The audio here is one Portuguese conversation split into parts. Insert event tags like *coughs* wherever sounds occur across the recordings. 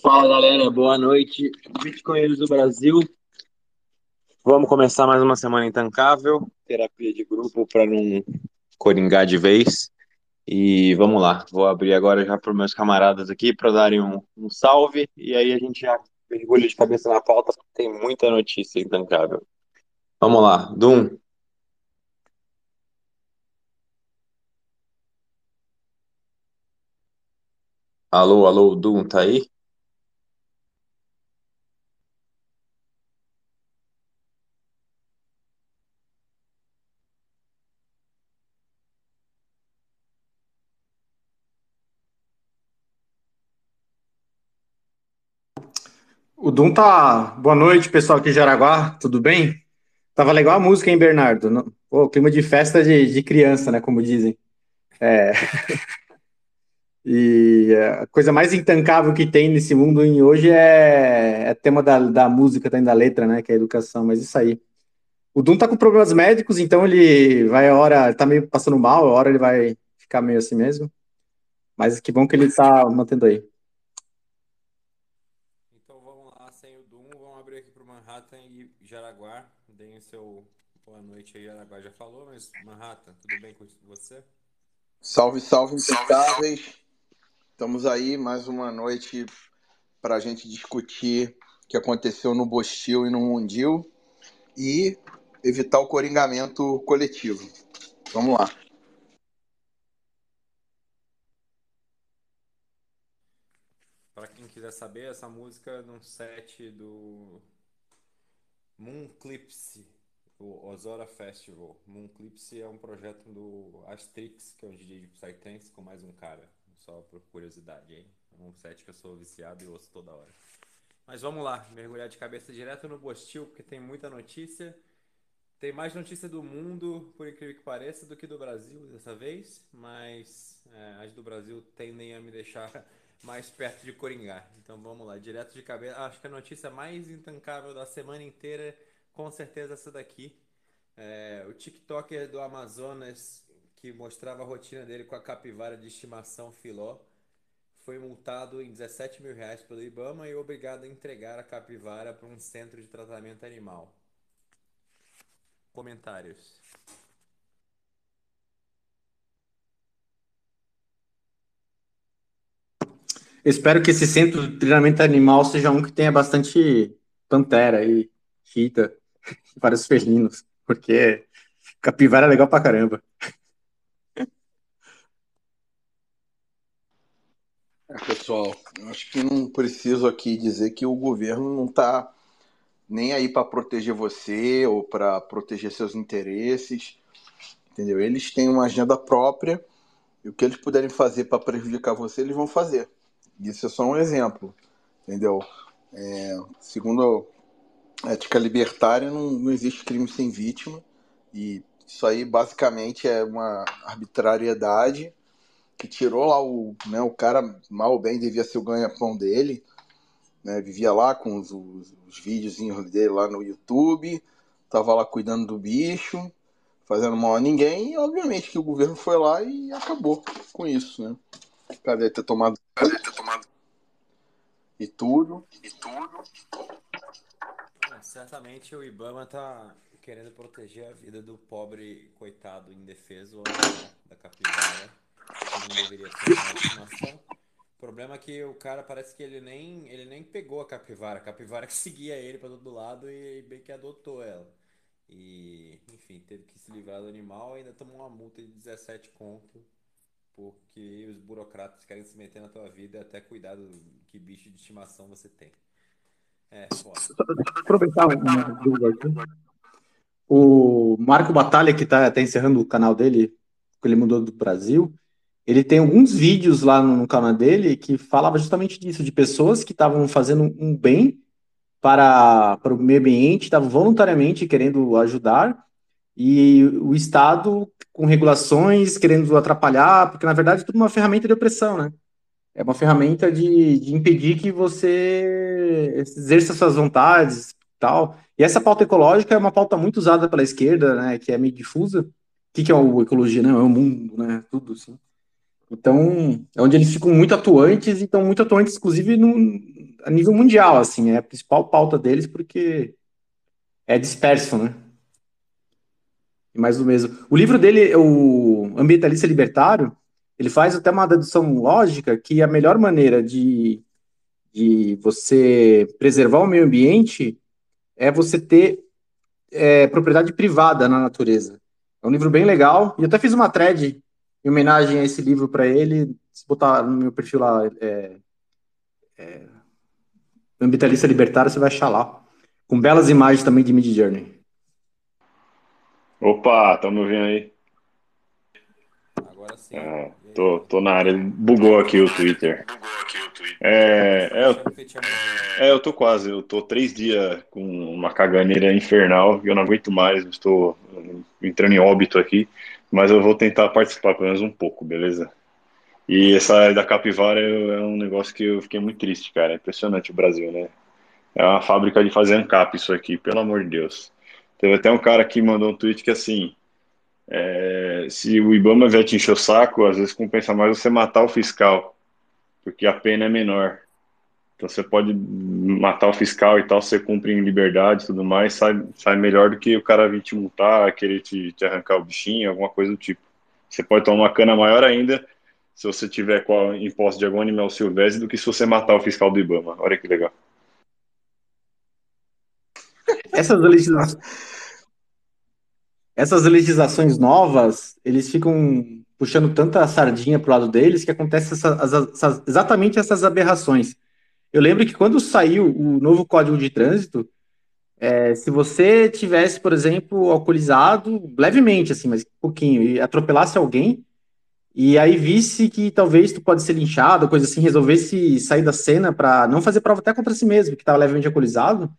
Fala galera, boa noite, Bitcoinheiros do Brasil. Vamos começar mais uma semana intancável, terapia de grupo para não coringar de vez. E vamos lá, vou abrir agora já para os meus camaradas aqui para darem um, um, salve e aí a gente já mergulha de cabeça na pauta, tem muita notícia intancável. Vamos lá, Dum. Alô, alô, Dum, tá aí? Dum tá. Boa noite, pessoal aqui de Jaraguá, tudo bem? Tava legal a música, hein, Bernardo? Pô, clima de festa de, de criança, né? Como dizem. É. *laughs* e a coisa mais intancável que tem nesse mundo hoje é, é tema da, da música, também da letra, né? Que é a educação, mas isso aí. O Dum tá com problemas médicos, então ele vai a hora, tá meio passando mal, a hora ele vai ficar meio assim mesmo. Mas que bom que ele tá mantendo aí. Jaraguá, deem o seu boa noite aí. Jaraguá já falou, mas Manhattan, tudo bem com você? Salve, salve, impecáveis. Estamos aí mais uma noite para a gente discutir o que aconteceu no Bostil e no Mundil e evitar o coringamento coletivo. Vamos lá. Para quem quiser saber, essa música é num set do Moonclipse, o Ozora Festival. Moonclipse é um projeto do Astrix, que é um DJ de Psytrance, com mais um cara. Só por curiosidade, hein? É um set que eu sou viciado e ouço toda hora. Mas vamos lá, mergulhar de cabeça direto no Bostil, porque tem muita notícia. Tem mais notícia do mundo, por incrível que pareça, do que do Brasil dessa vez, mas é, as do Brasil tendem a me deixar mais perto de Coringá. Então vamos lá, direto de cabeça. Acho que a notícia mais intancável da semana inteira, com certeza essa daqui. É, o TikToker do Amazonas, que mostrava a rotina dele com a capivara de estimação filó, foi multado em 17 mil reais pelo Ibama e obrigado a entregar a capivara para um centro de tratamento animal. Comentários. Espero que esse centro de treinamento animal seja um que tenha bastante pantera e chita, *laughs* vários felinos, porque capivara é legal pra caramba. É, pessoal, acho que não preciso aqui dizer que o governo não está nem aí para proteger você ou para proteger seus interesses, entendeu? Eles têm uma agenda própria e o que eles puderem fazer para prejudicar você, eles vão fazer. Isso é só um exemplo, entendeu? É, segundo a ética libertária, não, não existe crime sem vítima, e isso aí basicamente é uma arbitrariedade que tirou lá o, né, o cara, mal ou bem, devia ser o ganha-pão dele, né, vivia lá com os, os, os videozinhos dele lá no YouTube, tava lá cuidando do bicho, fazendo mal a ninguém, e obviamente que o governo foi lá e acabou com isso, né? Cadê ter tomado. Cadê ter tomado. E tudo. E tudo. É, certamente o Ibama tá querendo proteger a vida do pobre coitado indefeso da capivara. Não deveria ser uma estimação. O problema é que o cara parece que ele nem, ele nem pegou a capivara. A capivara que *laughs* seguia ele para todo lado e bem que adotou ela. E, enfim, teve que se livrar do animal e ainda tomou uma multa de 17 conto porque os burocratas querem se meter na tua vida até cuidar do que bicho de estimação você tem. É, foda. Aproveitar uma dúvida aqui. O Marco Batalha, que está tá encerrando o canal dele, que ele mudou do Brasil, ele tem alguns vídeos lá no, no canal dele que falava justamente disso, de pessoas que estavam fazendo um bem para, para o meio ambiente, estavam voluntariamente querendo ajudar, e o Estado com regulações querendo atrapalhar, porque na verdade é tudo uma ferramenta de opressão, né? É uma ferramenta de, de impedir que você exerça suas vontades tal. E essa pauta ecológica é uma pauta muito usada pela esquerda, né? Que é meio difusa. O que, que é o ecologia, né? É o mundo, né? Tudo assim. Então, é onde eles ficam muito atuantes e estão muito atuantes, inclusive, no, a nível mundial, assim, é a principal pauta deles, porque é disperso, né? E mais do mesmo. O livro dele, o Ambientalista Libertário, ele faz até uma dedução lógica que a melhor maneira de, de você preservar o meio ambiente é você ter é, propriedade privada na natureza. É um livro bem legal, e eu até fiz uma thread em homenagem a esse livro para ele, se botar no meu perfil lá, é, é, Ambientalista Libertário, você vai achar lá, com belas imagens também de Mid Journey. Opa, estão me ouvindo aí? Agora sim. Ah, tô, tô na área. Bugou aqui o Twitter. É, é, eu, é, eu tô quase. Eu tô três dias com uma caganeira infernal e eu não aguento mais. Estou entrando em óbito aqui. Mas eu vou tentar participar pelo menos um pouco, beleza? E essa da capivara é, é um negócio que eu fiquei muito triste, cara. É impressionante o Brasil, né? É uma fábrica de fazer ANCAP isso aqui, pelo amor de Deus. Teve até um cara que mandou um tweet que assim, é, se o Ibama vier te encher o saco, às vezes compensa mais você matar o fiscal, porque a pena é menor. Então você pode matar o fiscal e tal, você cumpre em liberdade e tudo mais, sai, sai melhor do que o cara vir te multar, querer te, te arrancar o bichinho, alguma coisa do tipo. Você pode tomar uma cana maior ainda se você tiver com a imposto de algum animal silvestre do que se você matar o fiscal do Ibama. Olha que legal. Essas legislações essas legislações novas, eles ficam puxando tanta sardinha pro lado deles que acontece exatamente essas aberrações. Eu lembro que quando saiu o novo Código de Trânsito, é, se você tivesse, por exemplo, alcoolizado levemente, assim, mas um pouquinho, e atropelasse alguém, e aí visse que talvez tu pode ser linchado, coisa assim, resolvesse sair da cena para não fazer prova até contra si mesmo, que estava levemente alcoolizado,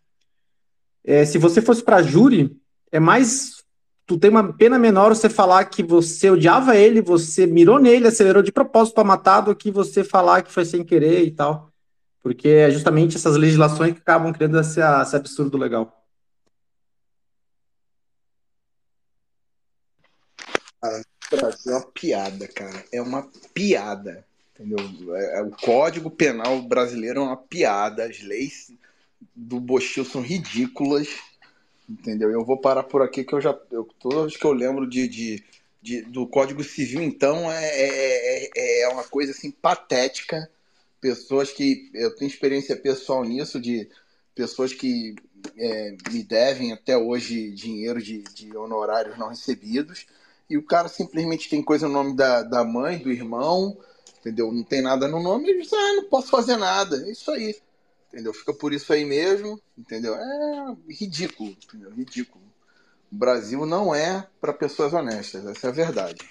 é, se você fosse para júri, é mais tu tem uma pena menor você falar que você odiava ele, você mirou nele, acelerou de propósito para matar, do que você falar que foi sem querer e tal. Porque é justamente essas legislações que acabam criando esse, esse absurdo legal. Cara, é uma piada, cara. É uma piada. Entendeu? É, é, o Código Penal brasileiro é uma piada. As leis do Bochil são ridículas Entendeu? Eu vou parar por aqui que eu já. Eu, toda que eu lembro de, de, de do Código Civil, então, é, é, é, é uma coisa assim patética. Pessoas que. Eu tenho experiência pessoal nisso, de pessoas que é, me devem até hoje dinheiro de, de honorários não recebidos. E o cara simplesmente tem coisa no nome da, da mãe, do irmão, entendeu? Não tem nada no nome, ele diz, ah, não posso fazer nada. É isso aí entendeu? Fica por isso aí mesmo, entendeu? É ridículo, entendeu? Ridículo. O Brasil não é para pessoas honestas, essa é a verdade.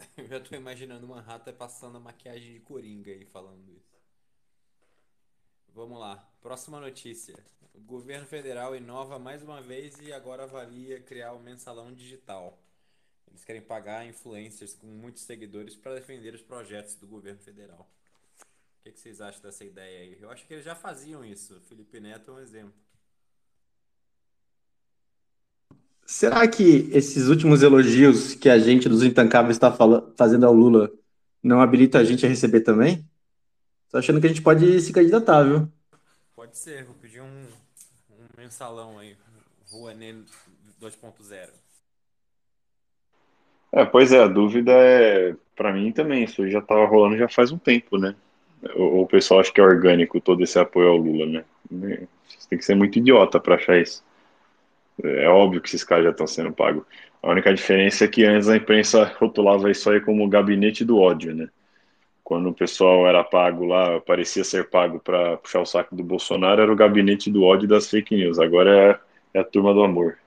*laughs* Eu já tô imaginando uma rata passando a maquiagem de coringa aí falando isso. Vamos lá, próxima notícia. O governo federal inova mais uma vez e agora avalia criar o um mensalão digital. Eles querem pagar influencers com muitos seguidores para defender os projetos do governo federal que, que vocês acham dessa ideia aí? Eu acho que eles já faziam isso. O Felipe Neto é um exemplo. Será que esses últimos elogios que a gente dos Intancáveis está fazendo ao Lula não habilita a gente a receber também? Tô achando que a gente pode se candidatar, viu? Pode ser, vou pedir um, um mensalão aí. Rua nele 2.0. É, pois é, a dúvida é, para mim também, isso já estava rolando já faz um tempo, né? O, pessoal acha que é orgânico todo esse apoio ao Lula, né? Você tem que ser muito idiota para achar isso. É óbvio que esses caras já estão sendo pagos. A única diferença é que antes a imprensa rotulava isso aí como gabinete do ódio, né? Quando o pessoal era pago lá, parecia ser pago para puxar o saco do Bolsonaro, era o gabinete do ódio das fake news. Agora é, é a turma do amor.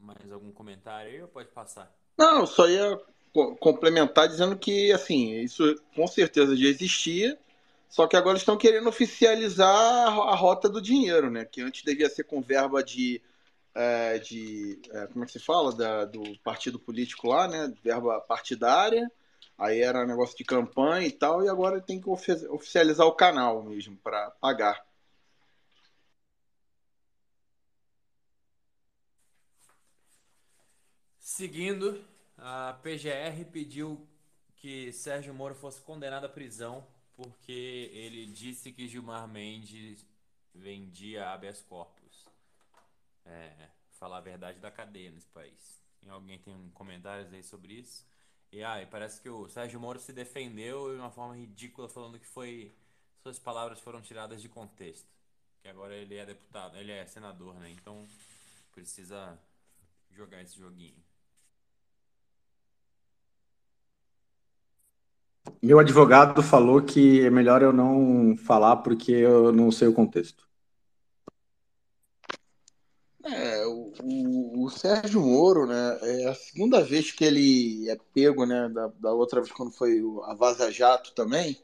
Mais algum comentário aí ou pode passar? Não, só ia complementar dizendo que, assim, isso com certeza já existia, só que agora estão querendo oficializar a rota do dinheiro, né? Que antes devia ser com verba de. É, de é, como é que se fala? Da, do partido político lá, né? Verba partidária. Aí era negócio de campanha e tal, e agora tem que oficializar o canal mesmo para pagar. Seguindo, a PGR pediu que Sérgio Moro fosse condenado à prisão porque ele disse que Gilmar Mendes vendia habeas corpus. É, falar a verdade da cadeia nesse país. Alguém tem um comentários aí sobre isso? E aí, ah, parece que o Sérgio Moro se defendeu de uma forma ridícula, falando que foi suas palavras foram tiradas de contexto. Que agora ele é deputado, ele é senador, né? Então precisa jogar esse joguinho. Meu advogado falou que é melhor eu não falar porque eu não sei o contexto. É, o, o, Sérgio Moro, né, é a segunda vez que ele é pego, né, da, da outra vez quando foi a Vaza Jato também,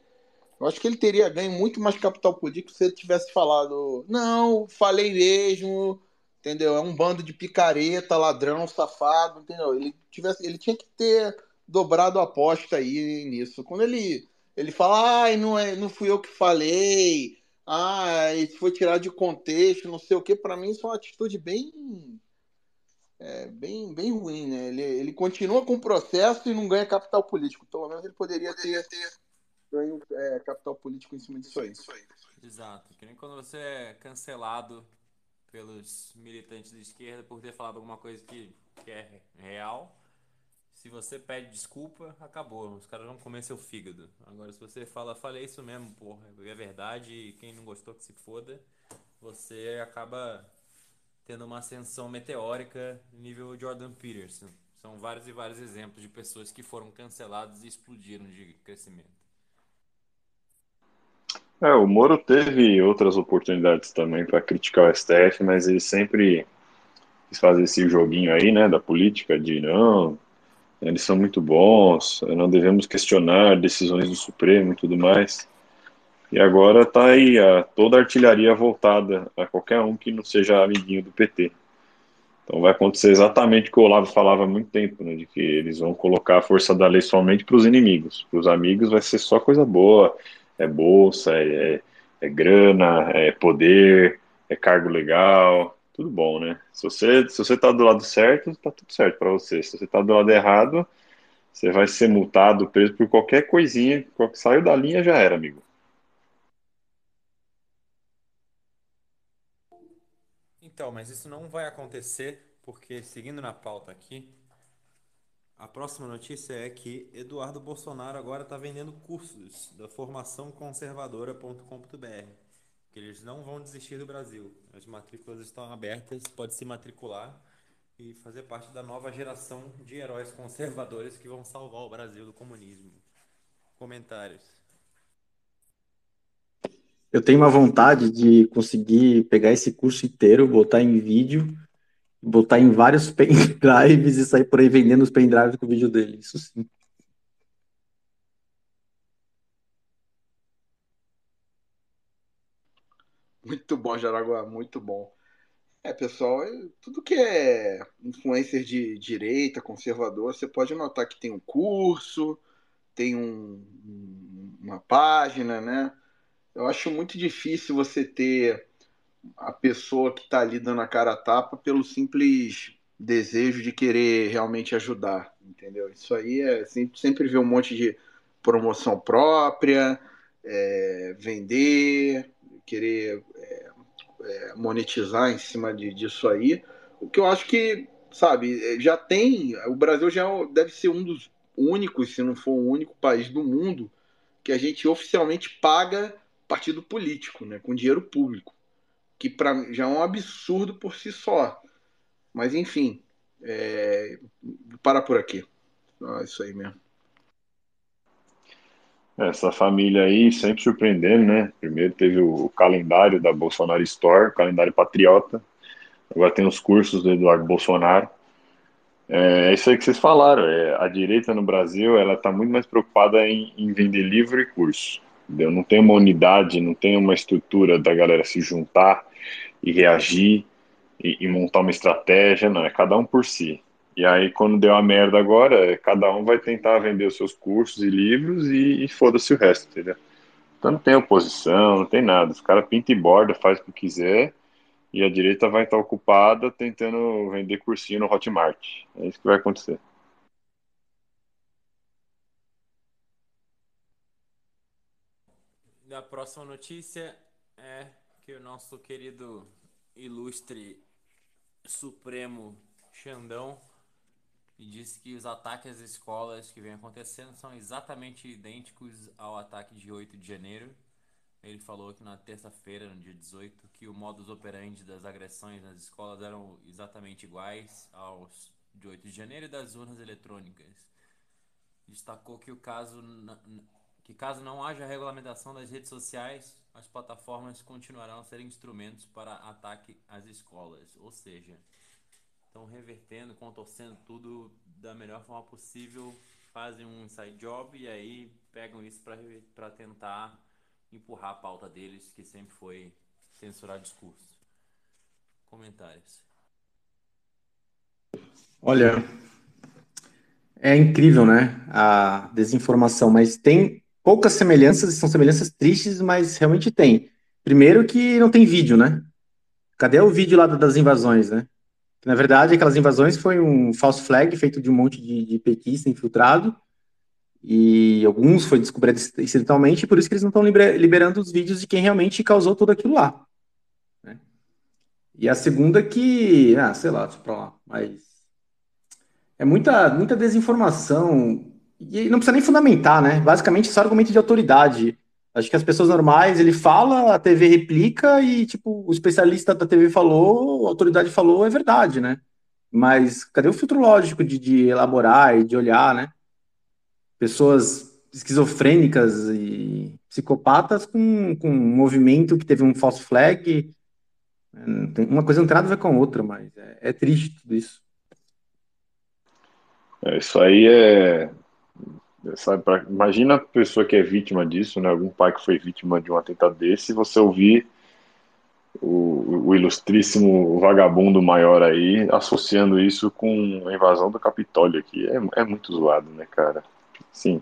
eu acho que ele teria ganho muito mais capital político se ele tivesse falado, não, falei mesmo, entendeu? É um bando de picareta, ladrão, safado, entendeu? Ele, tivesse, ele tinha que ter dobrado a aposta aí nisso. Quando ele, ele fala, ai, não, é, não fui eu que falei, ah, isso foi tirado de contexto, não sei o que, para mim isso é uma atitude bem, é, bem, bem ruim, né? Ele, ele continua com o processo e não ganha capital político. Pelo menos ele poderia ter, ter ganho é, capital político em cima disso aí. Exato. Que nem quando você é cancelado pelos militantes de esquerda por ter falado alguma coisa que, que é real se você pede desculpa, acabou. Os caras vão comer seu fígado. Agora, se você fala, falei isso mesmo, porra, é verdade, e quem não gostou que se foda, você acaba tendo uma ascensão meteórica nível Jordan Peterson. São vários e vários exemplos de pessoas que foram canceladas e explodiram de crescimento. É, o Moro teve outras oportunidades também para criticar o STF, mas ele sempre quis fazer esse joguinho aí, né, da política, de não, eles são muito bons, não devemos questionar decisões do Supremo e tudo mais. E agora está aí a, toda a artilharia voltada a qualquer um que não seja amiguinho do PT. Então vai acontecer exatamente o que o Olavo falava há muito tempo, né, de que eles vão colocar a força da lei somente para os inimigos. Para os amigos vai ser só coisa boa, é bolsa, é, é, é grana, é poder, é cargo legal, tudo bom, né? Se você, se você tá do lado certo, tá tudo certo para você. Se você tá do lado errado, você vai ser multado, preso por qualquer coisinha. Saiu da linha, já era, amigo. Então, mas isso não vai acontecer, porque seguindo na pauta aqui, a próxima notícia é que Eduardo Bolsonaro agora está vendendo cursos da formaçãoconservadora.com.br que eles não vão desistir do Brasil. As matrículas estão abertas, pode se matricular e fazer parte da nova geração de heróis conservadores que vão salvar o Brasil do comunismo. Comentários. Eu tenho uma vontade de conseguir pegar esse curso inteiro, botar em vídeo, botar em vários *laughs* pendrives e sair por aí vendendo os pendrives com o vídeo dele. Isso sim. Muito bom, Jaraguá, muito bom. É, pessoal, tudo que é influencer de direita, conservador, você pode notar que tem um curso, tem um, uma página, né? Eu acho muito difícil você ter a pessoa que está ali dando a cara a tapa pelo simples desejo de querer realmente ajudar, entendeu? Isso aí é sempre, sempre ver um monte de promoção própria, é, vender, querer é, é, monetizar em cima de, disso aí. O que eu acho que, sabe, é, já tem. O Brasil já deve ser um dos únicos, se não for o único país do mundo, que a gente oficialmente paga partido político, né, com dinheiro público. Que pra, já é um absurdo por si só. Mas, enfim, é, para por aqui. É isso aí mesmo. Essa família aí sempre surpreendendo, né? Primeiro teve o calendário da Bolsonaro Store, o calendário patriota. Agora tem os cursos do Eduardo Bolsonaro. É, é isso aí que vocês falaram. É, a direita no Brasil ela está muito mais preocupada em, em, vender livro e curso. Entendeu? Não tem uma unidade, não tem uma estrutura da galera se juntar e reagir e, e montar uma estratégia. Não, é cada um por si. E aí, quando deu a merda agora, cada um vai tentar vender os seus cursos e livros e, e foda-se o resto, entendeu? Então não tem oposição, não tem nada. Os caras pintam e borda, faz o que quiser e a direita vai estar ocupada tentando vender cursinho no Hotmart. É isso que vai acontecer. A próxima notícia é que o nosso querido ilustre Supremo Xandão disse que os ataques às escolas que vem acontecendo são exatamente idênticos ao ataque de 8 de janeiro. Ele falou que na terça-feira, no dia 18, que o modus operandi das agressões nas escolas eram exatamente iguais aos de 8 de janeiro e das urnas eletrônicas. Destacou que o caso que caso não haja regulamentação das redes sociais, as plataformas continuarão a ser instrumentos para ataque às escolas, ou seja, estão revertendo, contorcendo tudo da melhor forma possível, fazem um inside job e aí pegam isso para tentar empurrar a pauta deles, que sempre foi censurar discurso. Comentários. Olha, é incrível, né? A desinformação, mas tem poucas semelhanças, são semelhanças tristes, mas realmente tem. Primeiro que não tem vídeo, né? Cadê o vídeo lá das invasões, né? Na verdade, aquelas invasões foi um false flag feito de um monte de, de petista infiltrado, e alguns foi descoberto acidentalmente, e por isso que eles não estão liberando os vídeos de quem realmente causou tudo aquilo lá. Né? E a segunda que, ah, sei lá, deixa lá, mas é muita, muita desinformação, e não precisa nem fundamentar, né? Basicamente, só argumento de autoridade. Acho que as pessoas normais, ele fala, a TV replica e, tipo, o especialista da TV falou, a autoridade falou, é verdade, né? Mas cadê o filtro lógico de, de elaborar e de olhar, né? Pessoas esquizofrênicas e psicopatas com, com um movimento que teve um false flag. Uma coisa não tem nada a ver com a outra, mas é, é triste tudo isso. É, isso aí é, Sabe, pra, imagina a pessoa que é vítima disso, né? Algum pai que foi vítima de um atentado desse, e você ouvir o, o, ilustríssimo vagabundo maior aí associando isso com a invasão do Capitólio aqui. É, é muito zoado, né, cara? Sim.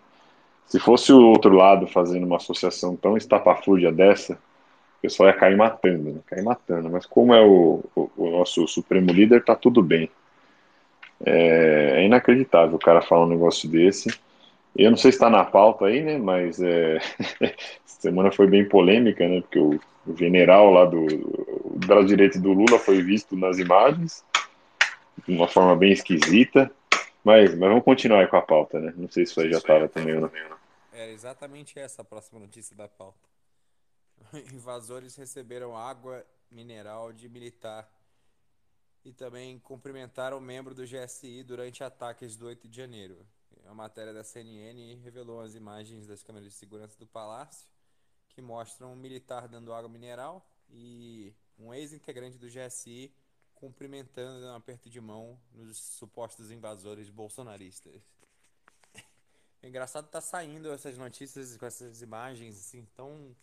Se fosse o outro lado fazendo uma associação tão estapafúrdia dessa, o pessoal ia cair matando, né? Cair matando. Mas como é o, o, o nosso supremo líder, tá tudo bem. É, é inacreditável o cara falar um negócio desse. Eu não sei se está na pauta aí, né? Mas é, *laughs* semana foi bem polêmica, né? Porque o, o general lá do, do braço direito do Lula foi visto nas imagens de uma forma bem esquisita. Mas, mas vamos continuar aí com a pauta, né? Não sei se isso aí já estava também ou não. É exatamente essa a próxima notícia da pauta. *laughs* Invasores receberam água mineral de militar e também cumprimentaram membro do GSI durante ataques do 8 de janeiro. A matéria da CNN revelou as imagens das câmeras de segurança do palácio que mostram um militar dando água mineral e um ex-integrante do GSI cumprimentando um aperto de mão nos supostos invasores bolsonaristas. *laughs* É engraçado tá saindo essas notícias com essas imagens assim tão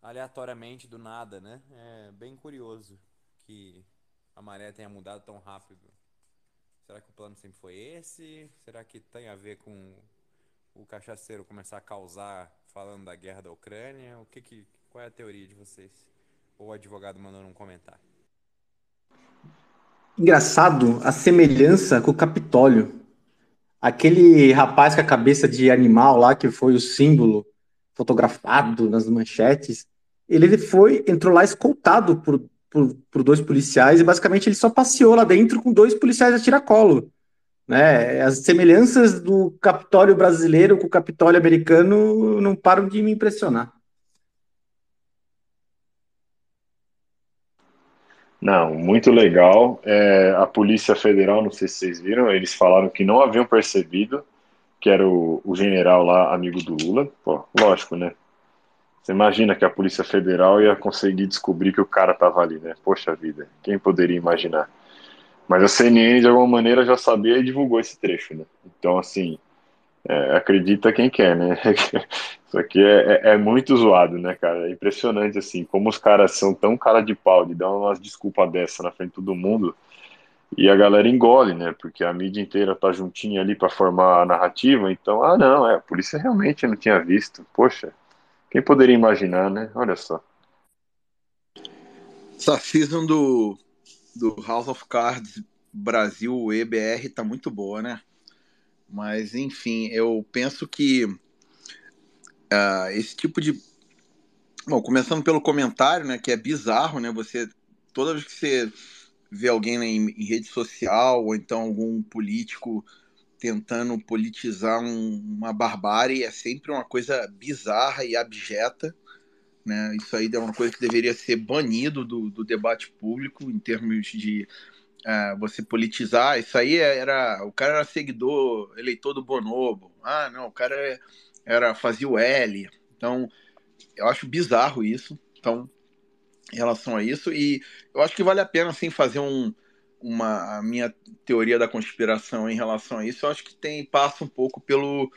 aleatoriamente do nada, né? É bem curioso que a maré tenha mudado tão rápido. Será que o plano sempre foi esse? Será que tem a ver com o cachaceiro começar a causar falando da guerra da Ucrânia? O que, que qual é a teoria de vocês? Ou o advogado mandou um comentário? Engraçado a semelhança com o Capitólio. Aquele rapaz com a cabeça de animal lá, que foi o símbolo fotografado nas manchetes, ele foi, entrou lá escoltado por por, por dois policiais e basicamente ele só passeou lá dentro com dois policiais a tiracolo. Né? As semelhanças do Capitólio brasileiro com o Capitólio americano não param de me impressionar. Não, muito legal. É, a Polícia Federal, não sei se vocês viram, eles falaram que não haviam percebido que era o, o general lá, amigo do Lula. Pô, lógico, né? Você imagina que a Polícia Federal ia conseguir descobrir que o cara estava ali, né? Poxa vida, quem poderia imaginar? Mas a CNN, de alguma maneira, já sabia e divulgou esse trecho, né? Então, assim, é, acredita quem quer, né? *laughs* Isso aqui é, é, é, muito zoado, né, cara? É impressionante, assim, como os caras são tão cara de pau de dar umas desculpas dessa na frente de todo mundo e a galera engole, né? Porque a mídia inteira tá juntinha ali para formar a narrativa, então, ah, não, é, a polícia realmente não tinha visto, poxa. Quem poderia imaginar, né? Olha só. Essa season do, do House of Cards Brasil EBR tá muito boa, né? Mas, enfim, eu penso que uh, esse tipo de. Bom, começando pelo comentário, né? Que é bizarro, né? Você. Toda vez que você vê alguém em, em rede social, ou então algum político tentando politizar um, uma barbárie, é sempre uma coisa bizarra e abjeta. Né? Isso aí é uma coisa que deveria ser banido do, do debate público em termos de uh, você politizar. Isso aí era. O cara era seguidor, eleitor do Bonobo. Ah, não, o cara era fazia o L. Então, eu acho bizarro isso. Então, em relação a isso, e eu acho que vale a pena assim fazer um, uma a minha teoria da conspiração em relação a isso. Eu acho que tem passa um pouco pelo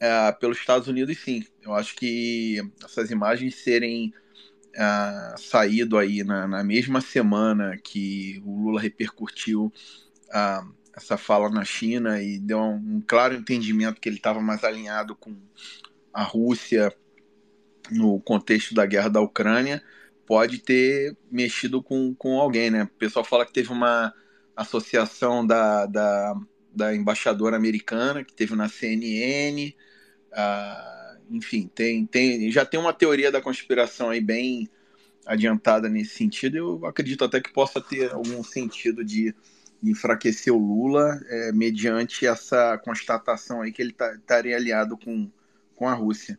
é, pelos Estados Unidos, sim. Eu acho que essas imagens serem é, saído aí na, na, mesma semana que o Lula repercutiu é, essa fala na China e deu um, um claro entendimento que ele estava mais alinhado com a Rússia no contexto da guerra da Ucrânia, pode ter mexido com, com alguém, né? O pessoal fala que teve uma associação da, da, da embaixadora americana que teve na CNN, ah, enfim, tem, tem, já tem uma teoria da conspiração aí bem adiantada nesse sentido. Eu acredito até que possa ter algum sentido de, enfraquecer o Lula é, mediante essa constatação aí que ele tá, estaria aliado com, com a Rússia.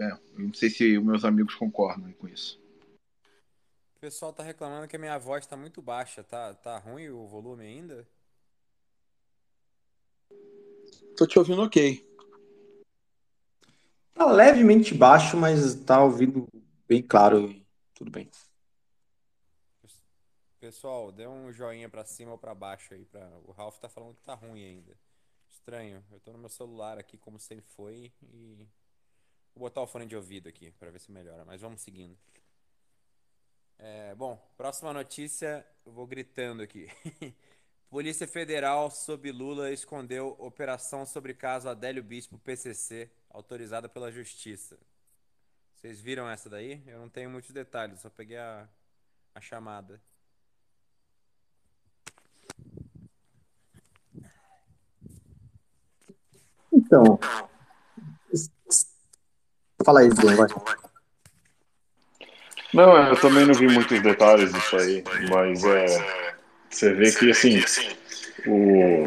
É, não sei se meus amigos concordam com isso. O pessoal tá reclamando que a minha voz tá muito baixa. Tá, tá ruim o volume ainda? Tô te ouvindo ok. Tá levemente baixo, mas tá ouvindo bem claro e tudo bem. Pessoal, dê um joinha para cima ou para baixo aí. Pra... O Ralph tá falando que tá ruim ainda. Estranho. Eu tô no meu celular aqui, como sempre foi, e. Vou botar o fone de ouvido aqui para ver se melhora, mas vamos seguindo. É, bom, próxima notícia, eu vou gritando aqui. *laughs* Polícia Federal, sob Lula, escondeu operação sobre caso Adélio Bispo PCC, autorizada pela Justiça. Vocês viram essa daí? Eu não tenho muitos detalhes, só peguei a, a chamada. Então. Fala aí, Bruno, vai. Não, eu também não vi muitos detalhes disso aí, mas é você vê que, assim, o,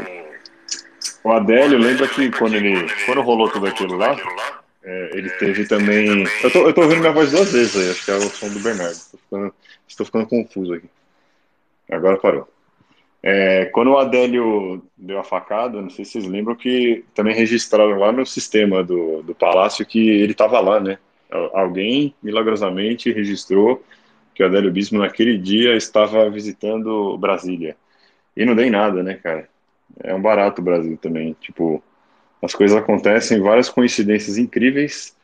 o Adélio, lembra que quando ele, quando rolou tudo aquilo lá, é, ele teve também... Eu tô, eu tô ouvindo minha voz duas vezes aí, acho que é o som do Bernardo. Estou ficando, estou ficando confuso aqui. Agora parou. É, quando o Adélio deu a facada, não sei se vocês lembram que também registraram lá no sistema do, do palácio que ele estava lá, né? Alguém milagrosamente registrou que o Adélio Bispo naquele dia estava visitando Brasília. E não dei nada, né, cara? É um barato o Brasil também. Tipo, as coisas acontecem, várias coincidências incríveis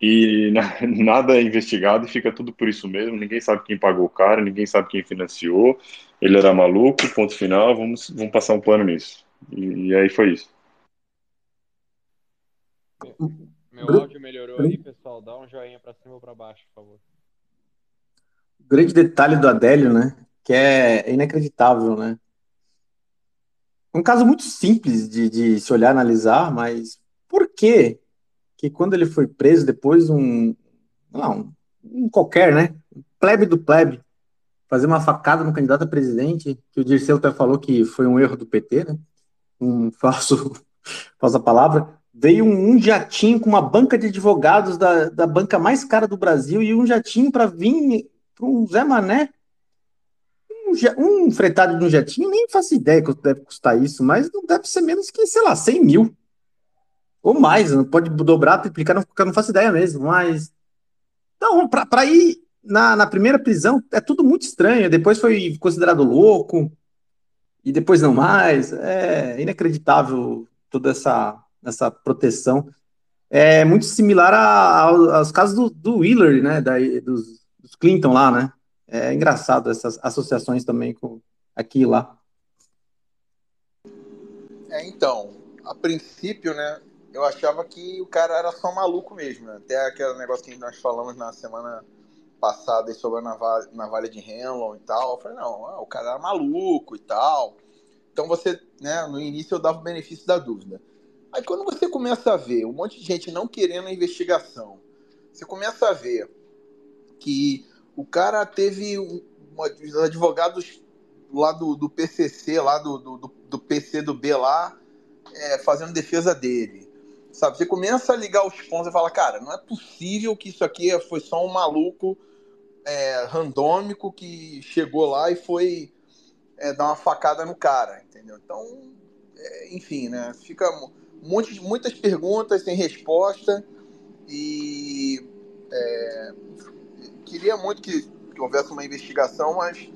e *laughs* nada é investigado e fica tudo por isso mesmo. Ninguém sabe quem pagou o cara, ninguém sabe quem financiou. Ele era maluco, ponto final. Vamos, vamos passar um pano nisso. E, e aí foi isso. Meu áudio melhorou aí, pessoal. Dá um joinha para cima ou para baixo, por favor o grande detalhe do Adélio, né? Que é inacreditável, né? Um caso muito simples de, de se olhar, analisar, mas por que que quando ele foi preso, depois um, não, um qualquer, né? Plebe do plebe, fazer uma facada no candidato a presidente, que o Dirceu até falou que foi um erro do PT, né? Um *laughs* falso, falsa palavra. Veio um, um jatinho com uma banca de advogados da, da banca mais cara do Brasil e um jatinho para vir para um Zé Mané, um, um fretado de um jetinho, nem faço ideia quanto deve custar isso, mas não deve ser menos que, sei lá, 100 mil. Ou mais, não pode dobrar, triplicar, não, não faço ideia mesmo, mas. Então, para ir na, na primeira prisão, é tudo muito estranho. Depois foi considerado louco, e depois não mais. É inacreditável toda essa, essa proteção. É muito similar a, a, aos casos do, do Wheeler, né? Da, dos, dos Clinton lá, né? É engraçado essas associações também com aqui e lá. É, então, a princípio, né, eu achava que o cara era só maluco mesmo, né? até aquele negócio que nós falamos na semana passada sobre a navalha, navalha de Henlon e tal. Eu falei, não, o cara era maluco e tal. Então você, né, no início eu dava o benefício da dúvida. Aí quando você começa a ver um monte de gente não querendo a investigação, você começa a ver que o cara teve uma, os advogados lá do, do PCC, lá do, do, do PC do B lá, é, fazendo defesa dele. Sabe, você começa a ligar os pontos e fala, cara, não é possível que isso aqui foi só um maluco é, randômico que chegou lá e foi é, dar uma facada no cara, entendeu? Então, é, enfim, né? Fica de, muitas perguntas sem resposta e é, queria muito que, que, houvesse uma investigação, mas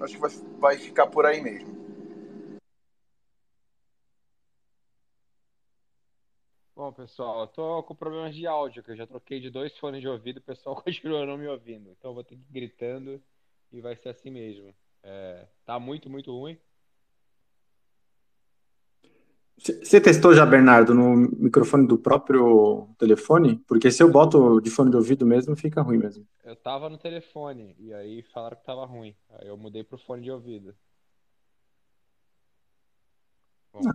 acho que vai, vai ficar por aí mesmo. Bom, pessoal, eu tô com problemas de áudio, que eu já troquei de dois fones de ouvido, o pessoal *laughs* continua não me ouvindo. Então eu vou ter que ir gritando e vai ser assim mesmo. É, tá muito, muito ruim. Você testou já, Bernardo, no microfone do próprio telefone? Porque se eu boto de fone de ouvido mesmo, fica ruim mesmo. Eu tava no telefone e aí falaram que tava ruim. Aí eu mudei pro fone de ouvido. Bom, ah,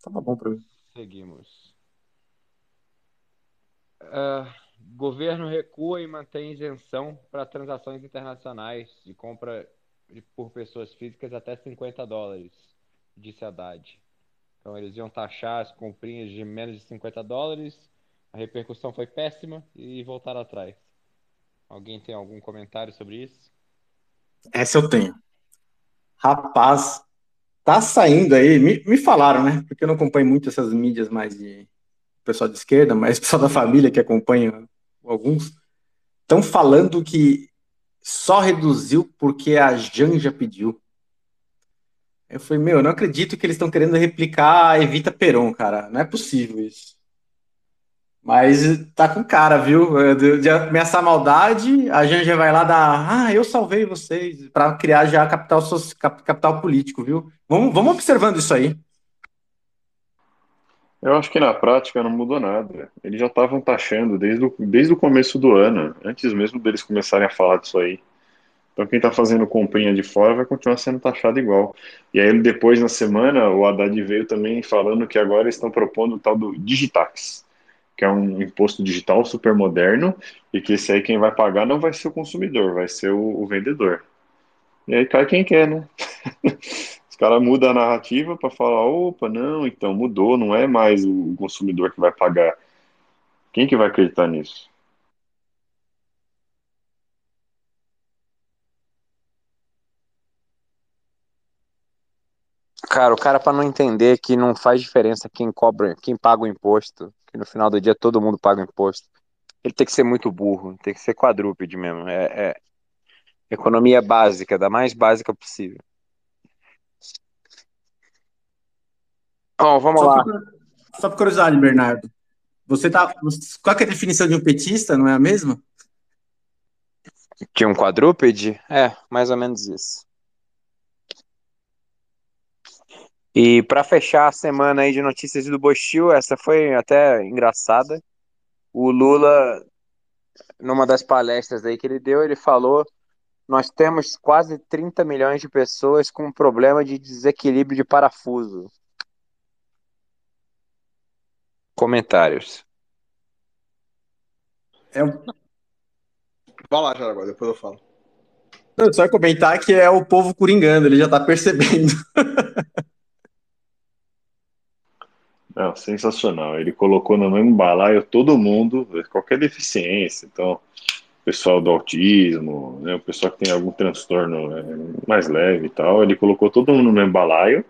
tava bom pra mim. Seguimos. Uh, governo recua e mantém isenção para transações internacionais de compra por pessoas físicas até 50 dólares, disse Haddad. Então eles iam taxar as comprinhas de menos de 50 dólares, a repercussão foi péssima e voltaram atrás. Alguém tem algum comentário sobre isso? Essa eu tenho. Rapaz, tá saindo aí, me, me falaram, né? Porque eu não acompanho muito essas mídias mais de pessoal de esquerda, mas pessoal da família que acompanha alguns, estão falando que só reduziu porque a Janja pediu. Eu falei, meu, eu não acredito que eles estão querendo replicar a Evita Peron, cara. Não é possível isso. Mas tá com cara, viu? De, de ameaçar maldade, a Janja vai lá dar, ah, eu salvei vocês, para criar já capital, capital político, viu? Vamos, vamos observando isso aí. Eu acho que na prática não mudou nada. Eles já estavam taxando desde o, desde o começo do ano, antes mesmo deles começarem a falar disso aí. Então quem está fazendo comprinha de fora vai continuar sendo taxado igual. E aí depois na semana o Haddad veio também falando que agora estão propondo o tal do Digitax, que é um imposto digital super moderno e que esse aí quem vai pagar não vai ser o consumidor, vai ser o, o vendedor. E aí cai quem quer, né? *laughs* caras mudam a narrativa para falar, opa, não, então mudou, não é mais o consumidor que vai pagar. Quem que vai acreditar nisso? Cara, o cara para não entender que não faz diferença quem cobra, quem paga o imposto, que no final do dia todo mundo paga o imposto. Ele tem que ser muito burro, tem que ser quadrúpede mesmo. É, é economia básica, da mais básica possível. Oh, vamos só lá. Por, só por curiosidade, Bernardo. Você tá. Qual é a definição de um petista, não é a mesma? De um quadrúpede? É, mais ou menos isso. E para fechar a semana aí de notícias do Bostil, essa foi até engraçada. O Lula, numa das palestras aí que ele deu, ele falou: nós temos quase 30 milhões de pessoas com problema de desequilíbrio de parafuso. Comentários. É um... Vai lá, Jaraguá, depois eu falo. Não, só comentar que é o povo coringando, ele já tá percebendo. *laughs* Não, sensacional. Ele colocou no mesmo balaio todo mundo, qualquer deficiência. Então, pessoal do autismo, né, o pessoal que tem algum transtorno é, mais leve e tal, ele colocou todo mundo no mesmo balaio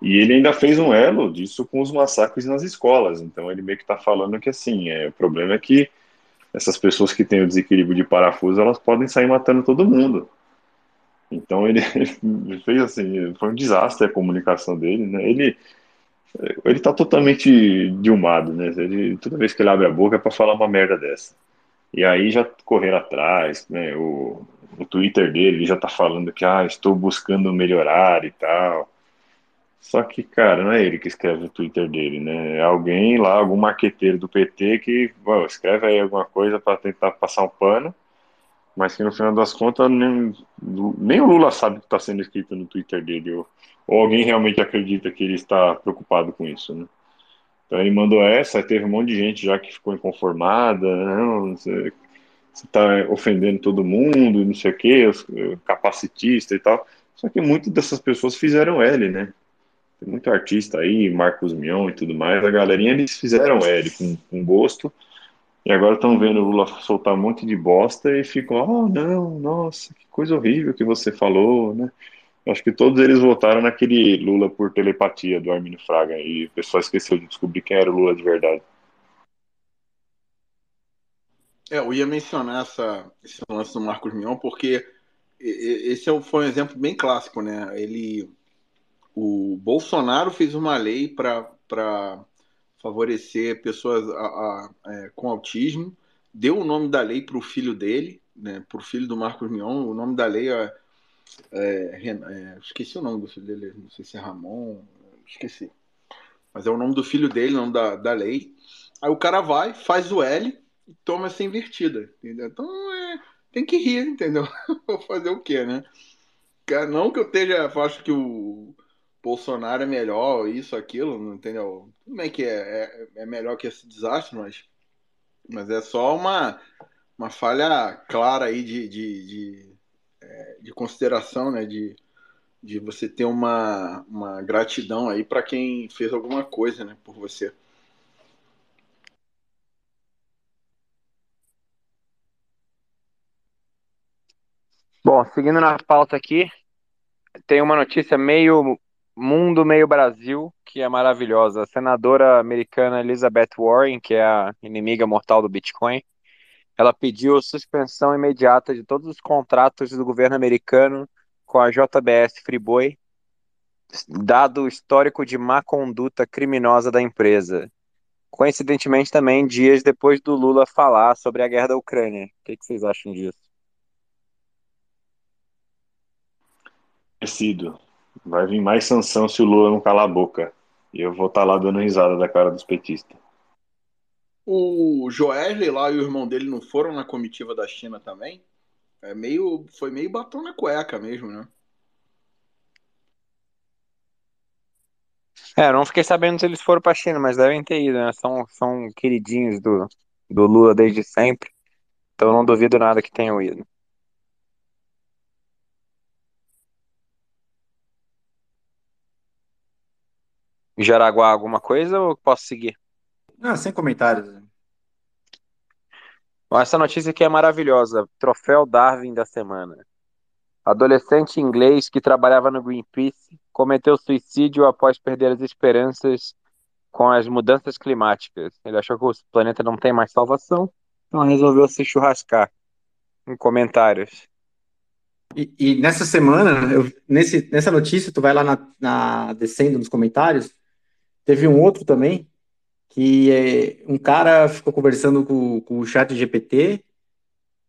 e ele ainda fez um elo disso com os massacres nas escolas. Então ele meio que está falando que assim, é, o problema é que essas pessoas que têm o desequilíbrio de parafuso, elas podem sair matando todo mundo. Então ele, *laughs* ele fez assim, foi um desastre a comunicação dele, né? Ele ele tá totalmente dilmado, né? Ele, toda vez que ele abre a boca é para falar uma merda dessa. E aí já correram atrás, né? O, o Twitter dele ele já tá falando que ah, estou buscando melhorar e tal. Só que, cara, não é ele que escreve o Twitter dele, né? É alguém lá, algum marqueteiro do PT que bom, escreve aí alguma coisa para tentar passar um pano mas que no final das contas nem, nem o Lula sabe o que está sendo escrito no Twitter dele, ou, ou, alguém realmente acredita que ele está preocupado com isso, né? Então ele mandou essa, teve um monte de gente já que ficou inconformada, não, você está ofendendo todo mundo, não sei o que, capacitista e tal. Só que muitas dessas pessoas fizeram L, né? Tem muito artista aí, Marcos Mion e tudo mais, a galerinha eles fizeram L com, com gosto, e agora estão vendo o Lula soltar um monte de bosta e ficam, oh não, nossa, que coisa horrível que você falou, né? Acho que todos eles votaram naquele Lula por telepatia do Arminio Fraga e o pessoal esqueceu de descobrir quem era o Lula de verdade. É, eu ia mencionar essa, esse lance do Marcos Mion porque esse é foi um exemplo bem clássico, né? Ele, o Bolsonaro fez uma lei para favorecer pessoas a, a, é, com autismo, deu o nome da lei para o filho dele, né, para o filho do Marcos Mion, o nome da lei é, é, é, esqueci o nome do filho dele, não sei se é Ramon, esqueci. Mas é o nome do filho dele, o nome da, da lei. Aí o cara vai, faz o L e toma essa invertida. Entendeu? Então é, tem que rir, entendeu? *laughs* Vou fazer o quê, né? Não que eu esteja, acho que o Bolsonaro é melhor, isso, aquilo, entendeu? Tudo bem que é, é, é, melhor que esse desastre, mas, mas é só uma, uma falha clara aí de, de, de, é, de consideração, né? De, de você ter uma, uma gratidão aí para quem fez alguma coisa né, por você. Bom, seguindo na pauta aqui, tem uma notícia meio Mundo Meio Brasil, que é maravilhosa. A senadora americana Elizabeth Warren, que é a inimiga mortal do Bitcoin, ela pediu suspensão imediata de todos os contratos do governo americano com a JBS Friboi, dado o histórico de má conduta criminosa da empresa. Coincidentemente, também dias depois do Lula falar sobre a guerra da Ucrânia. O que, que vocês acham disso? Sido. Vai vir mais sanção se o Lula não calar a boca. E eu vou estar tá lá dando risada da cara dos petistas. O Joesley lá e o irmão dele não foram na comitiva da China também? É meio, foi meio batom na cueca mesmo, né? É, não fiquei sabendo se eles foram para a China, mas devem ter ido, né? São, são queridinhos do, do Lula desde sempre. Então não duvido nada que tenham ido. Jaraguá alguma coisa ou posso seguir? Ah, sem comentários. Essa notícia aqui é maravilhosa. Troféu Darwin da semana. Adolescente inglês que trabalhava no Greenpeace cometeu suicídio após perder as esperanças com as mudanças climáticas. Ele achou que o planeta não tem mais salvação, então resolveu se churrascar. Em comentários. E, e nessa semana, eu, nesse, nessa notícia, tu vai lá na, na descendo nos comentários, Teve um outro também, que é, um cara ficou conversando com, com o chat GPT,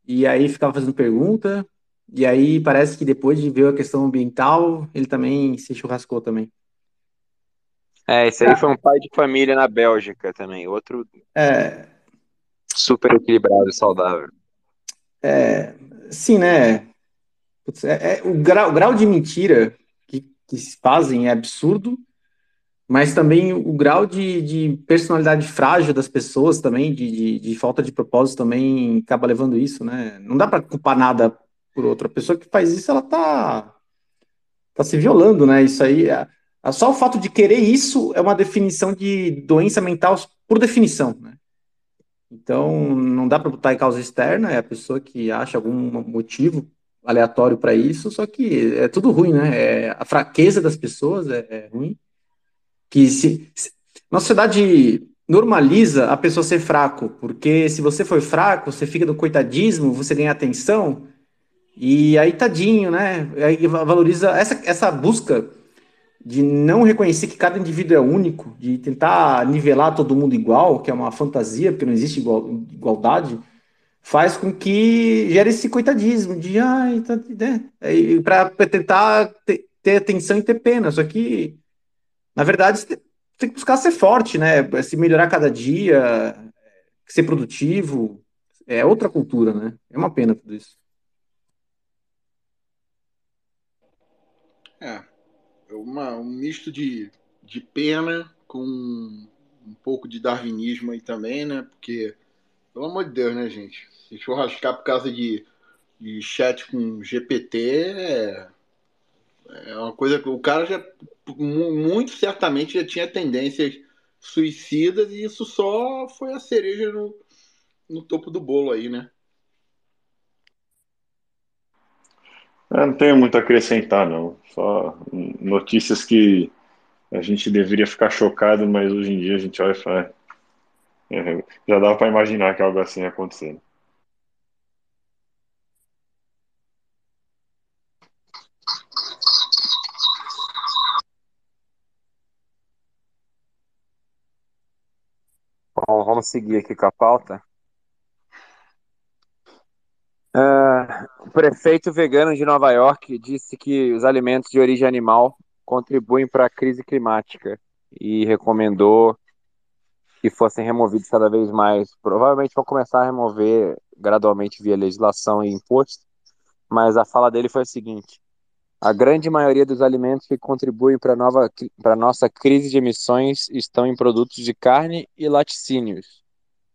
e aí ficava fazendo pergunta, e aí parece que depois de ver a questão ambiental, ele também se churrascou também. É, esse aí foi um pai de família na Bélgica também, outro é, super equilibrado e saudável. É, sim, né? É, é, o, grau, o grau de mentira que, que se fazem é absurdo, mas também o grau de, de personalidade frágil das pessoas também, de, de, de, falta de propósito também acaba levando isso, né? Não dá para culpar nada por outra pessoa que faz isso, ela tá, tá se violando, né? Isso aí, é, é só o fato de querer isso é uma definição de doença mental por definição, né? Então, não dá para botar em causa externa, é a pessoa que acha algum motivo aleatório para isso, só que é tudo ruim, né? É, a fraqueza das pessoas é, é ruim que se, se nossa sociedade normaliza a pessoa ser fraco, porque se você for fraco, você fica no coitadismo, você ganha atenção, e aí tadinho, né? Aí valoriza essa, essa busca de não reconhecer que cada indivíduo é único, de tentar nivelar todo mundo igual, que é uma fantasia, porque não existe igual, igualdade, faz com que gere esse coitadismo de ai, tá, né? para tentar ter, ter atenção e ter pena. Só que na verdade, você tem que buscar ser forte, né? Se melhorar cada dia, ser produtivo. É outra cultura, né? É uma pena tudo isso. É. é uma, um misto de, de pena com um pouco de darwinismo aí também, né? Porque, pelo amor de Deus, né, gente? Se for rascar por causa de, de chat com GPT, é, é uma coisa que o cara já, muito certamente, já tinha tendências suicidas e isso só foi a cereja no, no topo do bolo aí, né? Eu é, não tenho muito a acrescentar, não. Só notícias que a gente deveria ficar chocado, mas hoje em dia a gente olha e fala. É, já dava para imaginar que algo assim ia acontecer. Vamos seguir aqui com a pauta. Uh, o prefeito vegano de Nova York disse que os alimentos de origem animal contribuem para a crise climática e recomendou que fossem removidos cada vez mais. Provavelmente vão começar a remover gradualmente via legislação e imposto, mas a fala dele foi a seguinte: a grande maioria dos alimentos que contribuem para a nossa crise de emissões estão em produtos de carne e laticínios.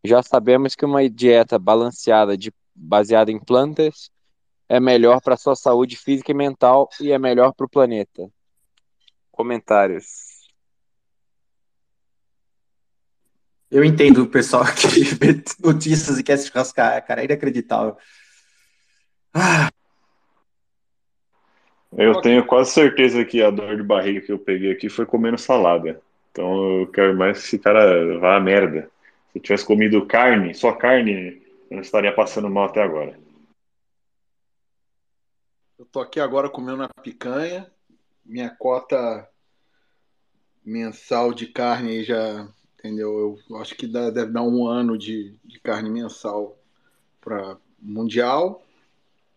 Já sabemos que uma dieta balanceada de baseada em plantas é melhor para sua saúde física e mental e é melhor para o planeta. Comentários. Eu entendo o pessoal que vê *laughs* notícias e quer se churrascar, cara, é inacreditável. Ah. Eu tenho quase certeza que a dor de barriga que eu peguei aqui foi comendo salada. Então eu quero mais que esse cara vá à merda. Se eu tivesse comido carne, só carne, eu não estaria passando mal até agora. Eu tô aqui agora comendo uma picanha. Minha cota mensal de carne já, entendeu? Eu acho que dá, deve dar um ano de, de carne mensal para mundial.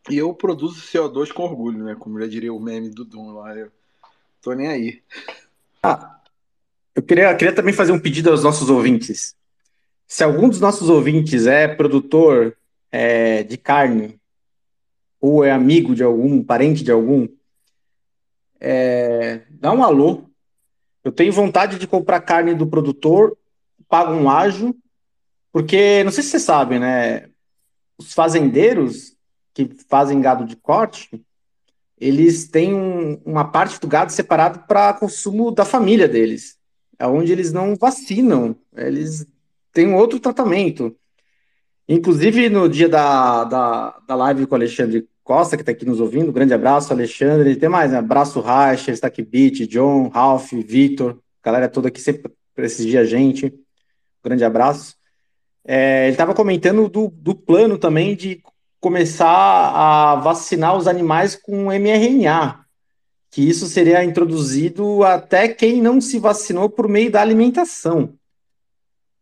E eu produzo CO2 com orgulho, né? Como já diria o meme do Dum lá. Eu tô nem aí. Ah, eu queria, queria também fazer um pedido aos nossos ouvintes. Se algum dos nossos ouvintes é produtor é, de carne, ou é amigo de algum, parente de algum, é, dá um alô. Eu tenho vontade de comprar carne do produtor, pago um ágio, porque não sei se você sabe, né? Os fazendeiros que fazem gado de corte, eles têm um, uma parte do gado separado para consumo da família deles, é onde eles não vacinam, eles tem um outro tratamento. Inclusive, no dia da, da, da live com o Alexandre Costa, que está aqui nos ouvindo, grande abraço, Alexandre. E tem mais, né? Abraço, Racha, está aqui, Beat, John, Ralph, Vitor, galera toda aqui sempre prestigia a gente. Grande abraço. É, ele estava comentando do, do plano também de começar a vacinar os animais com mRNA, que isso seria introduzido até quem não se vacinou por meio da alimentação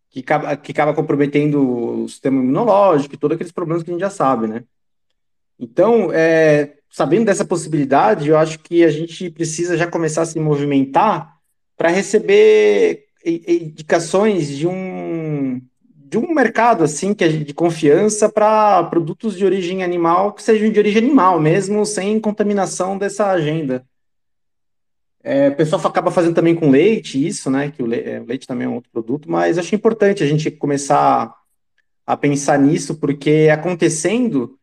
que acaba, que acaba comprometendo o sistema imunológico e todos aqueles problemas que a gente já sabe, né? Então, é, sabendo dessa possibilidade, eu acho que a gente precisa já começar a se movimentar para receber indicações de um de um mercado assim que é de confiança para produtos de origem animal que sejam de origem animal mesmo sem contaminação dessa agenda é, o pessoal acaba fazendo também com leite, isso, né? Que o, le é, o leite também é um outro produto, mas acho importante a gente começar a pensar nisso, porque acontecendo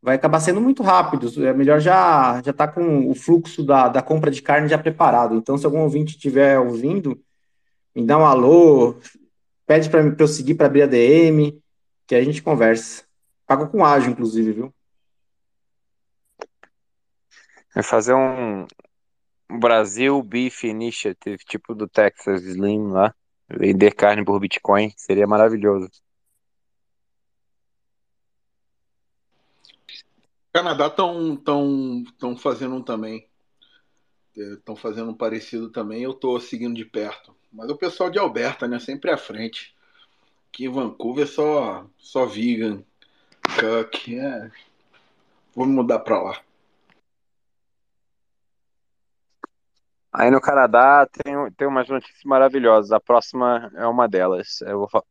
vai acabar sendo muito rápido. É melhor já já tá com o fluxo da, da compra de carne já preparado. Então, se algum ouvinte estiver ouvindo, me dá um alô, pede para eu seguir para abrir a DM, que a gente conversa. Pago com ágio, inclusive, viu? Vai fazer um, Brasil Beef Initiative, tipo do Texas Slim lá, vender carne por Bitcoin, seria maravilhoso. Canadá estão tão, tão fazendo um também. Estão é, fazendo um parecido também. Eu estou seguindo de perto. Mas o pessoal de Alberta, né? Sempre à frente. Aqui em Vancouver só, só vegan. Cuck. É. Vou mudar para lá. Aí no Canadá tem, tem umas notícias maravilhosas. A próxima é uma delas. Eu vou.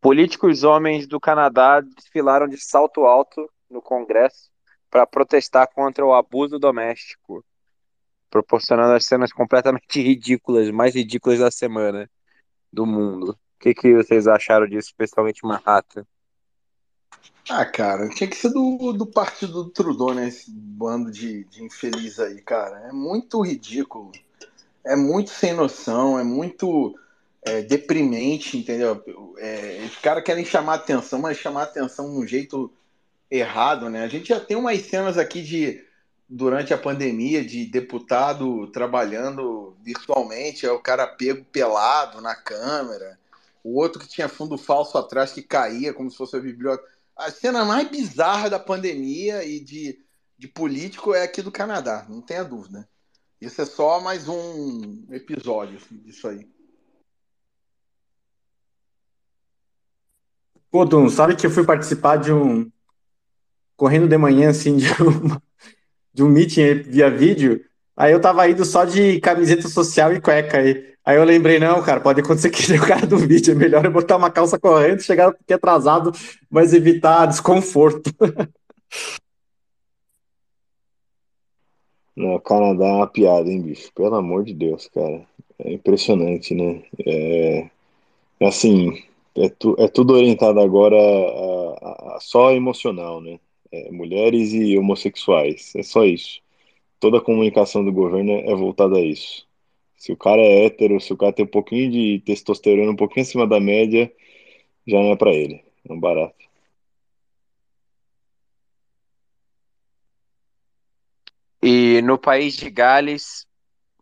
Políticos homens do Canadá desfilaram de salto alto no Congresso para protestar contra o abuso doméstico. Proporcionando as cenas completamente *laughs* ridículas, mais ridículas da semana do mundo. O que, que vocês acharam disso, especialmente Manhattan? Ah, cara, tinha que ser do, do partido do Trudeau, né? Esse bando de, de infeliz aí, cara. É muito ridículo. É muito sem noção, é muito é, deprimente, entendeu? É, os caras querem chamar atenção, mas chamar atenção de um jeito errado, né? A gente já tem umas cenas aqui de durante a pandemia de deputado trabalhando virtualmente, é o cara pego pelado na câmera, o outro que tinha fundo falso atrás que caía como se fosse a biblioteca. A cena mais bizarra da pandemia e de, de político é aqui do Canadá, não tenha dúvida. Isso é só mais um episódio disso aí. Pô, Dum, sabe que eu fui participar de um. Correndo de manhã, assim, de, *laughs* uma... de um meeting via vídeo. Aí eu tava indo só de camiseta social e cueca aí. Aí eu lembrei, não, cara, pode acontecer que o cara do vídeo. É melhor eu botar uma calça corrente, chegar um pouquinho atrasado, mas evitar desconforto. *laughs* No Canadá é uma piada, hein, bicho? Pelo amor de Deus, cara. É impressionante, né? É, assim, é, tu, é tudo orientado agora a, a, a só emocional, né? É, mulheres e homossexuais, é só isso. Toda a comunicação do governo é voltada a isso. Se o cara é hétero, se o cara tem um pouquinho de testosterona, um pouquinho acima da média, já não é para ele. É um barato. E no país de Gales,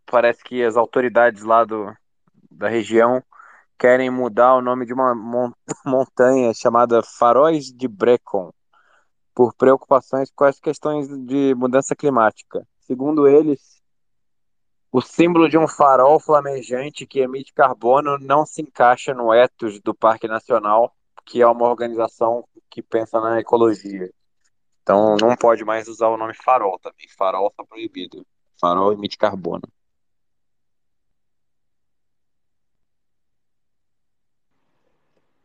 parece que as autoridades lá do, da região querem mudar o nome de uma *laughs* montanha chamada Faróis de Brecon, por preocupações com as questões de mudança climática. Segundo eles, o símbolo de um farol flamejante que emite carbono não se encaixa no ethos do Parque Nacional, que é uma organização que pensa na ecologia. Então não pode mais usar o nome farol também. Farol está proibido. Farol emite carbono.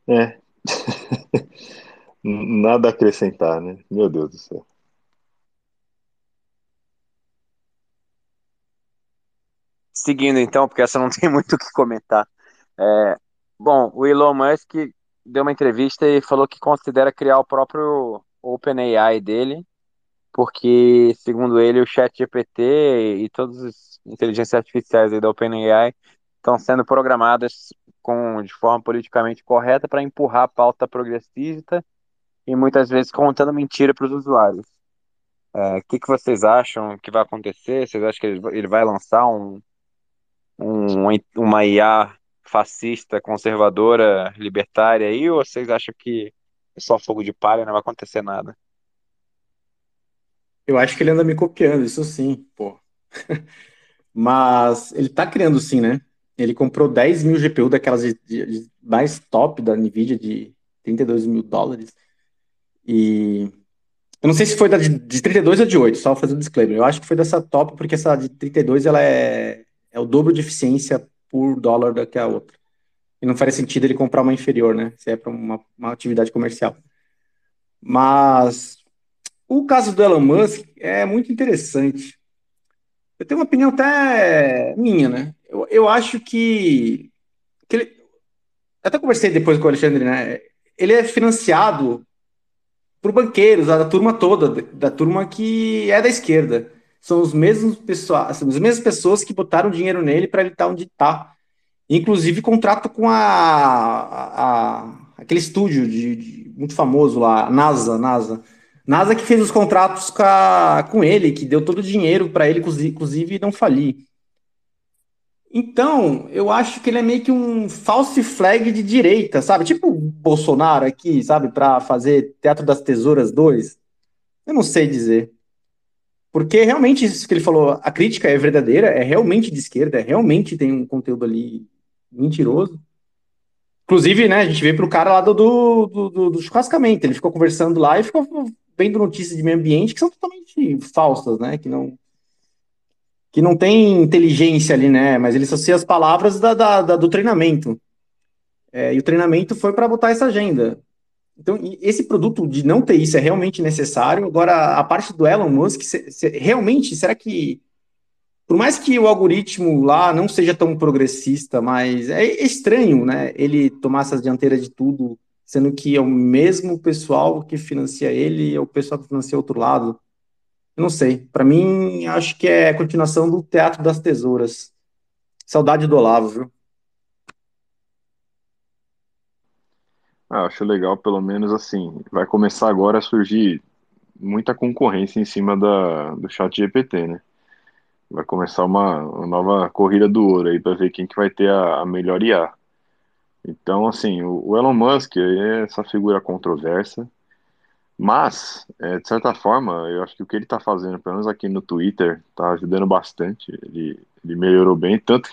É. *laughs* Nada a acrescentar, né? Meu Deus do céu. Seguindo então, porque essa não *laughs* tem muito o que comentar. É, bom, o Elon Musk deu uma entrevista e falou que considera criar o próprio OpenAI dele, porque, segundo ele, o ChatGPT e todas as inteligências artificiais da OpenAI estão sendo programadas com, de forma politicamente correta para empurrar a pauta progressista e muitas vezes contando mentira para os usuários. O é, que, que vocês acham que vai acontecer? Vocês acham que ele, ele vai lançar um, um, uma IA fascista, conservadora, libertária aí, ou vocês acham que é só fogo de palha, não vai acontecer nada? Eu acho que ele anda me copiando, isso sim, pô. *laughs* Mas ele tá criando sim, né? Ele comprou 10 mil GPU daquelas de, de, de mais top da NVIDIA de 32 mil dólares. E eu não sei se foi da de, de 32 ou de 8, só fazer um disclaimer. Eu acho que foi dessa top, porque essa de 32 ela é, é o dobro de eficiência por dólar do que a outra. E não faria sentido ele comprar uma inferior, né? Se é para uma, uma atividade comercial. Mas o caso do Elon Musk é muito interessante. Eu tenho uma opinião até minha, né? Eu, eu acho que, que ele, até conversei depois com o Alexandre, né? Ele é financiado por banqueiros, da turma toda, da turma que é da esquerda. São os mesmos pessoas, as mesmas pessoas que botaram dinheiro nele para ele estar onde está. Inclusive contrato com a, a, a aquele estúdio de, de, muito famoso lá, NASA, NASA. NASA que fez os contratos com, a, com ele, que deu todo o dinheiro para ele, inclusive, não falir. Então, eu acho que ele é meio que um false flag de direita, sabe? Tipo o Bolsonaro aqui, sabe? Para fazer Teatro das Tesouras 2. Eu não sei dizer. Porque realmente isso que ele falou, a crítica é verdadeira, é realmente de esquerda, é realmente tem um conteúdo ali mentiroso. Inclusive, né, a gente vê pro cara lá do, do, do, do churrascamento, ele ficou conversando lá e ficou vendo notícias de meio ambiente que são totalmente falsas, né, que não que não tem inteligência ali, né, mas ele associa as palavras da, da, da do treinamento. É, e o treinamento foi para botar essa agenda. Então, esse produto de não ter isso é realmente necessário. Agora, a parte do Elon Musk, se, se, realmente, será que por mais que o algoritmo lá não seja tão progressista, mas é estranho, né? Ele tomar essas dianteiras de tudo, sendo que é o mesmo pessoal que financia ele, é o pessoal que financia outro lado. Não sei. Para mim, acho que é a continuação do Teatro das Tesouras. Saudade do Olavo, viu? Ah, acho legal, pelo menos assim, vai começar agora a surgir muita concorrência em cima da, do chat GPT, né? Vai começar uma, uma nova corrida do ouro aí para ver quem que vai ter a, a melhor IA. Então, assim, o, o Elon Musk é essa figura controversa, mas, é, de certa forma, eu acho que o que ele está fazendo, pelo menos aqui no Twitter, está ajudando bastante. Ele, ele melhorou bem, tanto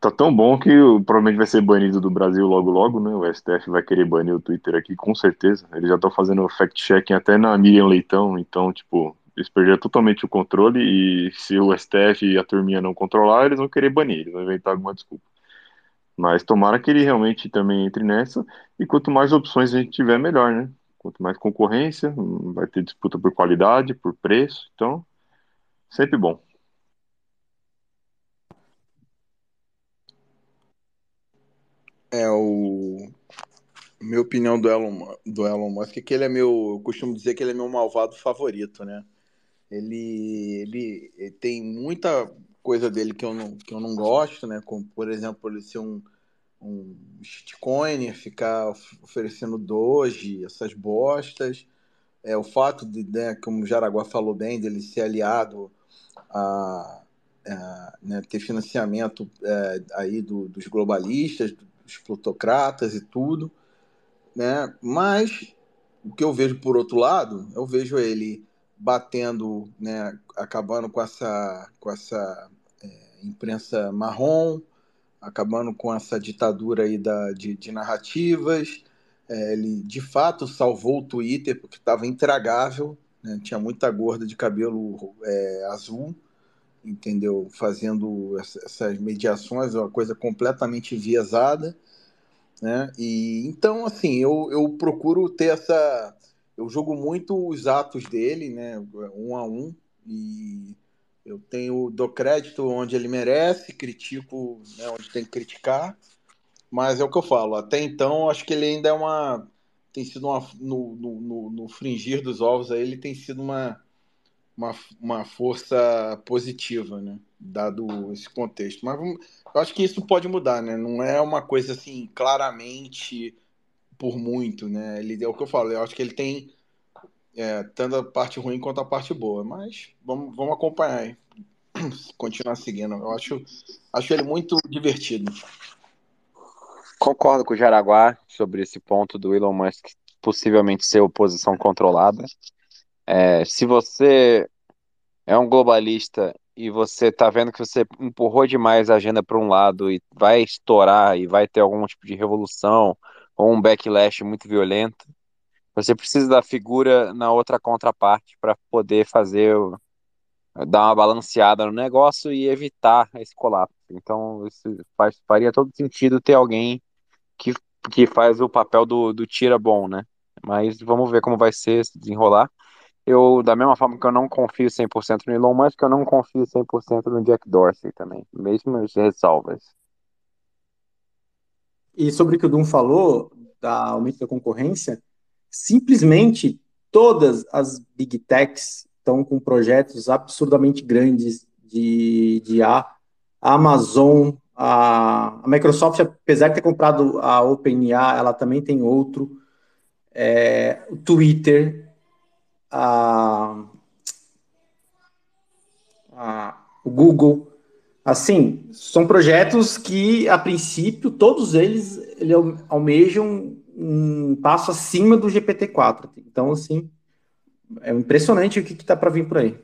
tá tão bom que provavelmente vai ser banido do Brasil logo logo, né? O STF vai querer banir o Twitter aqui, com certeza. Eles já estão fazendo fact-checking até na Miriam Leitão, então, tipo, eles perderam totalmente o controle e se o STF e a turminha não controlar, eles vão querer banir, eles vão inventar alguma desculpa. Mas tomara que ele realmente também entre nessa, e quanto mais opções a gente tiver, melhor, né? Quanto mais concorrência, vai ter disputa por qualidade, por preço, então, sempre bom. É, o... Minha opinião do Elon, do Elon Musk é que ele é meu. Eu costumo dizer que ele é meu malvado favorito, né? Ele, ele, ele tem muita coisa dele que eu não, que eu não gosto, né? Como, por exemplo, ele ser um, um shitcoin, ficar oferecendo doge, essas bostas. É, o fato de, né, como o Jaraguá falou bem, dele ser aliado a, a né, ter financiamento é, aí do, dos globalistas, dos plutocratas e tudo, né? Mas o que eu vejo por outro lado, eu vejo ele batendo, né, acabando com essa, com essa é, imprensa marrom, acabando com essa ditadura aí da, de, de narrativas. É, ele de fato salvou o Twitter porque estava intragável, né? tinha muita gorda de cabelo é, azul, entendeu? Fazendo essas mediações, uma coisa completamente enviesada. Né? E então, assim, eu, eu procuro ter essa. Eu jogo muito os atos dele, né? Um a um, e eu tenho dou crédito onde ele merece, critico né, onde tem que criticar, mas é o que eu falo. Até então, acho que ele ainda é uma tem sido uma no, no, no fringir dos ovos aí, ele tem sido uma, uma, uma força positiva, né? Dado esse contexto. Mas vamos, eu acho que isso pode mudar, né? Não é uma coisa assim claramente por muito, né? Ele é o que eu falo. Eu acho que ele tem é, tanto a parte ruim quanto a parte boa. Mas vamos, vamos acompanhar aí. *clears throat* Continuar seguindo. Eu acho, acho ele muito divertido. Concordo com o Jaraguá sobre esse ponto do Elon Musk possivelmente ser oposição controlada. É, se você é um globalista e você está vendo que você empurrou demais a agenda para um lado e vai estourar e vai ter algum tipo de revolução ou um backlash muito violento, você precisa da figura na outra contraparte para poder fazer dar uma balanceada no negócio e evitar esse colapso. Então, faz, faria todo sentido ter alguém que, que faz o papel do, do tira bom, né? Mas vamos ver como vai ser se desenrolar. Eu, da mesma forma que eu não confio 100% no Elon Musk, eu não confio 100% no Jack Dorsey também, mesmo as ressalvas. E sobre o que o Dum falou, da aumento da concorrência, simplesmente todas as big techs estão com projetos absurdamente grandes de, de A. A Amazon, a, a, Microsoft, apesar de ter comprado a OpenIA, ela também tem outro. É, o Twitter, a, a, o Google. Assim, são projetos que, a princípio, todos eles, eles almejam um passo acima do GPT-4. Então, assim, é impressionante o que está para vir por aí.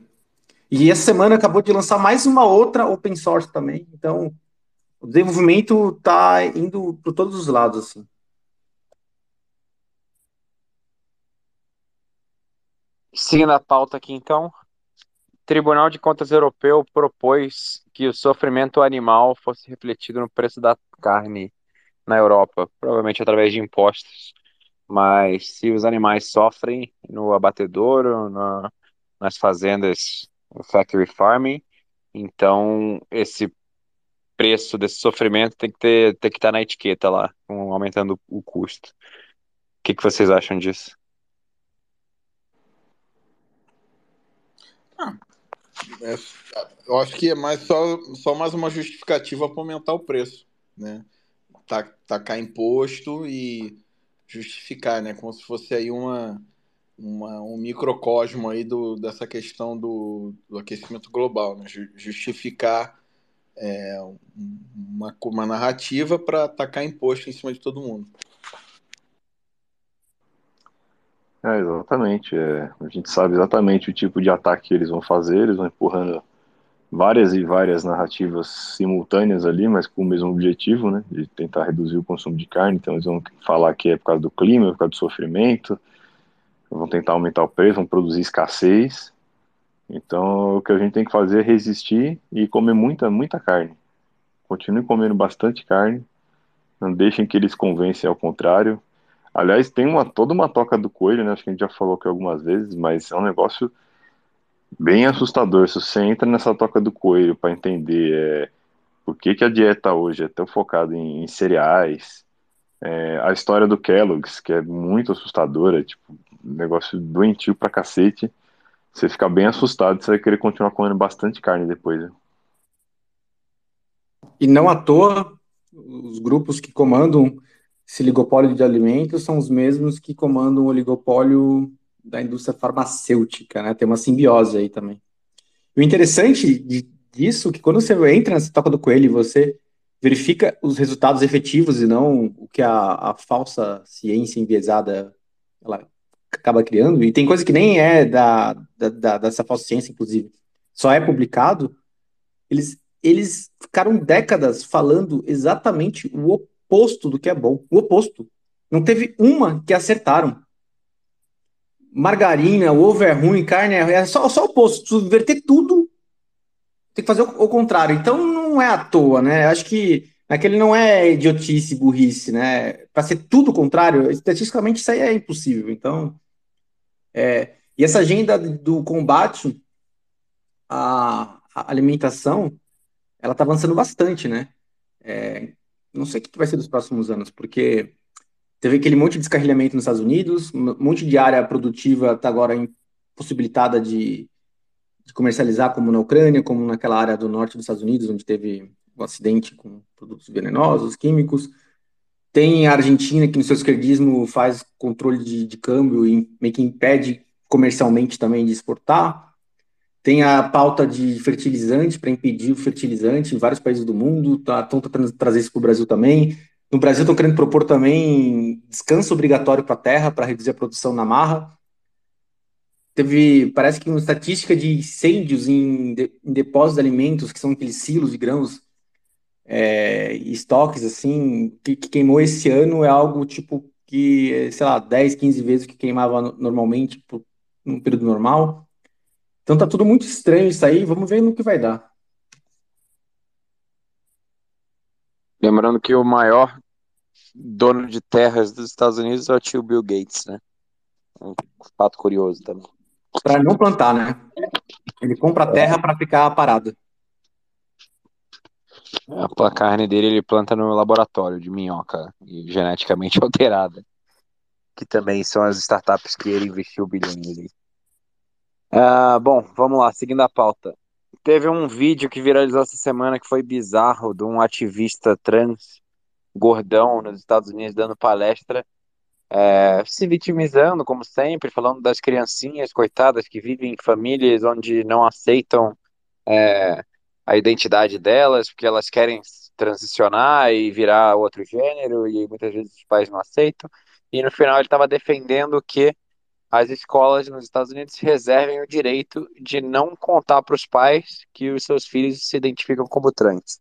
E essa semana acabou de lançar mais uma outra open source também. Então, o desenvolvimento está indo por todos os lados, assim. Seguindo a pauta aqui, então, Tribunal de Contas Europeu propôs que o sofrimento animal fosse refletido no preço da carne na Europa, provavelmente através de impostos. Mas se os animais sofrem no abatedouro, na, nas fazendas factory farming, Então, esse preço desse sofrimento tem que ter, tem que estar na etiqueta lá, aumentando o custo. O que, que vocês acham disso? Ah, é, eu acho que é mais só, só mais uma justificativa para aumentar o preço, né? Tacar imposto e justificar, né? Como se fosse aí uma, uma um microcosmo aí do, dessa questão do, do aquecimento global, né? Justificar é, uma, uma narrativa para tacar imposto em cima de todo mundo. É, exatamente. É, a gente sabe exatamente o tipo de ataque que eles vão fazer, eles vão empurrando várias e várias narrativas simultâneas ali, mas com o mesmo objetivo, né, de tentar reduzir o consumo de carne. Então eles vão falar que é por causa do clima, é por causa do sofrimento, vão tentar aumentar o preço, vão produzir escassez. Então o que a gente tem que fazer é resistir e comer muita, muita carne. Continue comendo bastante carne, não deixem que eles convencem ao contrário. Aliás, tem uma toda uma toca do coelho, né? Acho que a gente já falou aqui algumas vezes, mas é um negócio bem assustador. Se você entra nessa toca do coelho para entender é, por que, que a dieta hoje é tão focada em, em cereais, é, a história do Kellogg's, que é muito assustadora, tipo, negócio doentio pra cacete. Você fica bem assustado, você vai querer continuar comendo bastante carne depois. Né? E não à toa, os grupos que comandam esse oligopólio de alimentos são os mesmos que comandam o oligopólio da indústria farmacêutica, né? Tem uma simbiose aí também. o interessante disso é que quando você entra nessa toca do coelho e você verifica os resultados efetivos e não o que a, a falsa ciência enviesada ela acaba criando, e tem coisa que nem é da, da, da, dessa falsa ciência, inclusive, só é publicado, eles, eles ficaram décadas falando exatamente o oposto do que é bom. O oposto. Não teve uma que acertaram. Margarina, ovo é ruim, carne é ruim. É só, só o oposto. Subverter tudo, tem que fazer o, o, contrário. Então não é à toa, né? Acho que aquele não é idiotice, burrice, né? Para ser tudo o contrário, estatisticamente isso aí é impossível. Então, é, e essa agenda do combate à alimentação, ela está avançando bastante, né? É, não sei o que vai ser dos próximos anos, porque teve aquele monte de descarrilhamento nos Estados Unidos, um monte de área produtiva está agora impossibilitada de, de, comercializar, como na Ucrânia, como naquela área do norte dos Estados Unidos, onde teve um acidente com produtos venenosos, químicos. Tem a Argentina, que no seu esquerdismo faz controle de, de câmbio e meio que impede comercialmente também de exportar. Tem a pauta de fertilizante para impedir o fertilizante em vários países do mundo, estão tá, tentando trazer isso para o Brasil também. No Brasil estão querendo propor também descanso obrigatório para a terra para reduzir a produção na marra. Teve, parece que uma estatística de incêndios em, de, em depósitos de alimentos, que são aqueles silos de grãos, é, estoques assim, que, que, queimou esse ano é algo tipo que, sei lá, 10, 15 vezes o que queimava normalmente por, num período normal. Então tá tudo muito estranho isso aí, vamos ver no que vai dar. Lembrando que o maior dono de terras dos Estados Unidos é o tio Bill Gates, né? Um fato curioso também. Para não plantar, né? Ele compra a terra para ficar parado. A carne dele ele planta no laboratório de minhoca geneticamente *laughs* alterada, que também são as startups que ele investiu bilhões ali. Uh, bom, vamos lá, seguindo a pauta. Teve um vídeo que viralizou essa semana que foi bizarro de um ativista trans gordão nos Estados Unidos dando palestra, é, se vitimizando, como sempre, falando das criancinhas coitadas que vivem em famílias onde não aceitam é, a identidade delas, porque elas querem transicionar e virar outro gênero, e muitas vezes os pais não aceitam. E no final ele estava defendendo que as escolas nos Estados Unidos reservem o direito de não contar para os pais que os seus filhos se identificam como trans.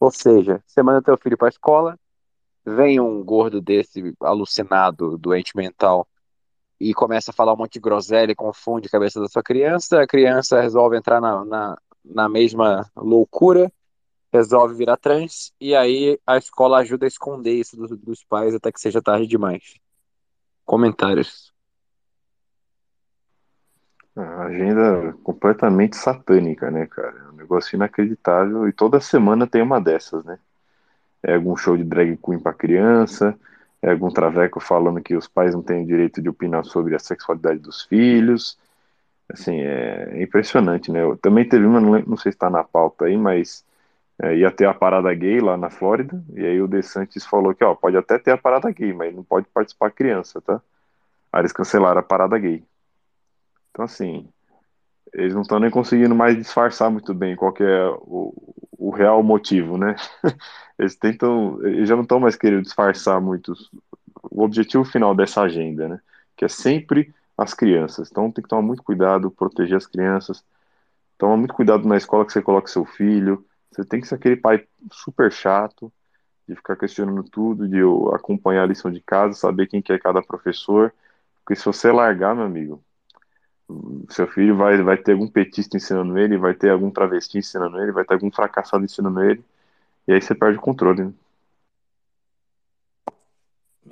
Ou seja, você manda teu filho para a escola, vem um gordo desse alucinado, doente mental, e começa a falar um monte de groselha e confunde a cabeça da sua criança, a criança resolve entrar na, na, na mesma loucura, resolve virar trans, e aí a escola ajuda a esconder isso dos, dos pais até que seja tarde demais. Comentários. A agenda completamente satânica, né, cara? É um negócio inacreditável. E toda semana tem uma dessas, né? É algum show de drag queen pra criança, é algum traveco falando que os pais não têm direito de opinar sobre a sexualidade dos filhos. Assim, é impressionante, né? Eu também teve uma, não sei se tá na pauta aí, mas é, ia ter a parada gay lá na Flórida, e aí o DeSantis falou que, ó, pode até ter a parada gay, mas não pode participar criança, tá? Aí eles cancelaram a parada gay. Então, assim, eles não estão nem conseguindo mais disfarçar muito bem qual é o, o real motivo, né? *laughs* Eles tentam, eles já não estão mais querendo disfarçar muito o objetivo final dessa agenda, né? Que é sempre as crianças. Então tem que tomar muito cuidado, proteger as crianças. Toma muito cuidado na escola que você coloca seu filho. Você tem que ser aquele pai super chato, de ficar questionando tudo, de acompanhar a lição de casa, saber quem que é cada professor. Porque se você largar, meu amigo, seu filho vai, vai ter algum petista ensinando ele, vai ter algum travesti ensinando ele, vai ter algum fracassado ensinando ele, e aí você perde o controle. Né?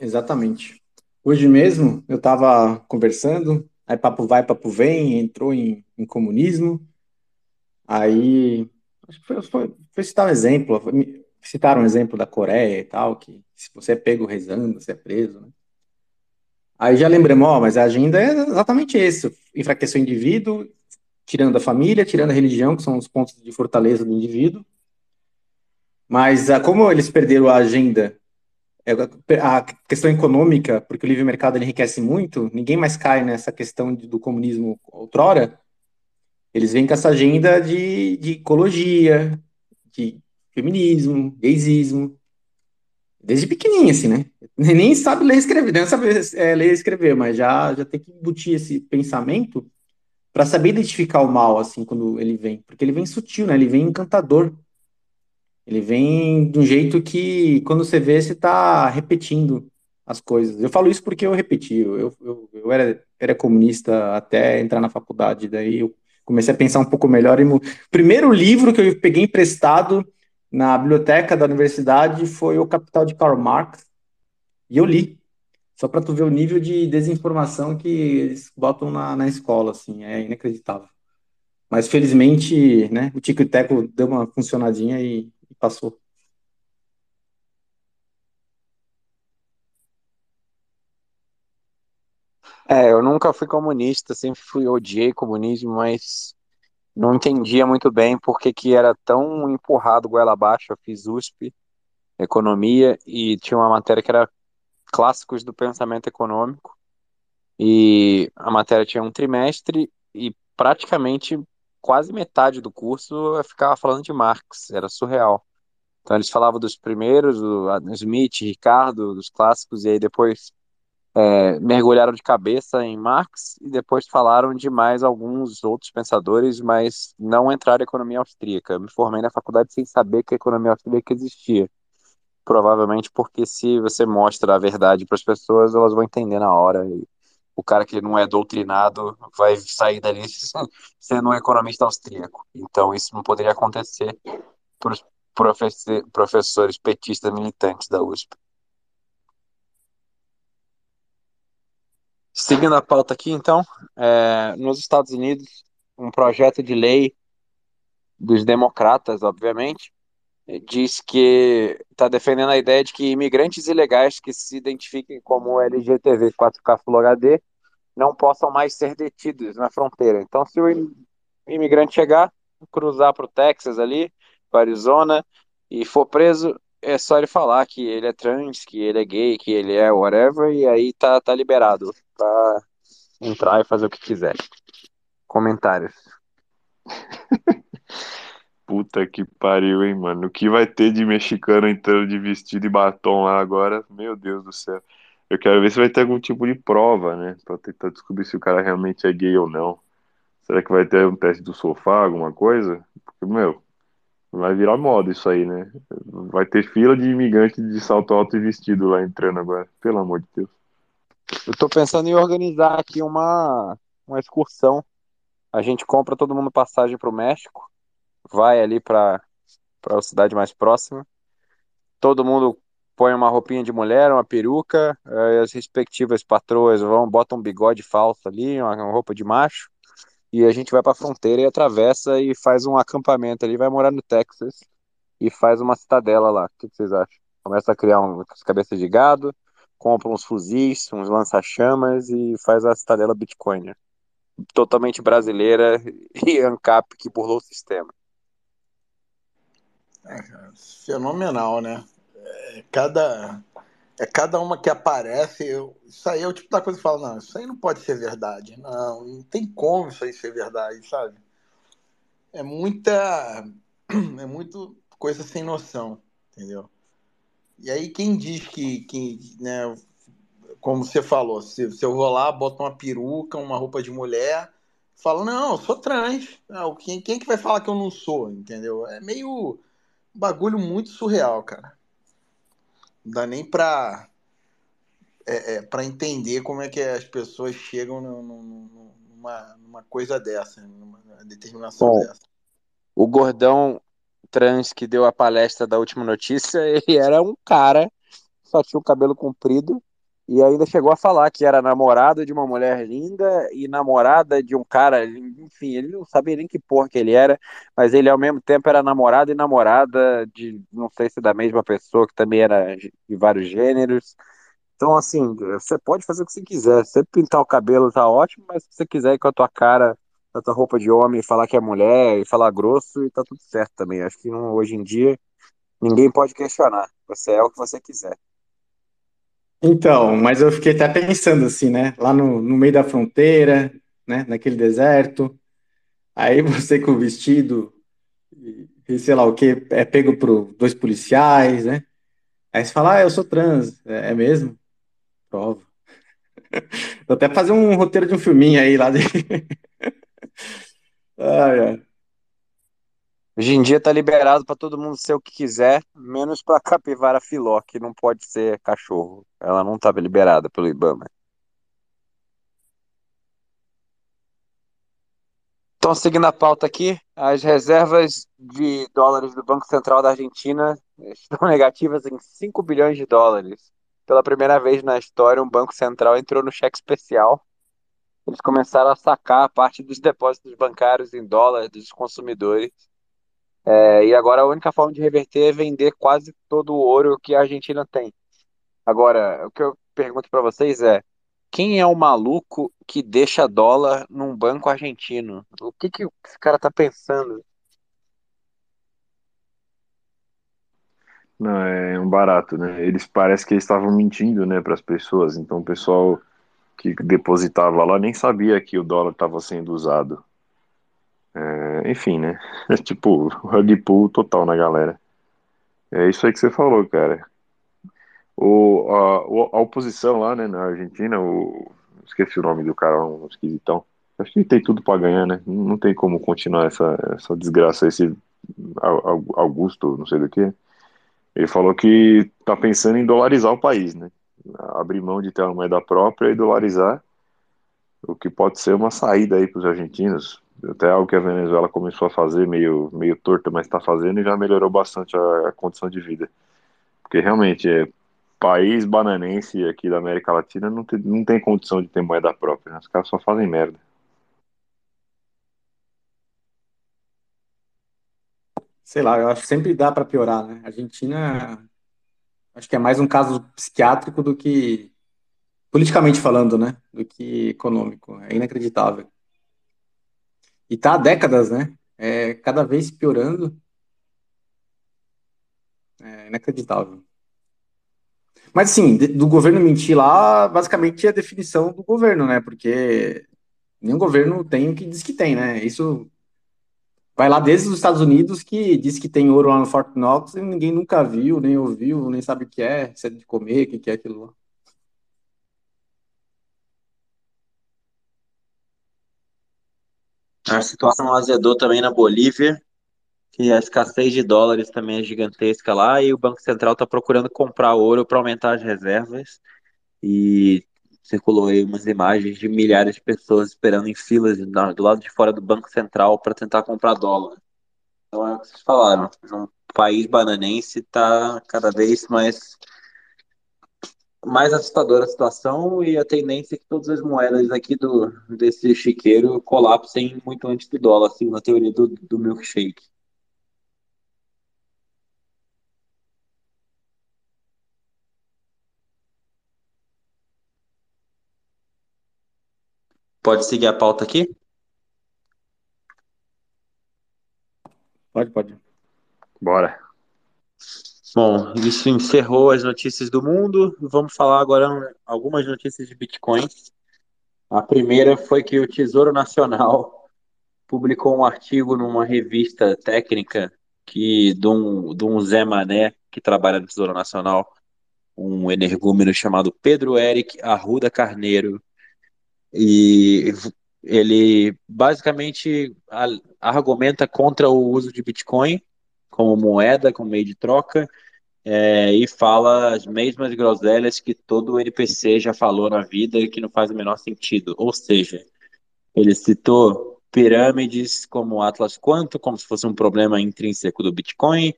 Exatamente. Hoje mesmo eu estava conversando, aí papo vai, papo vem, entrou em, em comunismo, aí acho que foi, foi, foi citar um exemplo, citaram um exemplo da Coreia e tal, que se você é pego rezando, você é preso, né? Aí já lembramos, ó, mas a agenda é exatamente isso: enfraquecer o indivíduo, tirando a família, tirando a religião, que são os pontos de fortaleza do indivíduo. Mas ah, como eles perderam a agenda, é, a questão econômica, porque o livre mercado enriquece muito, ninguém mais cai nessa questão do comunismo outrora. Eles vêm com essa agenda de, de ecologia, de feminismo, gaysismo, desde pequenininho, assim, né? Nem sabe ler e escrever, nem sabe é, ler e escrever, mas já, já tem que embutir esse pensamento para saber identificar o mal, assim, quando ele vem. Porque ele vem sutil, né? Ele vem encantador. Ele vem de um jeito que, quando você vê, você está repetindo as coisas. Eu falo isso porque eu repeti. Eu, eu, eu era, era comunista até entrar na faculdade, daí eu comecei a pensar um pouco melhor. E, o primeiro livro que eu peguei emprestado na biblioteca da universidade foi O Capital de Karl Marx, e eu li, só para tu ver o nível de desinformação que eles botam na, na escola, assim, é inacreditável. Mas felizmente, né, o Tico e Teco deu uma funcionadinha e, e passou. É, eu nunca fui comunista, sempre fui odiei comunismo, mas não entendia muito bem por que, era tão empurrado goela abaixo. Eu fiz USP, economia, e tinha uma matéria que era clássicos do pensamento econômico. E a matéria tinha um trimestre e praticamente quase metade do curso eu ficava falando de Marx, era surreal. Então eles falavam dos primeiros, o Smith, Ricardo, dos clássicos, e aí depois é, mergulharam de cabeça em Marx e depois falaram de mais alguns outros pensadores, mas não entraram em economia austríaca. Eu me formei na faculdade sem saber que a economia austríaca existia. Provavelmente porque se você mostra a verdade para as pessoas, elas vão entender na hora. E o cara que não é doutrinado vai sair dali *laughs* sendo um economista austríaco. Então isso não poderia acontecer para os professores petistas militantes da USP. Seguindo a pauta aqui, então, é, nos Estados Unidos, um projeto de lei dos democratas, obviamente, diz que está defendendo a ideia de que imigrantes ilegais que se identifiquem como LGTV 4K Full HD não possam mais ser detidos na fronteira. Então, se o imigrante chegar, cruzar para o Texas ali, para Arizona, e for preso, é só ele falar que ele é trans, que ele é gay, que ele é whatever, e aí tá, tá liberado pra entrar e fazer o que quiser. Comentários. *laughs* Puta que pariu, hein, mano. O que vai ter de mexicano entrando de vestido e batom lá agora? Meu Deus do céu. Eu quero ver se vai ter algum tipo de prova, né? Pra tentar descobrir se o cara realmente é gay ou não. Será que vai ter um teste do sofá, alguma coisa? Porque, meu, Vai virar moda isso aí, né? Vai ter fila de imigrante de salto alto e vestido lá entrando agora. Pelo amor de Deus. Eu tô pensando em organizar aqui uma, uma excursão. A gente compra todo mundo passagem pro México, vai ali para para a cidade mais próxima. Todo mundo põe uma roupinha de mulher, uma peruca, as respectivas patroas vão, botam um bigode falso ali, uma roupa de macho e a gente vai para a fronteira e atravessa e faz um acampamento ali, vai morar no Texas e faz uma cidadela lá. O que, que vocês acham? Começa a criar umas cabeças de gado, compra uns fuzis, uns lança-chamas e faz a cidadela Bitcoin. Totalmente brasileira *laughs* e ANCAP que burlou o sistema. É, fenomenal, né? É, cada, é cada uma que aparece. Eu, isso aí é o tipo da coisa que fala, não, isso aí não pode ser verdade. Não, não tem como isso aí ser verdade, sabe? É muita. *clears throat* É muito coisa sem noção, entendeu? E aí quem diz que, que né, como você falou, se, se eu vou lá, boto uma peruca, uma roupa de mulher, falo, não, eu sou trans. Não, quem, quem que vai falar que eu não sou, entendeu? É meio bagulho muito surreal, cara. Não dá nem pra, é, é, pra entender como é que as pessoas chegam no, no, numa, numa coisa dessa, numa determinação Bom, dessa. O gordão trans que deu a palestra da última notícia, *laughs* ele era um cara, só tinha o cabelo comprido, e ainda chegou a falar que era namorado de uma mulher linda e namorada de um cara, enfim, ele não sabia nem que porra que ele era, mas ele ao mesmo tempo era namorado e namorada de, não sei se da mesma pessoa, que também era de vários gêneros. Então, assim, você pode fazer o que você quiser. Você pintar o cabelo tá ótimo, mas se você quiser ir com a tua cara, com a tua roupa de homem, falar que é mulher e falar grosso, e tá tudo certo também. Acho que não, hoje em dia ninguém pode questionar. Você é o que você quiser. Então, mas eu fiquei até pensando assim, né? Lá no, no meio da fronteira, né? Naquele deserto. Aí você com o vestido e sei lá o que, é pego por dois policiais, né? Aí você fala, ah, eu sou trans. É, é mesmo? Prova. *laughs* Vou até fazer um roteiro de um filminho aí lá de... *laughs* ai, ai. Hoje em dia tá liberado para todo mundo ser o que quiser, menos para capivara filó, que não pode ser cachorro. Ela não estava liberada pelo IBAMA. Então, seguindo a pauta aqui, as reservas de dólares do Banco Central da Argentina *laughs* estão negativas em 5 bilhões de dólares. Pela primeira vez na história, um banco central entrou no cheque especial. Eles começaram a sacar parte dos depósitos bancários em dólar dos consumidores é, e agora a única forma de reverter é vender quase todo o ouro que a Argentina tem. Agora, o que eu pergunto para vocês é: quem é o maluco que deixa dólar num banco argentino? O que, que esse cara tá pensando? Não, é um barato, né? Eles parece que estavam mentindo, né, para as pessoas. Então o pessoal que depositava lá nem sabia que o dólar estava sendo usado. É, enfim, né? É *laughs* tipo, rug pull total na galera. É isso aí que você falou, cara. O, a, a oposição lá, né, na Argentina, o, esqueci o nome do cara, um esquisitão. Acho que tem tudo para ganhar, né? Não tem como continuar essa, essa desgraça, esse Augusto, não sei do que. Ele falou que tá pensando em dolarizar o país, né? Abrir mão de ter uma moeda própria e dolarizar, o que pode ser uma saída aí para os argentinos até algo que a Venezuela começou a fazer meio, meio torto, mas está fazendo e já melhorou bastante a, a, condição de vida. Porque realmente é país bananense aqui da América Latina não tem, não tem condição de ter moeda própria, né? os caras só fazem merda. Sei lá, eu acho que sempre dá para piorar, né? A Argentina acho que é mais um caso psiquiátrico do que politicamente falando, né? Do que econômico. É inacreditável. E tá há décadas, né? É, cada vez piorando. É inacreditável. Mas, assim, do governo mentir lá, basicamente é a definição do governo, né? Porque nenhum governo tem o que diz que tem, né? Isso vai lá desde os Estados Unidos, que diz que tem ouro lá no Fort Knox e ninguém nunca viu, nem ouviu, nem sabe o que é, se é de comer, o que é aquilo lá. A situação azedou também na Bolívia, que a escassez de dólares também é gigantesca lá, e o Banco Central está procurando comprar ouro para aumentar as reservas. E circulou aí umas imagens de milhares de pessoas esperando em filas do lado de fora do Banco Central para tentar comprar dólar. Então é o que vocês falaram, um país bananense está cada vez mais mais assustadora a situação e a tendência é que todas as moedas aqui do, desse chiqueiro colapsem muito antes do dólar, assim, na teoria do, do milkshake. Pode seguir a pauta aqui? Pode, pode. Bora. Bom, isso encerrou as notícias do mundo. Vamos falar agora algumas notícias de Bitcoin. A primeira foi que o Tesouro Nacional *laughs* publicou um artigo numa revista técnica que de um, de um Zé Mané que trabalha no Tesouro Nacional, um energúmeno chamado Pedro Eric Arruda Carneiro, e ele basicamente argumenta contra o uso de Bitcoin como moeda, como meio de troca, é, e fala as mesmas groselhas que todo NPC já falou na vida e que não faz o menor sentido. Ou seja, ele citou pirâmides como Atlas Quanto, como se fosse um problema intrínseco do Bitcoin.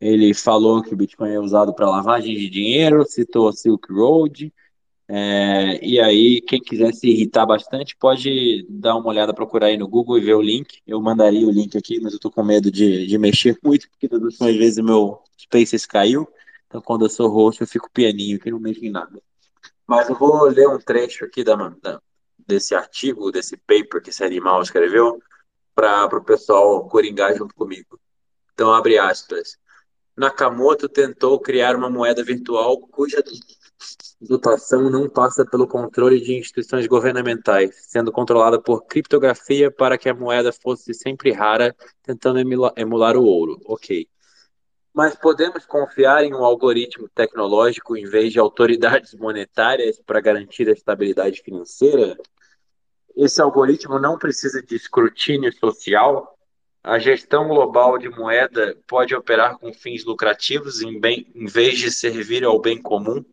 Ele falou que o Bitcoin é usado para lavagem de dinheiro, citou a Silk Road, é, e aí, quem quiser se irritar bastante, pode dar uma olhada, procurar aí no Google e ver o link. Eu mandaria o link aqui, mas eu tô com medo de, de mexer *laughs* muito, porque das últimas vezes o meu Spaces caiu. Então, quando eu sou roxo, eu fico pianinho, que não mexo em nada. Mas eu vou ler um trecho aqui da, da desse artigo, desse paper que esse animal escreveu, para o pessoal coringar junto comigo. Então, abre aspas. Nakamoto tentou criar uma moeda virtual cuja dotação não passa pelo controle de instituições governamentais, sendo controlada por criptografia para que a moeda fosse sempre rara, tentando emular o ouro. Ok. Mas podemos confiar em um algoritmo tecnológico em vez de autoridades *laughs* monetárias para garantir a estabilidade financeira? Esse algoritmo não precisa de escrutínio social? A gestão global de moeda pode operar com fins lucrativos em, bem, em vez de servir ao bem comum?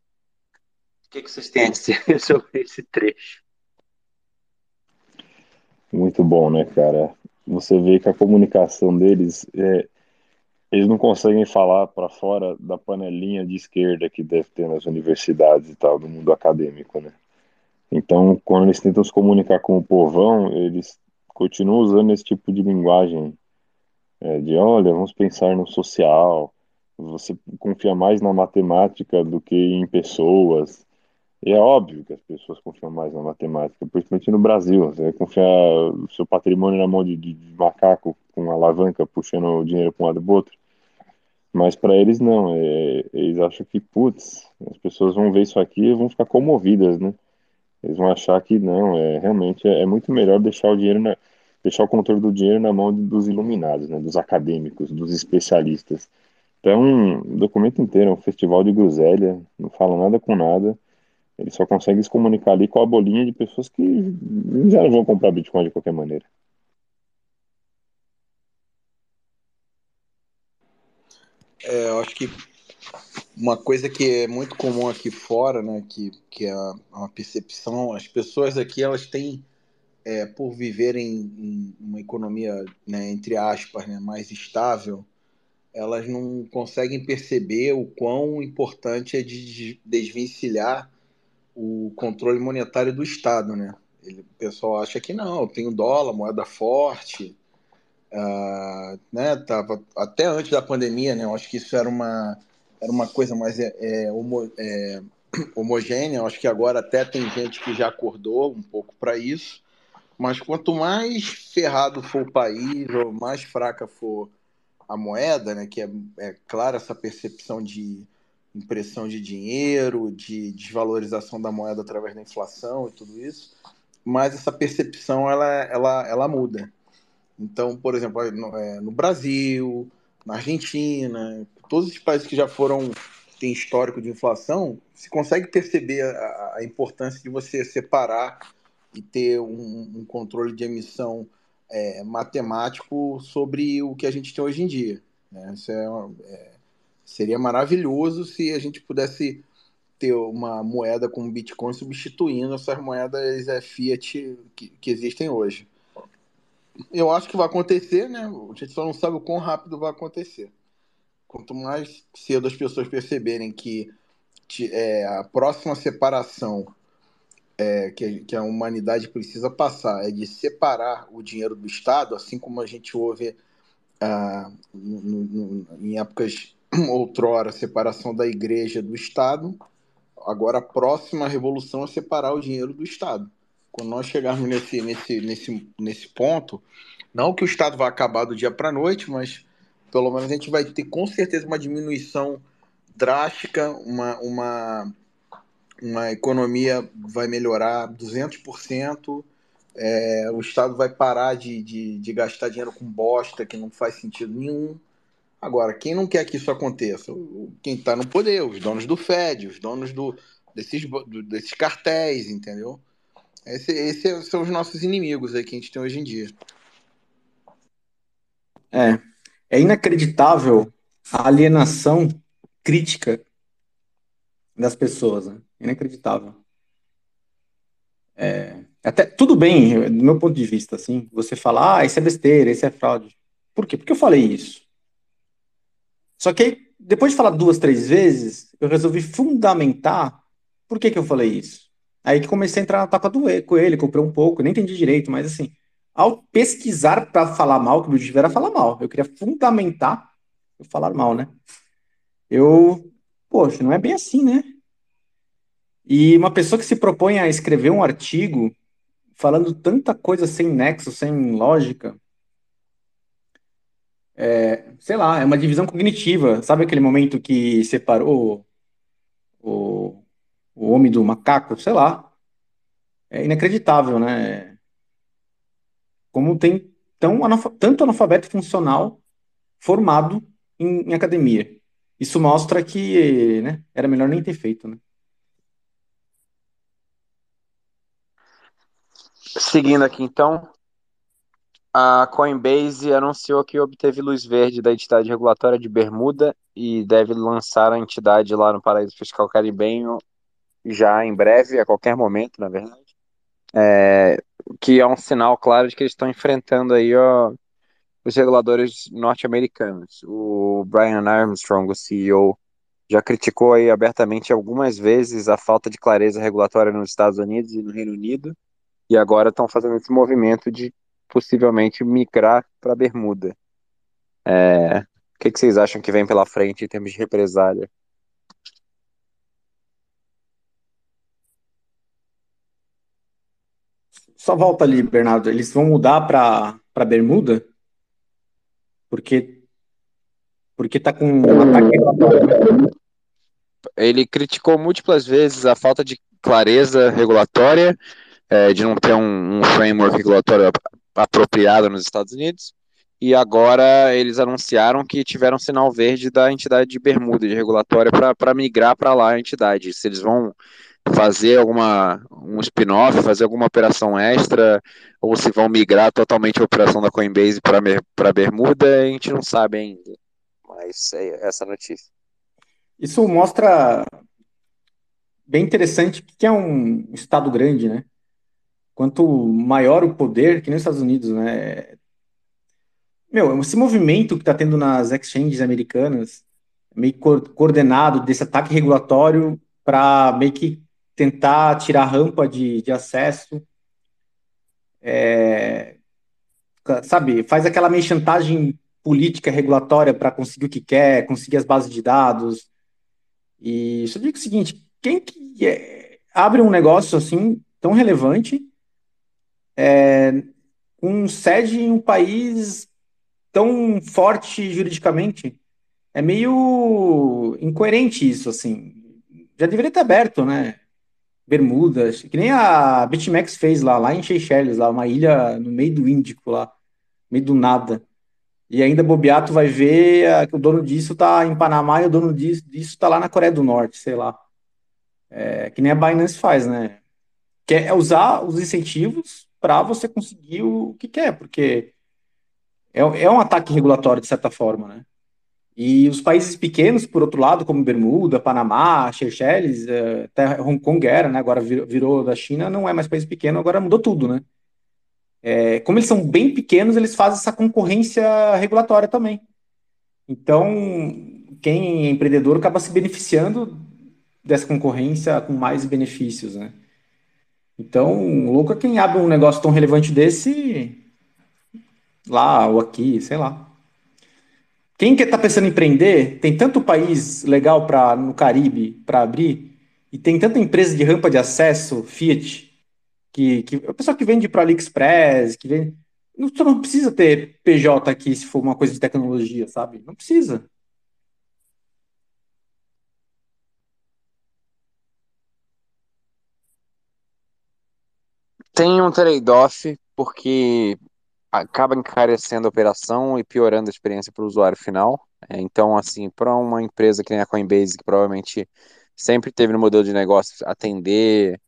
Que, que vocês têm a dizer *laughs* sobre esse trecho? Muito bom, né, cara? Você vê que a comunicação deles é, eles não conseguem falar para fora da panelinha de esquerda que deve ter nas universidades e tal, no mundo acadêmico, né? Então, quando eles tentam se comunicar com o povão, eles continuam usando esse tipo de linguagem é, de, olha, vamos pensar no social, você confia mais na matemática do que em pessoas, e é óbvio que as pessoas confiam mais na matemática, principalmente no Brasil. Você vai confiar o seu patrimônio na mão de, de, de macaco com alavanca puxando o dinheiro para um lado e outro. Mas para eles não. É, eles acham que, putz, as pessoas vão ver isso aqui e vão ficar comovidas, né? Eles vão achar que não, é realmente é, é muito melhor deixar o dinheiro na, deixar o controle do dinheiro na mão dos iluminados, né, dos acadêmicos, dos especialistas. Então, o documento inteiro é um festival de groselha, não fala nada com nada. Ele só consegue se comunicar ali com a bolinha de pessoas que já não vão comprar Bitcoin de qualquer maneira. É, eu acho que uma coisa que é muito comum aqui fora, né, que, que é uma percepção, as pessoas aqui elas têm, é, por viverem em uma economia, né, entre aspas, né, mais estável, elas não conseguem perceber o quão importante é de desvencilhar o controle monetário do Estado, né? Ele, o pessoal acha que não, tem o dólar, moeda forte, uh, né? Tava até antes da pandemia, né? Eu acho que isso era uma era uma coisa mais é, é, homo, é, *clears throat* homogênea. Eu acho que agora até tem gente que já acordou um pouco para isso. Mas quanto mais ferrado for o país, ou mais fraca for a moeda, né? Que é, é clara essa percepção de impressão de dinheiro, de desvalorização da moeda através da inflação e tudo isso, mas essa percepção ela, ela, ela muda. Então, por exemplo, no, é, no Brasil, na Argentina, todos os países que já foram têm histórico de inflação, se consegue perceber a, a importância de você separar e ter um, um controle de emissão é, matemático sobre o que a gente tem hoje em dia. Né? Isso é, é Seria maravilhoso se a gente pudesse ter uma moeda como Bitcoin substituindo essas moedas é, Fiat que, que existem hoje. Eu acho que vai acontecer, né? A gente só não sabe o quão rápido vai acontecer. Quanto mais cedo as pessoas perceberem que é, a próxima separação é, que, que, a humanidade precisa passar é de separar o dinheiro do Estado, assim como a gente ouve ah, no, no, em épocas *clears throat* outrora, separação da igreja do Estado. Agora, a próxima revolução é separar o dinheiro do Estado. Quando nós chegarmos nesse, nesse, nesse, nesse ponto, não que o Estado vá acabar do dia para a noite, mas pelo menos a gente vai ter com certeza uma diminuição drástica, uma, uma, uma economia vai melhorar 200%, é, o Estado vai parar de, de, de gastar dinheiro com bosta que não faz sentido nenhum. Agora, quem não quer que isso aconteça? Quem está no poder, os donos do Fed, os donos do, desses, do, desses cartéis, entendeu? Esses esse são os nossos inimigos aí que a gente tem hoje em dia. É, é inacreditável a alienação crítica das pessoas. Né? Inacreditável. É, até tudo bem, do meu ponto de vista, assim, você falar, ah, isso é besteira, isso é fraude. Por quê? Porque eu falei isso. Só que depois de falar duas, três vezes, eu resolvi fundamentar por que, que eu falei isso. Aí que comecei a entrar na tapa do com ele, comprei um pouco, nem entendi direito, mas assim, ao pesquisar para falar mal, que o objetivo era falar mal, eu queria fundamentar eu falar mal, né? Eu, poxa, não é bem assim, né? E uma pessoa que se propõe a escrever um artigo falando tanta coisa sem nexo, sem lógica, é, sei lá, é uma divisão cognitiva. Sabe aquele momento que separou o, o homem do macaco? Sei lá. É inacreditável, né? Como tem tão, tanto analfabeto funcional formado em, em academia. Isso mostra que né, era melhor nem ter feito, né? Seguindo aqui então, a Coinbase anunciou que obteve luz verde da entidade regulatória de Bermuda e deve lançar a entidade lá no paraíso fiscal caribenho já em breve, a qualquer momento, na verdade. É, que é um sinal claro de que eles estão enfrentando aí ó, os reguladores norte-americanos. O Brian Armstrong, o CEO, já criticou aí abertamente algumas vezes a falta de clareza regulatória nos Estados Unidos e no Reino Unido, e agora estão fazendo esse movimento de possivelmente migrar para Bermuda. É, o que, que vocês acham que vem pela frente em termos de represália? Só volta ali, Bernardo. Eles vão mudar para Bermuda? Porque porque tá com um ataque Ele criticou múltiplas vezes a falta de clareza regulatória, é, de não ter um, um framework regulatório apropriado nos Estados Unidos, e agora eles anunciaram que tiveram sinal verde da entidade de Bermuda, de regulatória, para migrar para lá a entidade. Se eles vão fazer alguma um spin-off, fazer alguma operação extra, ou se vão migrar totalmente a operação da Coinbase para Bermuda, a gente não sabe ainda. Mas é essa notícia. Isso mostra bem interessante que é um estado grande, né? Quanto maior o poder, que nem os Estados Unidos, né? Meu, esse movimento que está tendo nas exchanges americanas, meio coordenado desse ataque regulatório para meio que tentar tirar rampa de, de acesso. É, sabe, faz aquela meio chantagem política regulatória para conseguir o que quer, conseguir as bases de dados. E só digo o seguinte: quem que é, abre um negócio assim tão relevante, é, com sede em um país tão forte juridicamente, é meio incoerente isso, assim. Já deveria ter aberto, né? Bermudas, que nem a BitMEX fez lá, lá em Seychelles, lá, uma ilha no meio do Índico, lá, no meio do nada. E ainda bobeato vai ver que o dono disso tá em Panamá e o dono disso, disso tá lá na Coreia do Norte, sei lá. É, que nem a Binance faz, né? Quer é usar os incentivos para você conseguir o que quer, porque é, é um ataque regulatório, de certa forma, né? E os países pequenos, por outro lado, como Bermuda, Panamá, Seychelles, até Hong Kong era, né? Agora virou, da China, não é mais país pequeno, agora mudou tudo, né? É, como eles são bem pequenos, eles fazem essa concorrência regulatória também. Então, quem é empreendedor acaba se beneficiando dessa concorrência com mais benefícios, né? Então, louco é quem abre um negócio tão relevante desse lá ou aqui, sei lá. Quem que está pensando em empreender, tem tanto país legal para no Caribe para abrir, e tem tanta empresa de rampa de acesso, Fiat, que, que o pessoal que vende para AliExpress, que vende. Não, não precisa ter PJ aqui se for uma coisa de tecnologia, sabe? Não precisa. Tem um trade-off, porque acaba encarecendo a operação e piorando a experiência para o usuário final. É, então, assim, para uma empresa que nem a Coinbase, que provavelmente sempre teve no modelo de negócio atender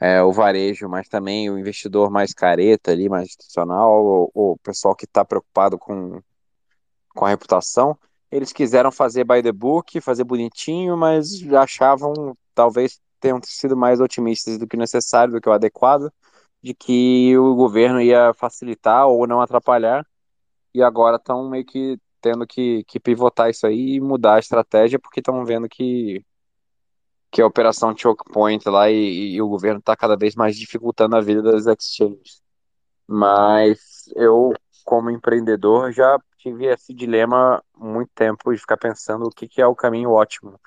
é, o varejo, mas também o investidor mais careta ali, mais institucional, ou, o pessoal que está preocupado com, com a reputação, eles quiseram fazer by the book, fazer bonitinho, mas achavam, talvez tenham sido mais otimistas do que necessário, do que o adequado, de que o governo ia facilitar ou não atrapalhar, e agora estão meio que tendo que, que pivotar isso aí e mudar a estratégia, porque estão vendo que, que a operação choke point lá e, e o governo está cada vez mais dificultando a vida das exchanges. Mas eu, como empreendedor, já tive esse dilema muito tempo de ficar pensando o que, que é o caminho ótimo.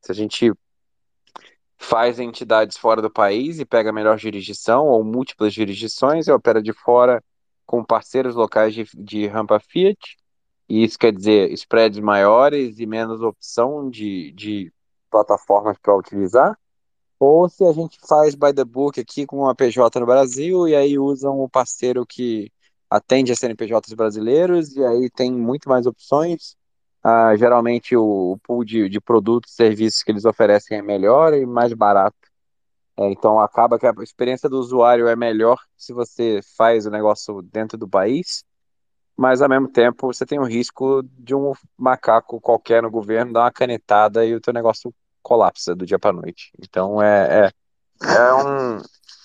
Se a gente faz entidades fora do país e pega melhor jurisdição ou múltiplas jurisdições e opera de fora com parceiros locais de, de rampa Fiat. E isso quer dizer spreads maiores e menos opção de, de plataformas para utilizar. Ou se a gente faz by the book aqui com uma PJ no Brasil e aí usam o parceiro que atende a CNPJs brasileiros e aí tem muito mais opções Uh, geralmente o, o pool de, de, produtos e serviços que eles oferecem é melhor e mais barato. É, então acaba que a experiência do usuário é melhor se você faz o negócio dentro do país, mas ao mesmo tempo você tem o risco de um macaco qualquer no governo dar uma canetada e o teu negócio colapsa do dia para noite. Então é, é, é, um,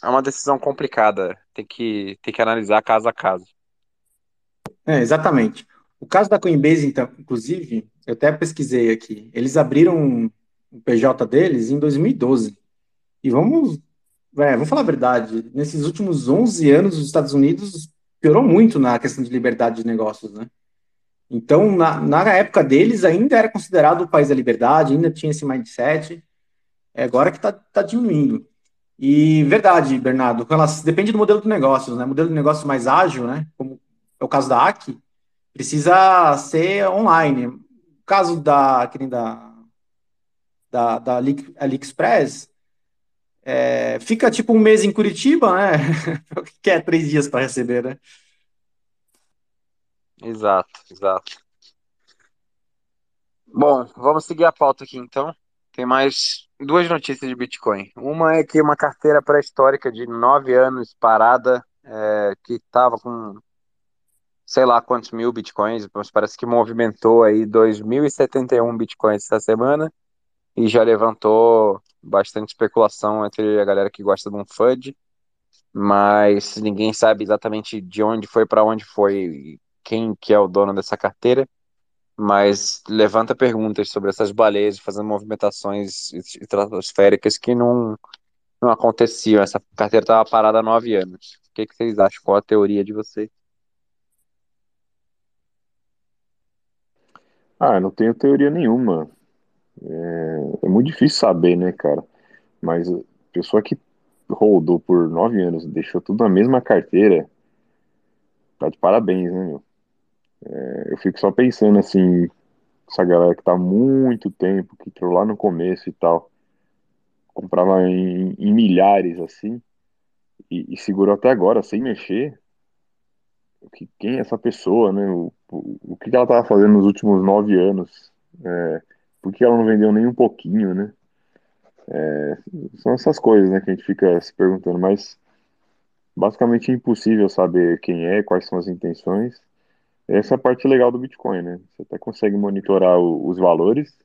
é uma decisão complicada, tem que, tem que analisar caso a caso. É, exatamente. O caso da Coinbase, então, inclusive, eu até pesquisei aqui. Eles abriram o PJ deles em 2012. E vamos, é, vamos falar a verdade, nesses últimos 11 anos, os Estados Unidos piorou muito na questão de liberdade de negócios, né? Então, na, na época deles, ainda era considerado o país da liberdade, ainda tinha esse mindset. É agora que está tá diminuindo. E verdade, Bernardo, depende do modelo de negócios, né? Modelo de negócio mais ágil, né? Como é o caso da ACI, precisa ser online. O caso da, da, da, da AliExpress, é, fica tipo um mês em Curitiba, né? *laughs* que é três dias para receber, né? Exato, exato. Bom, vamos seguir a pauta aqui então. Tem mais duas notícias de Bitcoin. Uma é que uma carteira pré-histórica de nove anos parada, é, que estava com sei lá quantos mil bitcoins, mas parece que movimentou aí 2.071 bitcoins essa semana e já levantou bastante especulação entre a galera que gosta de um FUD, mas ninguém sabe exatamente de onde foi para onde foi, quem que é o dono dessa carteira, mas levanta perguntas sobre essas baleias fazendo movimentações estratosféricas que não, não aconteciam. Essa carteira estava parada há nove anos. O que, que vocês acham? Qual a teoria de vocês? Ah, não tenho teoria nenhuma. É, é muito difícil saber, né, cara? Mas a pessoa que rodou por nove anos, deixou tudo na mesma carteira, tá de parabéns, né, meu? É, eu fico só pensando assim, essa galera que tá muito tempo, que entrou lá no começo e tal, comprava em, em milhares assim, e, e segurou até agora sem mexer, que, quem é essa pessoa, né? O, o, o que ela estava fazendo nos últimos nove anos? É, por que ela não vendeu nem um pouquinho, né? É, são essas coisas, né, que a gente fica se perguntando, mas basicamente é impossível saber quem é, quais são as intenções. Essa é a parte legal do Bitcoin, né? Você até consegue monitorar o, os valores,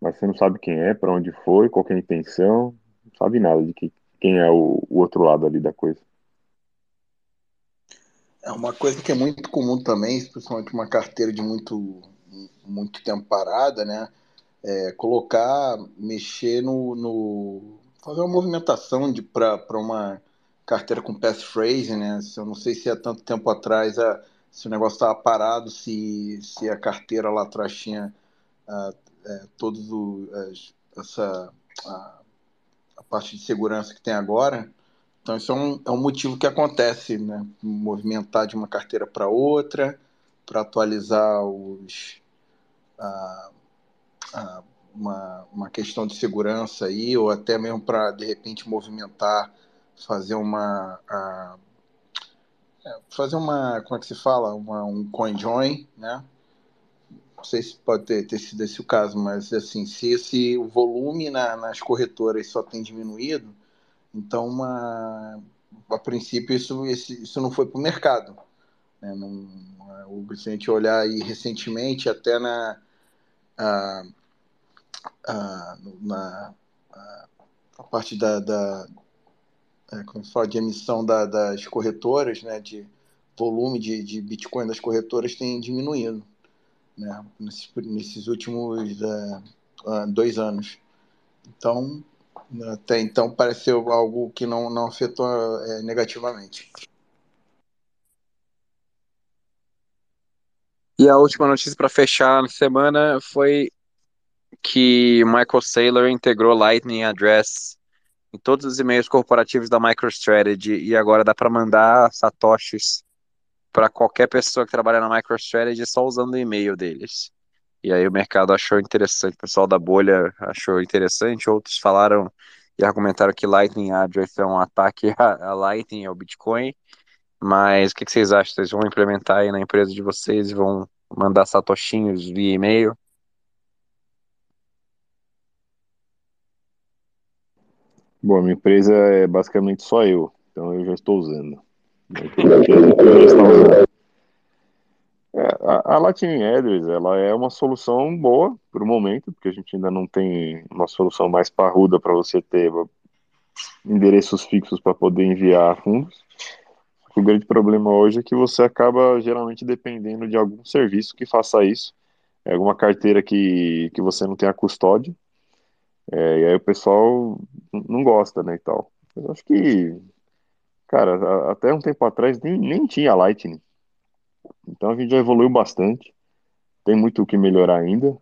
mas você não sabe quem é, para onde foi, qual é a intenção, não sabe nada de que, quem é o, o outro lado ali da coisa. É uma coisa que é muito comum também, principalmente uma carteira de muito, muito tempo parada, né? é, colocar, mexer no, no, fazer uma movimentação de para uma carteira com passphrase, né? Eu não sei se há tanto tempo atrás a, se o negócio estava parado, se, se a carteira lá atrás tinha uh, é, todos os, as, essa a, a, parte de segurança que tem agora. Então isso é um, é um motivo que acontece, né? Movimentar de uma carteira para outra, para atualizar os uh, uh, uma, uma questão de segurança aí, ou até mesmo para de repente movimentar fazer uma é, fazer uma como é que se fala uma, um coin join né não sei se pode ter, ter sido esse o caso mas assim se esse volume na, nas corretoras só tem diminuído então uma a princípio isso esse, isso não foi para o mercado né? não, o, se a gente olhar aí recentemente até na a, a, na a, parte da, da é, como se fala, de emissão da, das corretoras, né, de volume de, de Bitcoin das corretoras tem diminuído né, nesses, nesses últimos é, dois anos. Então, até então pareceu algo que não, não afetou é, negativamente. E a última notícia para fechar na semana foi que Michael Saylor integrou Lightning Address em todos os e-mails corporativos da MicroStrategy e agora dá para mandar satoshis para qualquer pessoa que trabalha na MicroStrategy só usando o e-mail deles. E aí o mercado achou interessante, o pessoal da bolha achou interessante, outros falaram e argumentaram que Lightning Address é um ataque *laughs* a, Lightning, ao Bitcoin. Mas o que, que vocês acham? Vocês vão implementar aí na empresa de vocês e vão mandar satoshinhos via e-mail? Bom, a minha empresa é basicamente só eu, então eu já estou usando. *laughs* Eu já usando. É, a, a Latin ela é uma solução boa para o momento, porque a gente ainda não tem uma solução mais parruda para você ter endereços fixos para poder enviar fundos. O grande problema hoje é que você acaba geralmente dependendo de algum serviço que faça isso, é alguma carteira que, que você não tenha custódia, é, e aí o pessoal não gosta, né, e tal. Eu acho que, cara, até um tempo atrás nem, nem tinha Lightning. Então a gente já evoluiu bastante. Tem muito o que melhorar ainda.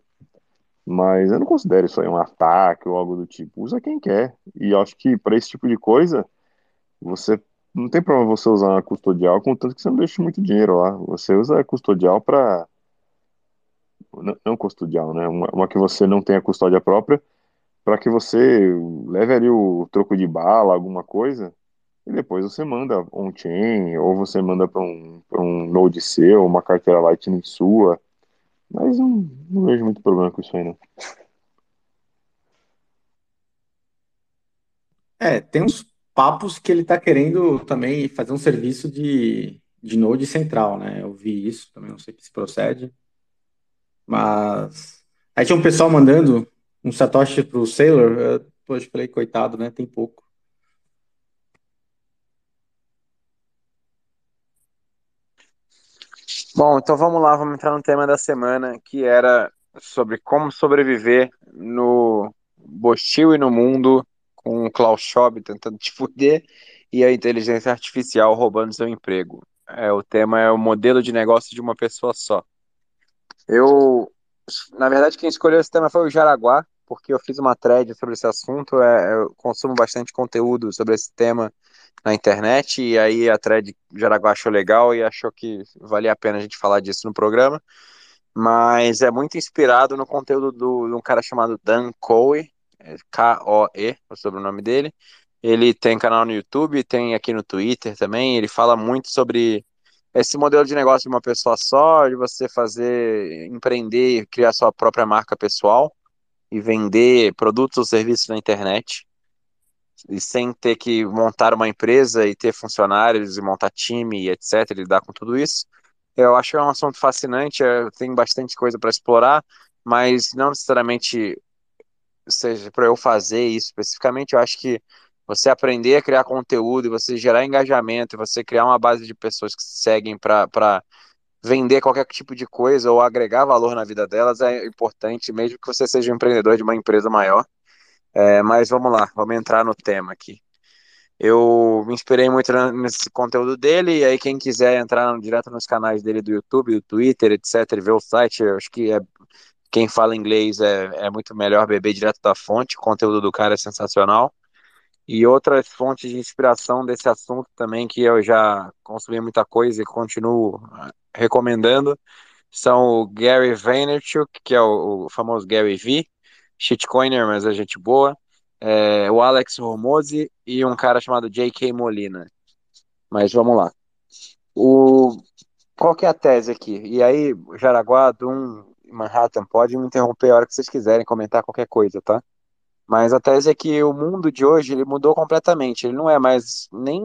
Mas eu não considero isso aí um ataque ou algo do tipo. Usa quem quer. E acho que para esse tipo de coisa, você não tem problema você usar uma custodial, contanto que você não deixe muito dinheiro lá. Você usa a custodial para. Não, não custodial, né? Uma, uma que você não tenha custódia própria para que você leve ali o troco de bala, alguma coisa, e depois você manda on-chain, ou você manda para um, um node seu, uma carteira Lightning sua. Mas não, não vejo muito problema com isso aí, não. É, tem uns papos que ele está querendo também fazer um serviço de, de node central, né? Eu vi isso, também não sei se procede. Mas aí tinha um pessoal mandando um Satoshi pro Sailor, eu depois falei, coitado, né? Tem pouco. Bom, então vamos lá, vamos entrar no tema da semana, que era sobre como sobreviver no Bostil e no mundo com o Klaus Schwab tentando te fuder e a inteligência artificial roubando seu emprego. É, o tema é o modelo de negócio de uma pessoa só. Eu, na verdade, quem escolheu esse tema foi o Jaraguá, porque eu fiz uma thread sobre esse assunto, é, eu consumo bastante conteúdo sobre esse tema na internet, e aí a thread Jaraguá achou legal e achou que valia a pena a gente falar disso no programa, mas é muito inspirado no conteúdo do, de um cara chamado Dan Coe, é K-O-E, o sobrenome dele, ele tem canal no YouTube, tem aqui no Twitter também, ele fala muito sobre esse modelo de negócio de uma pessoa só, de você fazer, empreender, criar sua própria marca pessoal, e vender produtos ou serviços na internet e sem ter que montar uma empresa e ter funcionários e montar time e etc, lidar com tudo isso. Eu acho que é um assunto fascinante, tem bastante coisa para explorar, mas não necessariamente seja para eu fazer isso especificamente, eu acho que você aprender a criar conteúdo você gerar engajamento você criar uma base de pessoas que seguem para vender qualquer tipo de coisa ou agregar valor na vida delas é importante, mesmo que você seja um empreendedor de uma empresa maior. É, mas vamos lá, vamos entrar no tema aqui. Eu me inspirei muito nesse conteúdo dele, e aí quem quiser entrar direto nos canais dele do YouTube, do Twitter, etc, ver o site, eu acho que é, quem fala inglês é, é muito melhor beber direto da fonte, o conteúdo do cara é sensacional. E outras fontes de inspiração desse assunto também, que eu já consumi muita coisa e continuo ah, recomendando, são o Gary Vaynerchuk, que é o, o famoso Gary V, shitcoiner, mas é gente boa, é, o Alex Hormozzi e um cara chamado J.K. Molina. Mas vamos lá. O, qual que é a tese aqui? E aí, Jaraguá, Doom, Manhattan, pode me interromper a hora que vocês quiserem comentar qualquer coisa, tá? Mas a tese é que o mundo de hoje ele mudou completamente. Ele não é mais nem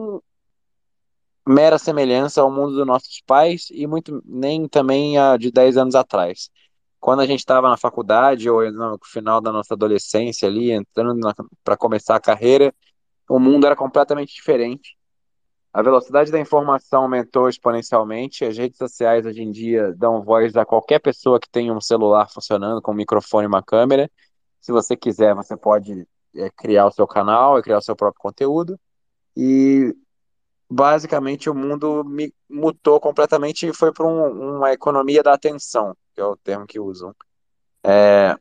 mera semelhança ao mundo dos nossos pais e muito nem também a de 10 anos atrás. Quando a gente estava na faculdade ou no final da nossa adolescência ali, entrando para começar a carreira, o mundo era completamente diferente. A velocidade da informação aumentou exponencialmente. As redes sociais hoje em dia dão voz a qualquer pessoa que tenha um celular funcionando com um microfone e uma câmera. Se você quiser, você pode é, criar o seu canal e criar o seu próprio conteúdo. E basicamente o mundo mutou completamente e foi para um, uma economia da atenção, que é o termo que usam. É,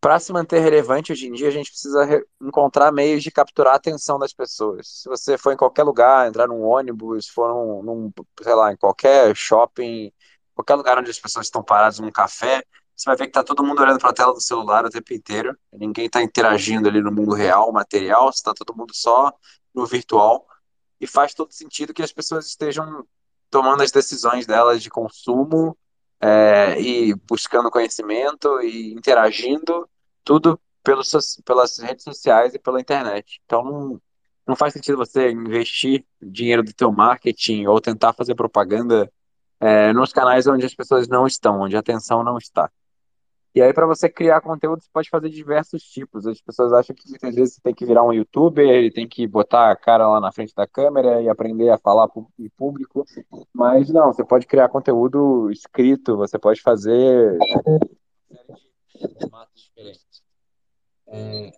para se manter relevante hoje em dia, a gente precisa encontrar meios de capturar a atenção das pessoas. Se você for em qualquer lugar, entrar num ônibus, for num, num sei lá, em qualquer shopping, qualquer lugar onde as pessoas estão paradas num café, você vai ver que tá todo mundo olhando para a tela do celular o tempo inteiro. Ninguém está interagindo ali no mundo real, material, está todo mundo só no virtual. E faz todo sentido que as pessoas estejam tomando as decisões delas de consumo é, e buscando conhecimento e interagindo, tudo pelos, pelas redes sociais e pela internet. Então, não, não faz sentido você investir dinheiro do teu marketing ou tentar fazer propaganda é, nos canais onde as pessoas não estão, onde a atenção não está. E aí, para você criar conteúdo, você pode fazer diversos tipos. As pessoas acham que muitas vezes você tem que virar um youtuber, tem que botar a cara lá na frente da câmera e aprender a falar em público. Mas não, você pode criar conteúdo escrito, você pode fazer. É...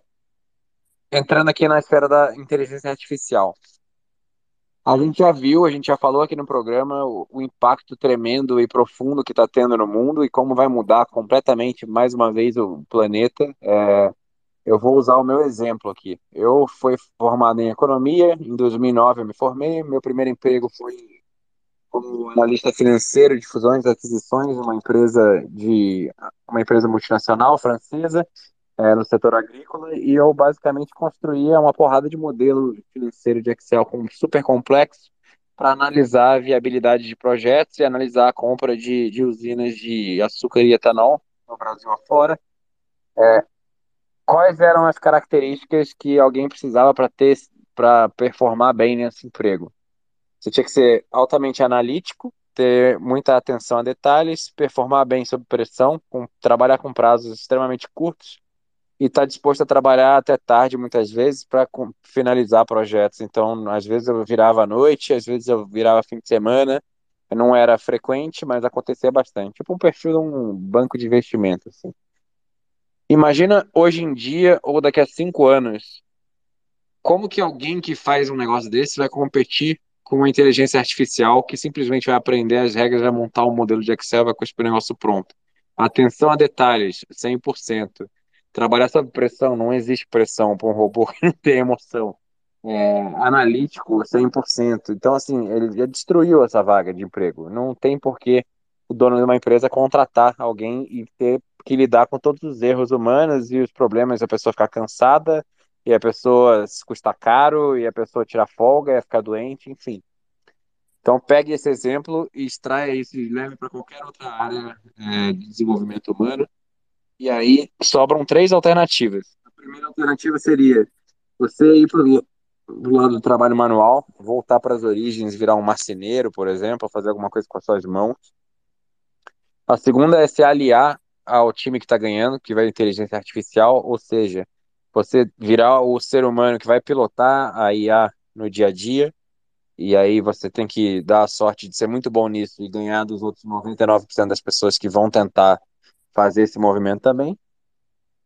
Entrando aqui na esfera da inteligência artificial. A gente já viu, a gente já falou aqui no programa o, o impacto tremendo e profundo que está tendo no mundo e como vai mudar completamente, mais uma vez, o planeta. É, eu vou usar o meu exemplo aqui. Eu fui formado em economia, em 2009 eu me formei, meu primeiro emprego foi como analista financeiro de fusões e aquisições, uma empresa de uma empresa multinacional francesa é, no setor agrícola e eu basicamente construía uma porrada de modelos financeiros de Excel com, super complexo para analisar a viabilidade de projetos e analisar a compra de, de usinas de açúcar e etanol no Brasil afora. É, quais eram as características que alguém precisava para ter para performar bem nesse emprego? Você tinha que ser altamente analítico, ter muita atenção a detalhes, performar bem sob pressão, com, trabalhar com prazos extremamente curtos e está disposto a trabalhar até tarde muitas vezes para finalizar projetos. Então, às vezes eu virava à noite, às vezes eu virava fim de semana. Não era frequente, mas acontecia bastante. Tipo um perfil de um banco de investimento. Assim. Imagina hoje em dia ou daqui a cinco anos, como que alguém que faz um negócio desse vai competir com uma inteligência artificial que simplesmente vai aprender as regras, vai montar um modelo de Excel, vai cuspir o negócio pronto. Atenção a detalhes, 100% trabalhar sob pressão, não existe pressão para um robô *laughs* que não tem emoção. É, analítico, 100%. Então, assim, ele já destruiu essa vaga de emprego. Não tem por que o dono de uma empresa contratar alguém e ter que lidar com todos os erros humanos e os problemas, a pessoa ficar cansada, e a pessoa se custa caro, e a pessoa tirar folga, e ficar doente, enfim. Então, pegue esse exemplo e extraia isso e leve para qualquer outra área é, de desenvolvimento humano e aí sobram três alternativas. A primeira alternativa seria você ir para o lado do trabalho manual, voltar para as origens, virar um marceneiro, por exemplo, fazer alguma coisa com as suas mãos. A segunda é se aliar ao time que está ganhando, que vai inteligência artificial, ou seja, você virar o ser humano que vai pilotar a IA no dia a dia. e aí você tem que dar a sorte de ser muito bom nisso e ganhar dos outros 99% das pessoas que vão tentar fazer esse movimento também.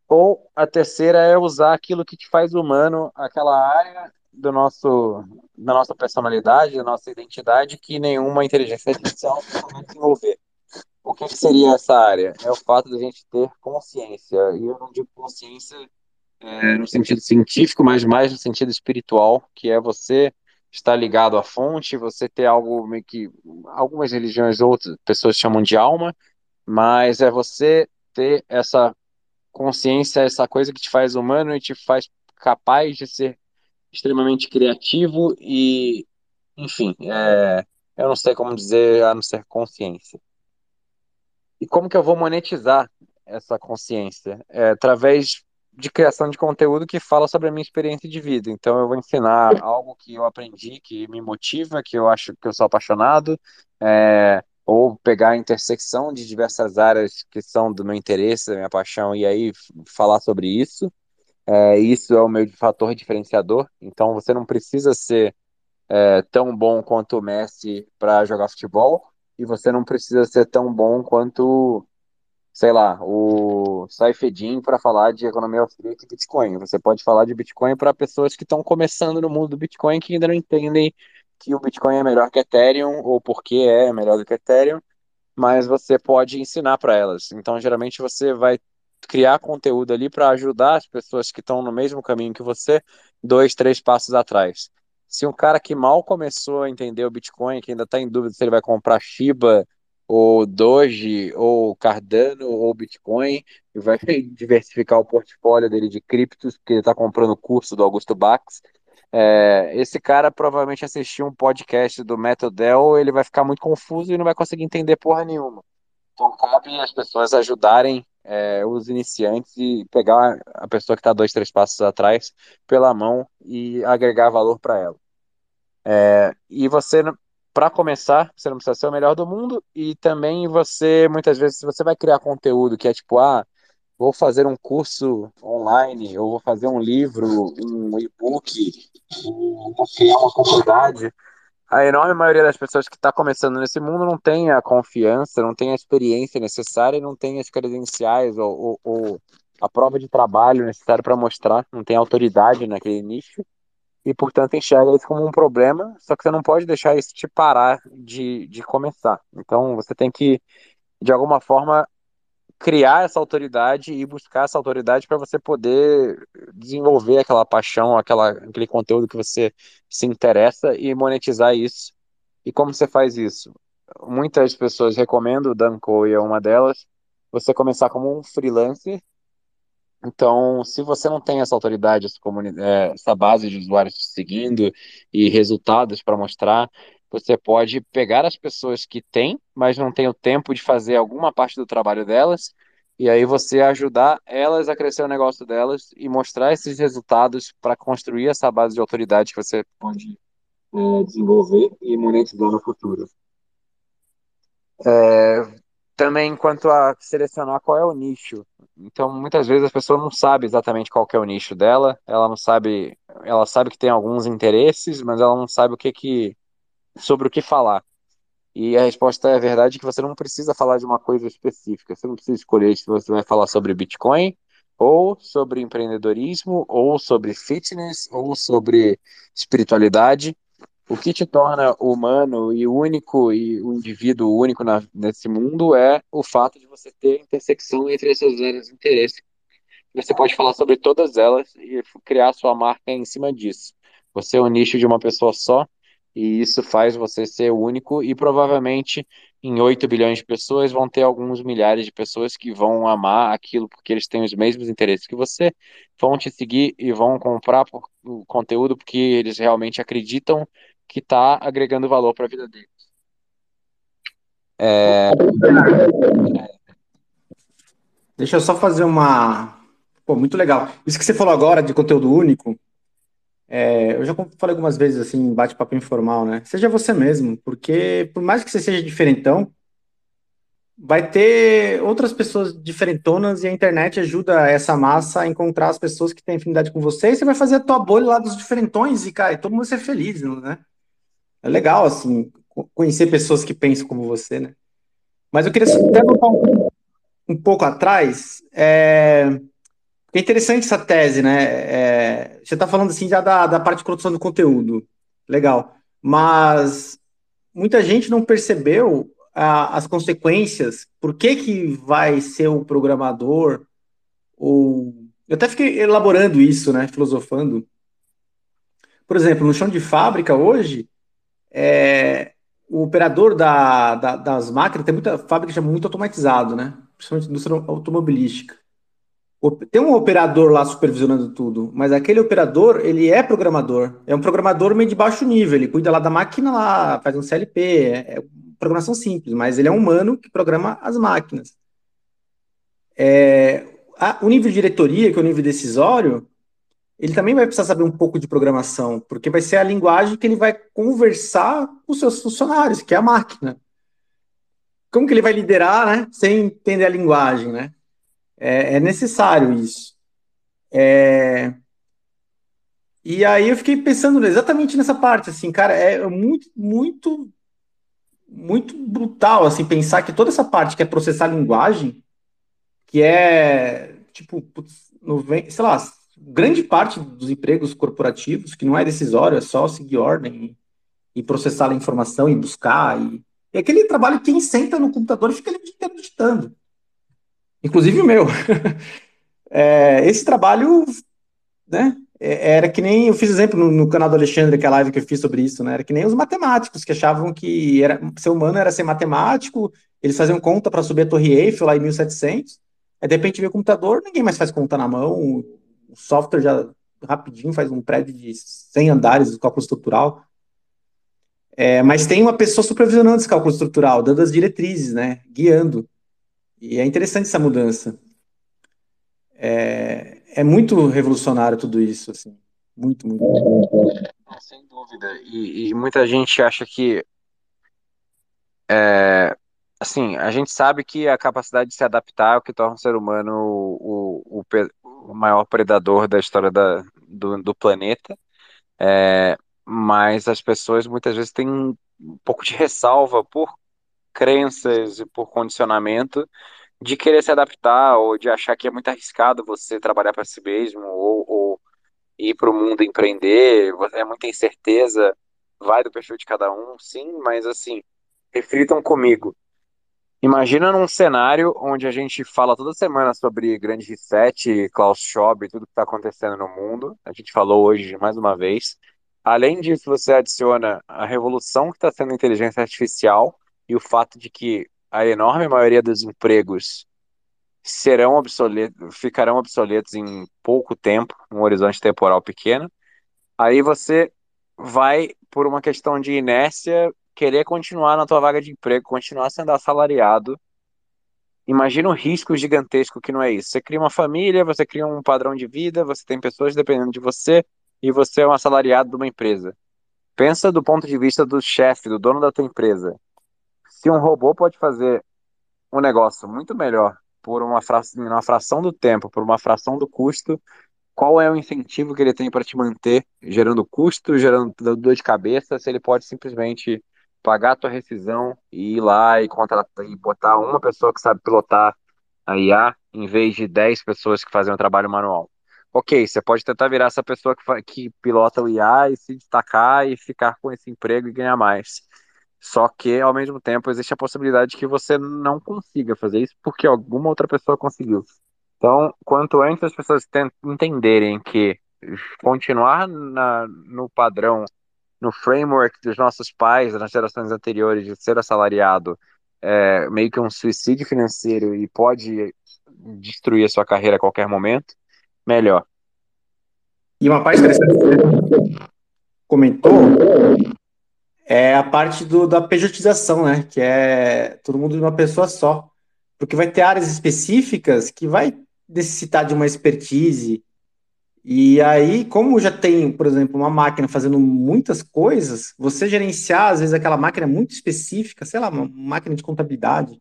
Ou a terceira é usar aquilo que te faz humano, aquela área do nosso, da nossa personalidade, da nossa identidade, que nenhuma inteligência artificial vai desenvolver. O que, que seria essa área? É o fato de a gente ter consciência. E eu não digo consciência é, no sentido científico, mas mais no sentido espiritual, que é você estar ligado à fonte, você ter algo meio que algumas religiões outras pessoas chamam de alma, mas é você ter essa consciência, essa coisa que te faz humano e te faz capaz de ser extremamente criativo e, enfim, é, eu não sei como dizer a não ser consciência. E como que eu vou monetizar essa consciência? É através de criação de conteúdo que fala sobre a minha experiência de vida. Então eu vou ensinar algo que eu aprendi, que me motiva, que eu acho que eu sou apaixonado, é, ou pegar a intersecção de diversas áreas que são do meu interesse, da minha paixão, e aí falar sobre isso. É, isso é o meu fator diferenciador. Então você não precisa ser é, tão bom quanto o Messi para jogar futebol, e você não precisa ser tão bom quanto sei lá, o Saifedin para falar de economia austríaca e Bitcoin. Você pode falar de Bitcoin para pessoas que estão começando no mundo do Bitcoin que ainda não entendem que o Bitcoin é melhor que Ethereum ou porque é melhor do que Ethereum, mas você pode ensinar para elas. Então, geralmente você vai criar conteúdo ali para ajudar as pessoas que estão no mesmo caminho que você, dois, três passos atrás. Se um cara que mal começou a entender o Bitcoin, que ainda está em dúvida se ele vai comprar Shiba ou Doge, ou Cardano, ou Bitcoin, e vai *laughs* diversificar o portfólio dele de criptos, porque ele está comprando o curso do Augusto Bax. É, esse cara provavelmente assistiu um podcast do Metodel, ele vai ficar muito confuso e não vai conseguir entender porra nenhuma. Então cabe as pessoas ajudarem é, os iniciantes e pegar a pessoa que está dois, três passos atrás pela mão e agregar valor para ela. É, e você para começar, você não precisa ser o melhor do mundo e também você, muitas vezes, você vai criar conteúdo que é tipo, ah, vou fazer um curso online, ou vou fazer um livro, um e-book, vou criar uma comunidade. A enorme maioria das pessoas que está começando nesse mundo não tem a confiança, não tem a experiência necessária, não tem as credenciais ou, ou, ou a prova de trabalho necessária para mostrar, não tem autoridade naquele nicho e, portanto, enxerga isso como um problema, só que você não pode deixar isso te parar de, de começar. Então, você tem que, de alguma forma, criar essa autoridade e buscar essa autoridade para você poder desenvolver aquela paixão, aquela, aquele conteúdo que você se interessa e monetizar isso. E como você faz isso? Muitas pessoas recomendam, o Dan Cole é uma delas, você começar como um freelancer então, se você não tem essa autoridade, essa, é, essa base de usuários te seguindo e resultados para mostrar, você pode pegar as pessoas que têm, mas não têm o tempo de fazer alguma parte do trabalho delas, e aí você ajudar elas a crescer o negócio delas e mostrar esses resultados para construir essa base de autoridade que você pode é, desenvolver e monetizar no futuro. É, também quanto a selecionar qual é o nicho. Então, muitas vezes a pessoa não sabe exatamente qual é o nicho dela, ela não sabe, ela sabe que tem alguns interesses, mas ela não sabe o que que sobre o que falar. E a resposta é verdade que você não precisa falar de uma coisa específica. Você não precisa escolher se você vai falar sobre Bitcoin, ou sobre empreendedorismo, ou sobre fitness, ou sobre espiritualidade o que te torna humano e único e o um indivíduo único na, nesse mundo é o fato de você ter intersecção entre essas áreas de interesse. Você pode falar sobre todas elas e criar sua marca em cima disso. Você é o nicho de uma pessoa só e isso faz você ser único e provavelmente em 8 bilhões de pessoas vão ter alguns milhares de pessoas que vão amar aquilo porque eles têm os mesmos interesses que você, vão te seguir e vão comprar o conteúdo porque eles realmente acreditam que está agregando valor para a vida deles. É... Deixa eu só fazer uma. Pô, muito legal. Isso que você falou agora de conteúdo único, é, eu já falei algumas vezes assim, bate-papo informal, né? Seja você mesmo, porque por mais que você seja diferentão, vai ter outras pessoas diferentonas e a internet ajuda essa massa a encontrar as pessoas que têm afinidade com você e você vai fazer a tua bolha lá dos diferentões e, cara, todo mundo vai ser feliz, né? é legal, assim, conhecer pessoas que pensam como você, né? Mas eu queria até voltar um, um pouco atrás. É, é interessante essa tese, né? É, você está falando assim já da, da parte de produção do conteúdo. Legal. Mas muita gente não percebeu as consequências. Por que, que vai ser o programador? Ou... Eu até fiquei elaborando isso, né? Filosofando. Por exemplo, no chão de fábrica hoje, é, o operador da, da, das máquinas tem muita fábrica já muito automatizado, né? Principalmente indústria automobilística. Tem um operador lá supervisionando tudo, mas aquele operador, ele é programador. É um programador meio de baixo nível, ele cuida lá da máquina lá, faz um CLP, é, é programação simples, mas ele é um humano que programa as máquinas. É, a, o nível de diretoria, que é o nível decisório, ele também vai precisar saber um pouco de programação, porque vai ser a linguagem que ele vai conversar com os seus funcionários, que é a máquina. Como que ele vai liderar, né, sem entender a linguagem, né? É, é necessário isso. É... E aí eu fiquei pensando exatamente nessa parte, assim, cara, é muito, muito, muito brutal, assim, pensar que toda essa parte que é processar a linguagem, que é, tipo, sei lá, grande parte dos empregos corporativos, que não é decisório, é só seguir ordem e, processar a informação e buscar. E, é aquele trabalho que quem senta no computador fica ali digitando. Inclusive o meu. *laughs* é, esse trabalho, né? É, era que nem eu fiz exemplo no, no, canal do Alexandre, aquela live que eu fiz sobre isso, né? Era que nem os matemáticos que achavam que era, ser humano era ser matemático, eles faziam conta para subir a Torre Eiffel lá em 1700. Aí de repente veio o computador, ninguém mais faz conta na mão, o software já rapidinho faz um prédio de 100 andares do cálculo estrutural. É, mas tem uma pessoa supervisionando esse cálculo estrutural, dando as diretrizes, né, guiando. E é interessante essa mudança. É, é muito revolucionário tudo isso, assim. Muito, muito. Sem dúvida. E, e muita gente acha que é, assim, a gente sabe que a capacidade de se adaptar é o que torna o ser humano o, o, o, o maior predador da história da, do, do planeta, é, mas as pessoas muitas vezes têm um pouco de ressalva por crenças e por condicionamento de querer se adaptar ou de achar que é muito arriscado você trabalhar para si mesmo ou, ou ir para o mundo empreender, é muita incerteza, vai do perfil de cada um, sim, mas assim, reflitam comigo Imagina num cenário onde a gente fala toda semana sobre Grande Reset, Klaus Schwab tudo que está acontecendo no mundo. A gente falou hoje mais uma vez. Além disso, você adiciona a revolução que está sendo a inteligência artificial e o fato de que a enorme maioria dos empregos serão obsoletos, ficarão obsoletos em pouco tempo, um horizonte temporal pequeno. Aí você vai, por uma questão de inércia, querer continuar na tua vaga de emprego, continuar sendo assalariado. Imagina o risco gigantesco que não é isso. Você cria uma família, você cria um padrão de vida, você tem pessoas dependendo de você e você é um assalariado de uma empresa. Pensa do ponto de vista do chefe, do dono da tua empresa. Se um robô pode fazer um negócio muito melhor por uma, fra uma fração do tempo, por uma fração do custo, qual é o incentivo que ele tem para te manter gerando custo, gerando dor de cabeça, se ele pode simplesmente pagar a tua rescisão e ir lá e contratar e botar uma pessoa que sabe pilotar a IA em vez de 10 pessoas que fazem o trabalho manual. Ok, você pode tentar virar essa pessoa que, que pilota o IA e se destacar e ficar com esse emprego e ganhar mais. Só que, ao mesmo tempo, existe a possibilidade de que você não consiga fazer isso porque alguma outra pessoa conseguiu. Então, quanto antes as pessoas entenderem que continuar na, no padrão no framework dos nossos pais, das gerações anteriores, de ser assalariado, é meio que um suicídio financeiro e pode destruir a sua carreira a qualquer momento, melhor. E uma parte interessante comentou é a parte do, da pejotização, né? Que é todo mundo de uma pessoa só. Porque vai ter áreas específicas que vai necessitar de uma expertise, e aí, como já tem, por exemplo, uma máquina fazendo muitas coisas, você gerenciar, às vezes, aquela máquina é muito específica, sei lá, uma máquina de contabilidade,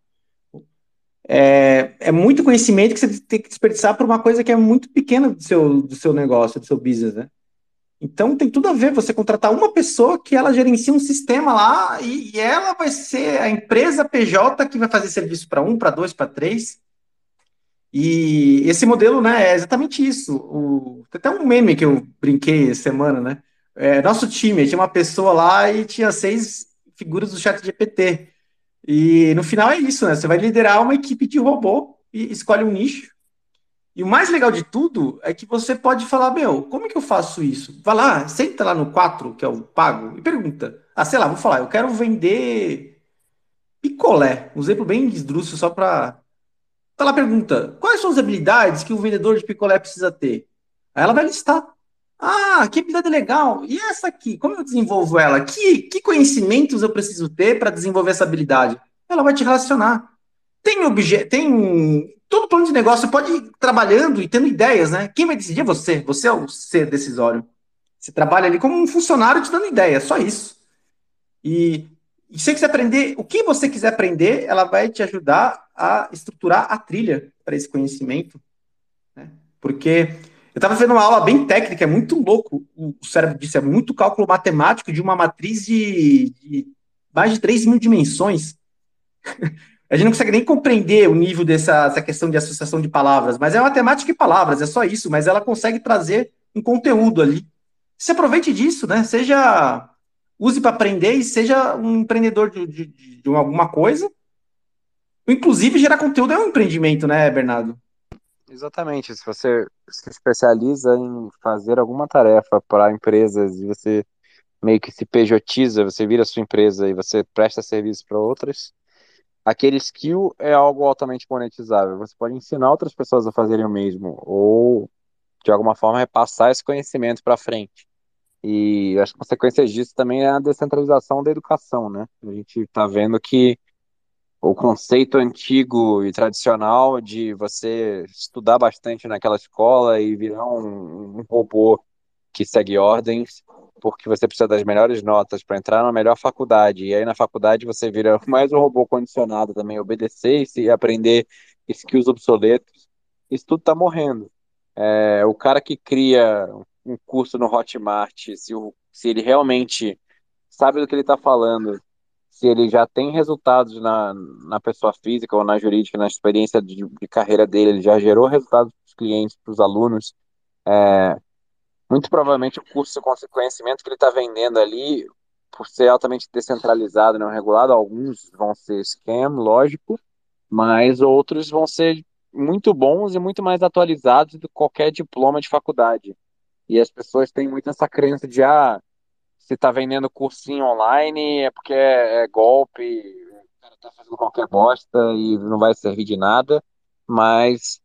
é, é muito conhecimento que você tem que desperdiçar por uma coisa que é muito pequena do seu, do seu negócio, do seu business, né? Então tem tudo a ver você contratar uma pessoa que ela gerencia um sistema lá e, e ela vai ser a empresa PJ que vai fazer serviço para um, para dois, para três. E esse modelo, né, é exatamente isso. O, tem até um meme que eu brinquei semana, né? É, nosso time tinha uma pessoa lá e tinha seis figuras do chat GPT. E no final é isso, né? Você vai liderar uma equipe de robô e escolhe um nicho e o mais legal de tudo é que você pode falar, meu, como é que eu faço isso? Vai lá, senta lá no 4, que é o pago, e pergunta. Ah, sei lá, vou falar, eu quero vender picolé. Um exemplo bem esdrúxulo só para. Tá lá, pergunta, quais são as habilidades que o vendedor de picolé precisa ter? Aí ela vai listar. Ah, que habilidade legal. E essa aqui, como eu desenvolvo ela? Que, que conhecimentos eu preciso ter para desenvolver essa habilidade? Ela vai te relacionar. Tem, obje tem todo plano de negócio pode ir trabalhando e tendo ideias, né? Quem vai decidir é você. Você é o ser decisório. Você trabalha ali como um funcionário te dando ideia, só isso. E, e se você quiser aprender, o que você quiser aprender, ela vai te ajudar a estruturar a trilha para esse conhecimento. Né? Porque eu estava fazendo uma aula bem técnica, é muito louco. O cérebro disse, é muito cálculo matemático de uma matriz de, de mais de 3 mil dimensões. *laughs* A gente não consegue nem compreender o nível dessa, questão de associação de palavras, mas é matemática e palavras, é só isso, mas ela consegue trazer um conteúdo ali. Se aproveite disso, né? Seja use para aprender e seja um empreendedor de, de, de, alguma coisa. Inclusive, gerar conteúdo é um empreendimento, né, Bernardo? Exatamente. Se você se especializa em fazer alguma tarefa para empresas e você meio que se pejotiza, você vira sua empresa e você presta serviço para outras, aquele skill é algo altamente monetizável. Você pode ensinar outras pessoas a fazerem o mesmo, ou de alguma forma repassar esse conhecimento para frente. E as consequências disso também é a descentralização da educação, né? A gente está vendo que o conceito antigo e tradicional de você estudar bastante naquela escola e virar um, um robô que segue ordens porque você precisa das melhores notas para entrar na melhor faculdade. E aí na faculdade você vira mais um robô condicionado também, obedecer e aprender skills obsoletos. Isso tudo está morrendo. É, o cara que cria um curso no Hotmart, se, o, se ele realmente sabe do que ele está falando, se ele já tem resultados na, na pessoa física ou na jurídica, na experiência de, de carreira dele, ele já gerou resultados para os clientes, para os alunos, é, muito provavelmente o curso de conhecimento que ele está vendendo ali, por ser altamente descentralizado, não regulado, alguns vão ser scam, lógico, mas outros vão ser muito bons e muito mais atualizados do que qualquer diploma de faculdade. E as pessoas têm muito essa crença de, ah, se está vendendo cursinho online é porque é, é golpe, o cara está fazendo qualquer bosta e não vai servir de nada, mas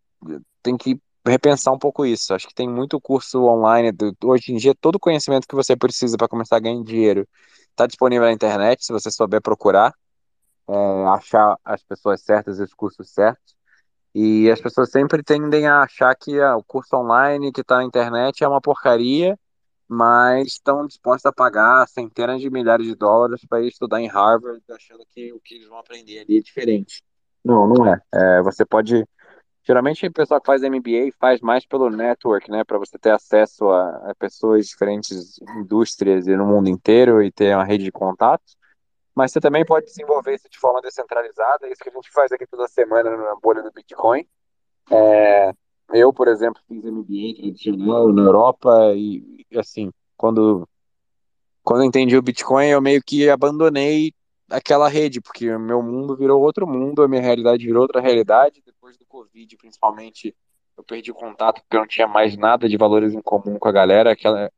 tem que repensar um pouco isso. Acho que tem muito curso online. Hoje em dia, todo conhecimento que você precisa para começar a ganhar dinheiro está disponível na internet, se você souber procurar, é, achar as pessoas certas e os cursos certos. E as pessoas sempre tendem a achar que ah, o curso online que está na internet é uma porcaria, mas estão dispostos a pagar centenas de milhares de dólares para ir estudar em Harvard, achando que o que eles vão aprender ali é diferente. Não, não é. é você pode Geralmente o pessoal que faz MBA faz mais pelo network, né, para você ter acesso a, a, pessoas de diferentes indústrias e no mundo inteiro e ter uma rede de contatos. Mas você também pode desenvolver isso de forma descentralizada, é isso que a gente faz aqui toda semana na bolha do Bitcoin. É, eu, por exemplo, fiz MBA tradicional na Europa e, assim, quando quando entendi o Bitcoin, eu meio que abandonei aquela rede, porque o meu mundo virou outro mundo, a minha realidade virou outra realidade depois do Covid, principalmente, eu perdi o contato porque eu não tinha mais nada de valores em comum com a galera. Aquela...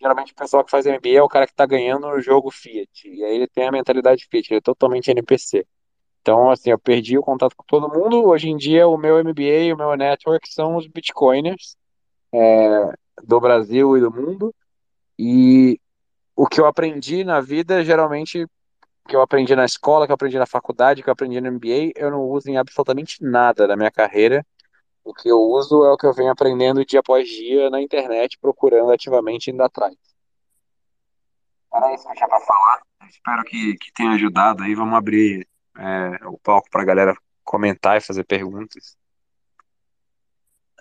Geralmente o pessoal que faz MBA é o cara que está ganhando no jogo Fiat. E aí ele tem a mentalidade Fiat, ele é totalmente NPC. Então, assim, eu perdi o contato com todo mundo. Hoje em dia, o meu MBA e o meu network são os Bitcoiners é, do Brasil e do mundo. E o que eu aprendi na vida, geralmente que eu aprendi na escola, que eu aprendi na faculdade, que eu aprendi no MBA, eu não uso em absolutamente nada da minha carreira. O que eu uso é o que eu venho aprendendo dia após dia na internet, procurando ativamente indo atrás. Era isso que eu tinha para falar. Espero que, que tenha ajudado aí. Vamos abrir é, o palco para a galera comentar e fazer perguntas.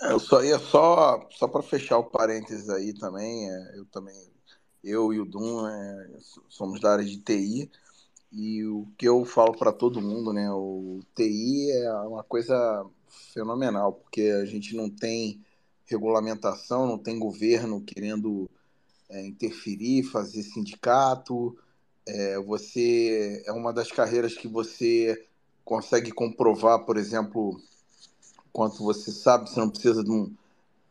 É, eu só ia só, só para fechar o parênteses aí também, é, eu também, eu e o Dum é, somos da área de TI, e o que eu falo para todo mundo, né, o TI é uma coisa fenomenal, porque a gente não tem regulamentação, não tem governo querendo é, interferir, fazer sindicato, é, você é uma das carreiras que você consegue comprovar, por exemplo, quanto você sabe, você não precisa de um.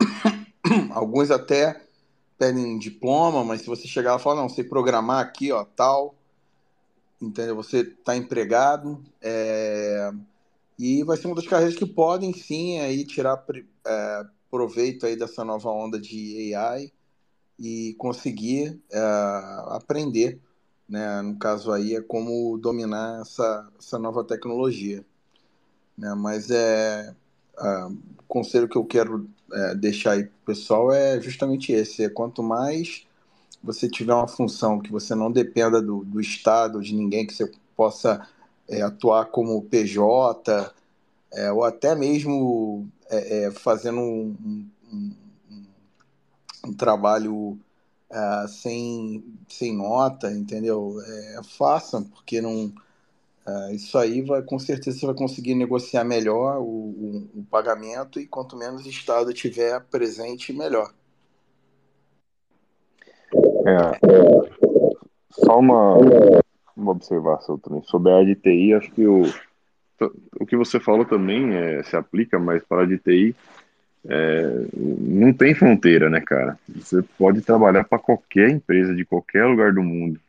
*coughs* Alguns até pedem diploma, mas se você chegar lá e falar, não, sei programar aqui, ó, tal, entendeu? Você está empregado, é... e vai ser uma das carreiras que podem sim aí tirar é, proveito aí dessa nova onda de AI e conseguir é, aprender né? No caso aí é como dominar essa, essa nova tecnologia, né? Mas é o conselho que eu quero é, deixar aí pro pessoal é justamente esse: é quanto mais você tiver uma função que você não dependa do, do Estado, de ninguém, que você possa é, atuar como PJ, é, ou até mesmo é, é, fazendo um, um, um, trabalho uh, sem, sem nota, entendeu? É, façam, porque não. Isso aí vai com certeza você vai conseguir negociar melhor o, o, o pagamento e quanto menos Estado tiver presente, melhor. É, só uma, uma observação também sobre a área de TI, acho que o, o que você falou também é, se aplica, mas para a área de TI é, não tem fronteira, né, cara? Você pode trabalhar para qualquer empresa de qualquer lugar do mundo.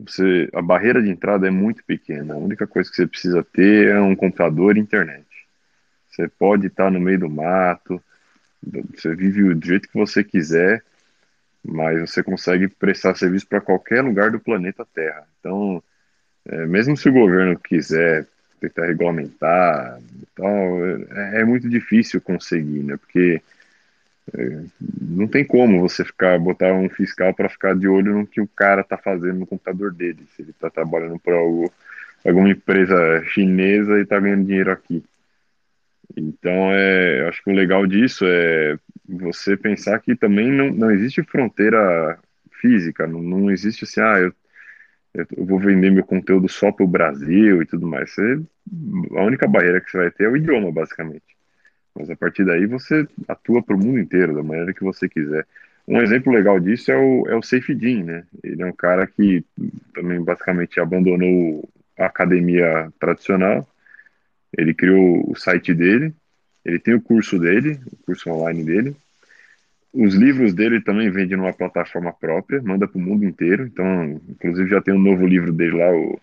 Você, a barreira de entrada é muito pequena. A única coisa que você precisa ter é um computador e internet. Você pode estar no meio do mato, você vive do jeito que você quiser, mas você consegue prestar serviço para qualquer lugar do planeta Terra. Então, é, mesmo se o governo quiser tentar regulamentar tal, é, é muito difícil conseguir, né? Porque é, não tem como você ficar botar um fiscal para ficar de olho no que o cara tá fazendo no computador dele, se ele tá trabalhando para alguma empresa chinesa e tá ganhando dinheiro aqui. Então, é, eu acho que o legal disso é você pensar que também não, não existe fronteira física, não, não existe assim, ah, eu eu vou vender meu conteúdo só para o Brasil e tudo mais. Você, a única barreira que você vai ter é o idioma, basicamente. Mas a partir daí você atua para o mundo inteiro, da maneira que você quiser. Um exemplo legal disso é o, é o Safe né? Ele é um cara que também basicamente abandonou a academia tradicional. Ele criou o site dele, ele tem o curso dele, o curso online dele, os livros dele também vende numa plataforma própria, manda para o mundo inteiro. Então, inclusive, já tem um novo livro dele lá, o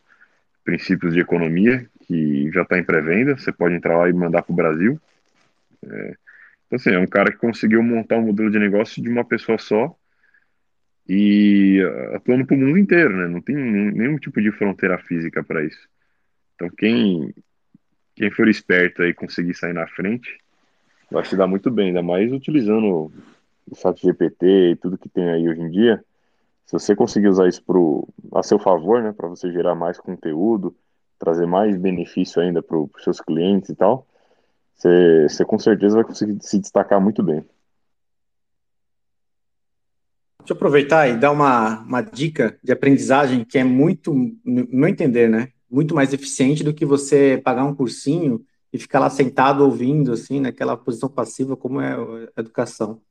Princípios de Economia, que já está em pré-venda. Você pode entrar lá e mandar para o Brasil. É, então, assim, é um cara que conseguiu montar um modelo de negócio de uma pessoa só e atuando para o mundo inteiro, né? Não tem nenhum tipo de fronteira física para isso. Então, quem, quem for esperto aí conseguir sair na frente, vai se dar muito bem, ainda mais utilizando o chat GPT e tudo que tem aí hoje em dia, se você conseguir usar isso pro, a seu favor, né, para você gerar mais conteúdo, trazer mais benefício ainda para os seus clientes e tal, você, você com certeza vai conseguir se destacar muito bem. Deixa eu aproveitar e dar uma, uma dica de aprendizagem que é muito, no meu entender, né? Muito mais eficiente do que você pagar um cursinho e ficar lá sentado ouvindo, assim, naquela posição passiva como é a educação.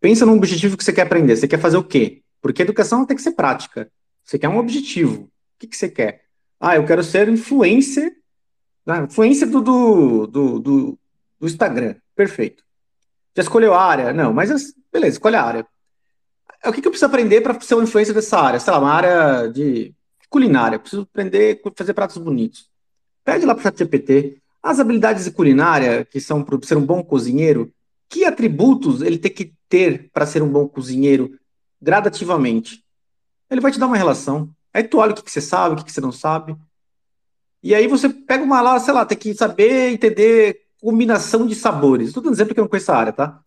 Pensa num objetivo que você quer aprender. Você quer fazer o quê? Porque educação tem que ser prática. Você quer um objetivo. O que, que você quer? Ah, eu quero ser influencer. Ah, influencer do, do, do, do, do Instagram. Perfeito. Já escolheu a área? Não, mas beleza, escolhe a área. O que, que eu preciso aprender para ser um influencer dessa área? Sei lá, uma área de culinária. preciso aprender a fazer pratos bonitos. Pede lá para o ChatGPT. As habilidades de culinária, que são para ser um bom cozinheiro, que atributos ele tem que ter para ser um bom cozinheiro gradativamente? Ele vai te dar uma relação. Aí tu olha o que, que você sabe, o que, que você não sabe. E aí você pega uma lá, sei lá, tem que saber entender combinação de sabores. Estou dando exemplo que eu não conheço essa área, tá?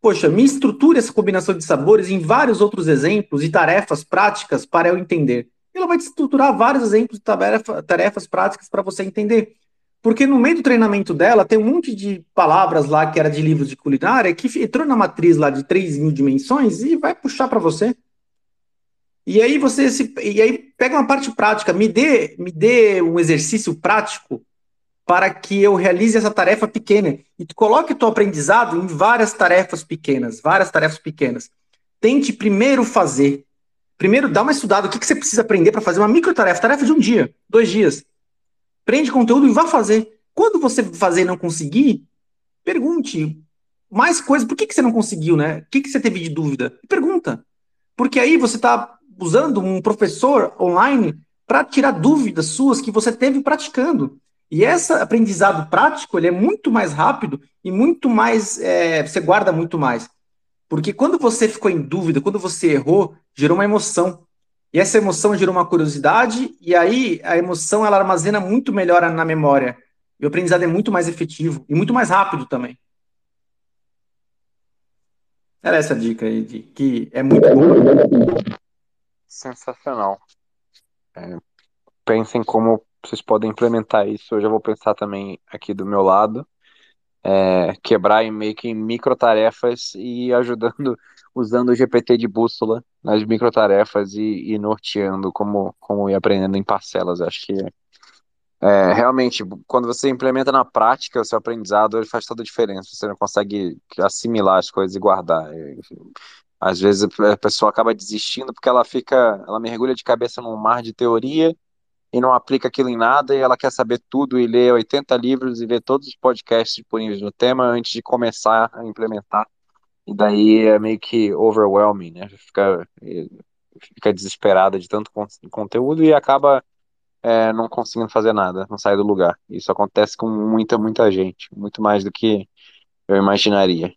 Poxa, me estruture essa combinação de sabores em vários outros exemplos e tarefas práticas para eu entender. Ela vai te estruturar vários exemplos de tarefa, tarefas práticas para você entender. Porque no meio do treinamento dela tem um monte de palavras lá que era de livros de culinária que entrou na matriz lá de 3 mil dimensões e vai puxar para você. E aí você se, e aí pega uma parte prática, me dê, me dê um exercício prático para que eu realize essa tarefa pequena e tu coloque teu aprendizado em várias tarefas pequenas, várias tarefas pequenas. Tente primeiro fazer, primeiro dá uma estudada o que, que você precisa aprender para fazer uma micro tarefa, tarefa de um dia, dois dias. Prende conteúdo e vá fazer. Quando você fazer e não conseguir, pergunte mais coisas. Por que, que você não conseguiu, né? O que, que você teve de dúvida? Pergunta. Porque aí você está usando um professor online para tirar dúvidas suas que você teve praticando. E esse aprendizado prático ele é muito mais rápido e muito mais. É, você guarda muito mais. Porque quando você ficou em dúvida, quando você errou, gerou uma emoção. E essa emoção gerou uma curiosidade, e aí a emoção ela armazena muito melhor na memória. E o aprendizado é muito mais efetivo e muito mais rápido também. Era essa dica aí, de que é muito bom. Sensacional. É, pensem como vocês podem implementar isso. Eu já vou pensar também aqui do meu lado. É, quebrar em meio que em micro tarefas e ajudando, *laughs* usando o GPT de bússola nas micro tarefas e, e norteando como, como ir aprendendo em parcelas. Acho que é, realmente, quando você implementa na prática o seu aprendizado, ele faz toda a diferença. Você não consegue assimilar as coisas e guardar. Às vezes a pessoa acaba desistindo porque ela fica, ela mergulha de cabeça num mar de teoria e não aplica aquilo em nada e ela quer saber tudo e lê 80 livros e vê todos os podcasts disponíveis no tema antes de começar a implementar. E daí é meio que overwhelming, né? Fica, fica desesperada de tanto conteúdo e acaba é, não conseguindo fazer nada, não sai do lugar. Isso acontece com muita, muita gente, muito mais do que eu imaginaria.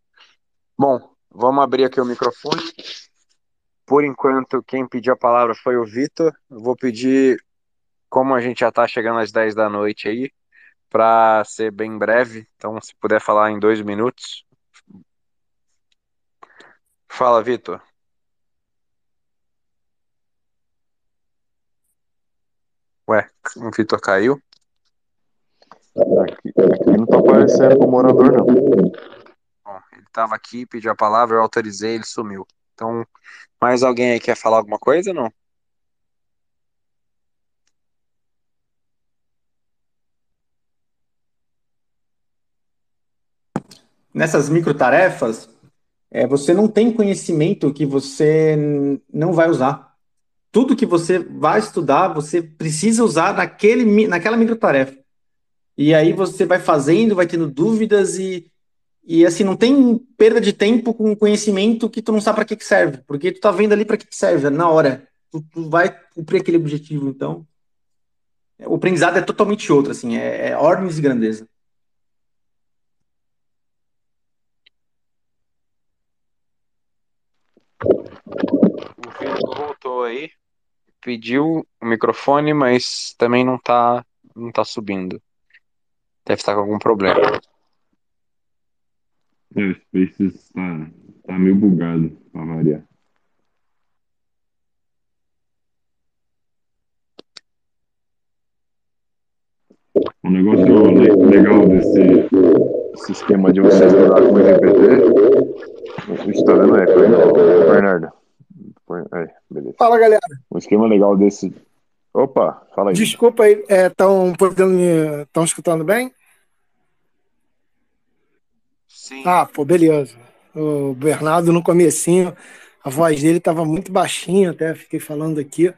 Bom, Vamos abrir aqui o microfone. Por enquanto, quem pediu a palavra foi o Vitor. Vou pedir, como a gente já está chegando às 10 da noite aí, para ser bem breve. Então, se puder falar em dois minutos. Fala, Vitor. Ué, o Vitor caiu? Aqui, aqui não tá aparecendo o morador, não estava aqui, pediu a palavra, eu autorizei, ele sumiu. Então, mais alguém aí quer falar alguma coisa não? Nessas microtarefas, é, você não tem conhecimento que você não vai usar. Tudo que você vai estudar, você precisa usar naquele, naquela microtarefa. E aí você vai fazendo, vai tendo dúvidas e e assim, não tem perda de tempo com conhecimento que tu não sabe para que, que serve, porque tu tá vendo ali para que, que serve, na hora. Tu, tu, vai cumprir aquele objetivo, então. O aprendizado é totalmente outro, assim, é, é ordens de grandeza. O Voltou aí, pediu o microfone, mas também não tá, não tá subindo. Deve estar com algum problema. É, o Spaces tá, tá meio bugado, pra variar. Um negócio legal desse sistema de você estudar com o GPT. Estourando eco, hein, Bernardo? Aí, beleza. Fala, galera. Um esquema legal desse. Opa, fala aí. Desculpa aí, estão é, estão escutando bem? Sim. Ah, pô, beleza. O Bernardo no comecinho, a voz dele estava muito baixinha, até fiquei falando aqui.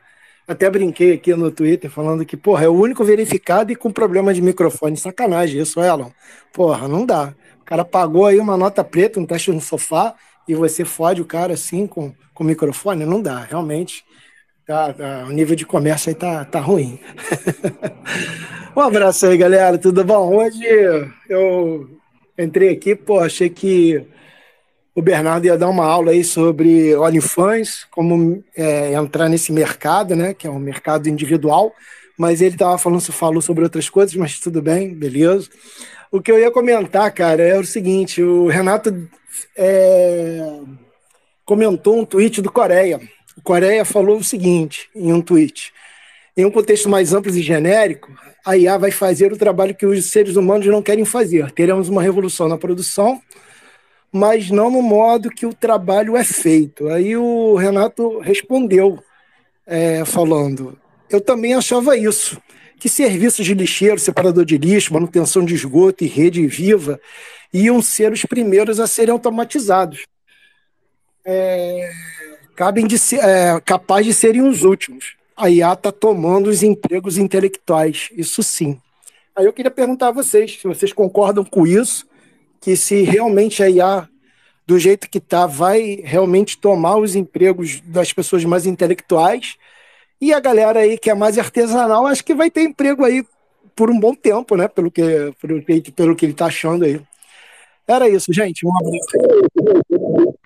Até brinquei aqui no Twitter falando que, porra, é o único verificado e com problema de microfone. Sacanagem isso, Elon. Porra, não dá. O cara pagou aí uma nota preta, um teste no sofá, e você fode o cara assim com, com microfone? Não dá, realmente. Tá, tá, o nível de comércio aí tá, tá ruim. *laughs* um abraço aí, galera. Tudo bom? Hoje eu entrei aqui, pô, achei que o Bernardo ia dar uma aula aí sobre OnlyFans, como é, entrar nesse mercado, né, que é um mercado individual, mas ele tava falando, falou sobre outras coisas, mas tudo bem, beleza. O que eu ia comentar, cara, é o seguinte, o Renato é, comentou um tweet do Coreia. O Coreia falou o seguinte em um tweet, Em um contexto mais amplo e genérico, a IA vai fazer o trabalho que os seres humanos não querem fazer. Teremos uma revolução na produção, mas não no modo que o trabalho é feito. Aí o Renato respondeu, é, falando: Eu também achava isso, que serviços de lixeiro, separador de lixo, manutenção de esgoto e rede viva iam ser os primeiros a serem automatizados. É, cabem de ser, é, capaz de serem os últimos a IA está tomando os empregos intelectuais, isso sim. Aí eu queria perguntar a vocês se vocês concordam com isso, que se realmente a IA, do jeito que está, vai realmente tomar os empregos das pessoas mais intelectuais, e a galera aí que é mais artesanal, acho que vai ter emprego aí por um bom tempo, né? Pelo que, pelo, pelo que ele está achando aí. Era isso, gente. Um abraço.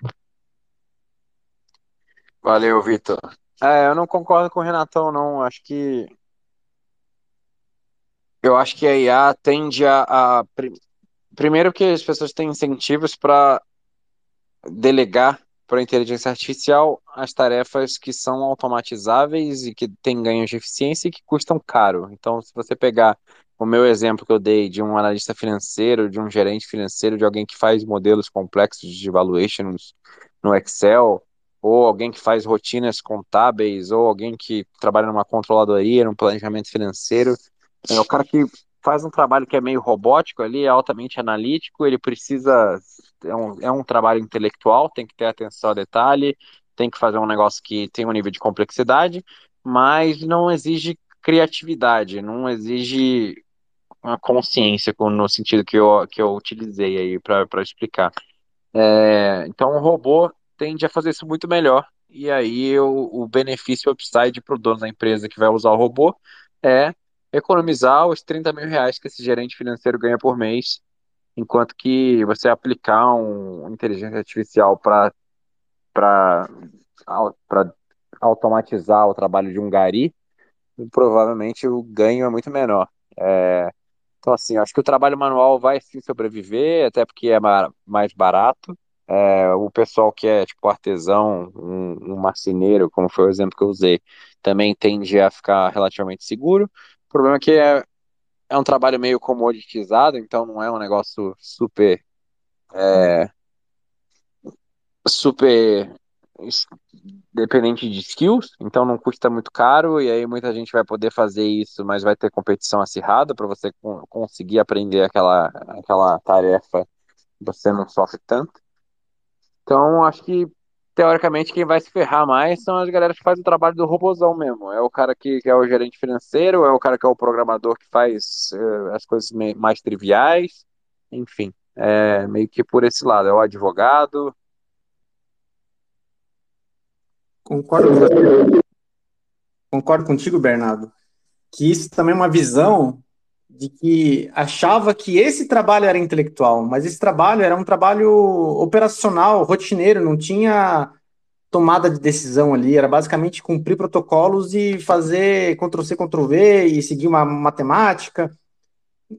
Valeu, Vitor. É, eu não concordo com o Renatão, não. Acho que. Eu acho que a IA tende a. a... Primeiro, que as pessoas têm incentivos para delegar para a inteligência artificial as tarefas que são automatizáveis e que têm ganhos de eficiência e que custam caro. Então, se você pegar o meu exemplo que eu dei de um analista financeiro, de um gerente financeiro, de alguém que faz modelos complexos de valuations no Excel, ou alguém que faz rotinas contábeis, ou alguém que trabalha numa controladoria, num planejamento financeiro. É o cara que faz um trabalho que é meio robótico ali, é altamente analítico, ele precisa. É um, é um trabalho intelectual, tem que ter atenção ao detalhe, tem que fazer um negócio que tem um nível de complexidade, mas não exige criatividade, não exige uma consciência no sentido que eu, que eu utilizei aí para explicar. É, então, o robô tende a fazer isso muito melhor. E aí o, o benefício upside para o dono da empresa que vai usar o robô é economizar os 30 mil reais que esse gerente financeiro ganha por mês, enquanto que você aplicar um, um inteligência artificial para automatizar o trabalho de um gari, provavelmente o ganho é muito menor. É, então, assim, acho que o trabalho manual vai sim sobreviver, até porque é mais barato, é, o pessoal que é tipo artesão, um, um, marceneiro, como foi o exemplo que eu usei, também tende a ficar relativamente seguro. O problema é que é, é um trabalho meio comoditizado, então não é um negócio super. É, super dependente de skills, então não custa muito caro e aí muita gente vai poder fazer isso, mas vai ter competição acirrada para você conseguir aprender aquela, aquela tarefa, você não sofre tanto. Então, acho que, teoricamente, quem vai se ferrar mais são as galera que fazem o trabalho do robozão mesmo. É o cara que, que é o gerente financeiro, é o cara que é o programador que faz uh, as coisas mais triviais, enfim. É meio que por esse lado, é o advogado. Concordo, concordo contigo, Bernardo, que isso também é uma visão de que achava que esse trabalho era intelectual, mas esse trabalho era um trabalho operacional, rotineiro, não tinha tomada de decisão ali, era basicamente cumprir protocolos e fazer Ctrl-C, Ctrl-V e seguir uma matemática.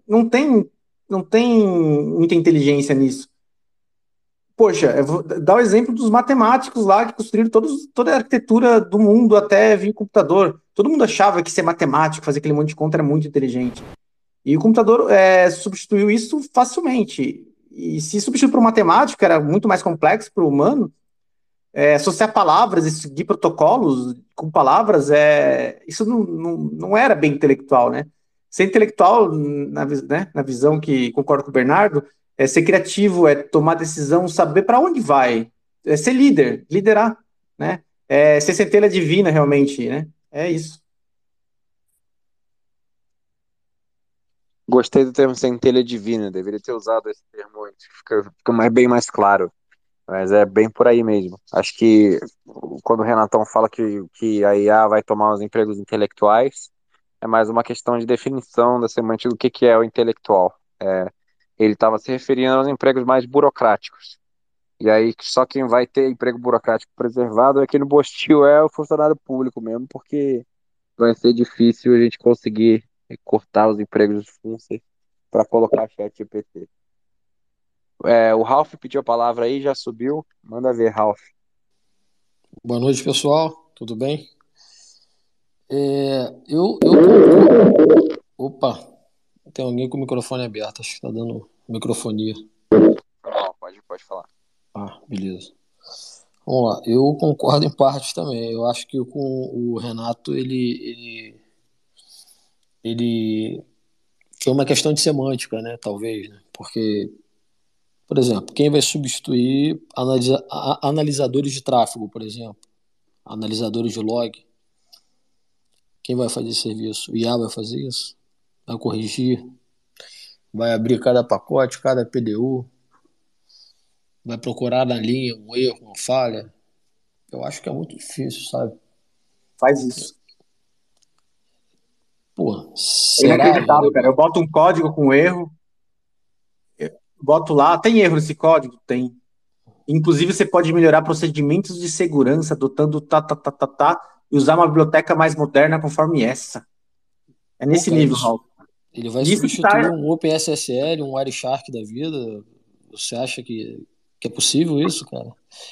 Não tem, não tem muita inteligência nisso. Poxa, eu vou dar o exemplo dos matemáticos lá que construíram todos, toda a arquitetura do mundo até vir computador. Todo mundo achava que ser matemático, fazer aquele monte de conta era muito inteligente. E o computador é, substituiu isso facilmente. E se substituir por matemática, era muito mais complexo para o humano, é, associar palavras e seguir protocolos com palavras, é, isso não, não, não era bem intelectual, né? Ser intelectual, na, né, na visão que concordo com o Bernardo, é ser criativo, é tomar decisão, saber para onde vai, é ser líder, liderar, né? É ser centelha divina, realmente, né? É isso. Gostei do termo centelha divina, deveria ter usado esse termo antes, fica, fica mais, bem mais claro. Mas é bem por aí mesmo. Acho que quando o Renatão fala que, que a IA vai tomar os empregos intelectuais, é mais uma questão de definição da semântica do que, que é o intelectual. É, ele estava se referindo aos empregos mais burocráticos. E aí só quem vai ter emprego burocrático preservado aqui no Bostil é o funcionário público mesmo, porque vai ser difícil a gente conseguir cortar os empregos dos Funcer para colocar chat GPT. É, o Ralph pediu a palavra aí, já subiu. Manda ver, Ralph. Boa noite, pessoal. Tudo bem? É, eu, eu. Opa, tem alguém com o microfone aberto, acho que tá dando microfonia. Não, pode, pode falar. Ah, beleza. Vamos lá, eu concordo em parte também. Eu acho que com o Renato ele, ele, ele foi uma questão de semântica, né? Talvez, né? Porque, por exemplo, quem vai substituir analisa, analisadores de tráfego, por exemplo, analisadores de log? Quem vai fazer esse serviço? O IA vai fazer isso? Vai corrigir? Vai abrir cada pacote, cada PDU? vai procurar na linha um erro, uma falha. Eu acho que é muito difícil, sabe? Faz isso. Pô, é será? Inacreditável, cara. Eu boto um código com erro, boto lá, tem erro nesse código? Tem. Inclusive, você pode melhorar procedimentos de segurança adotando tá, tá, tá, tá, tá, e usar uma biblioteca mais moderna conforme essa. É nesse Pô, nível, Raul. Ele vai isso substituir tá... um OpenSSL, um Wireshark da vida. Você acha que, que é possível isso, cara?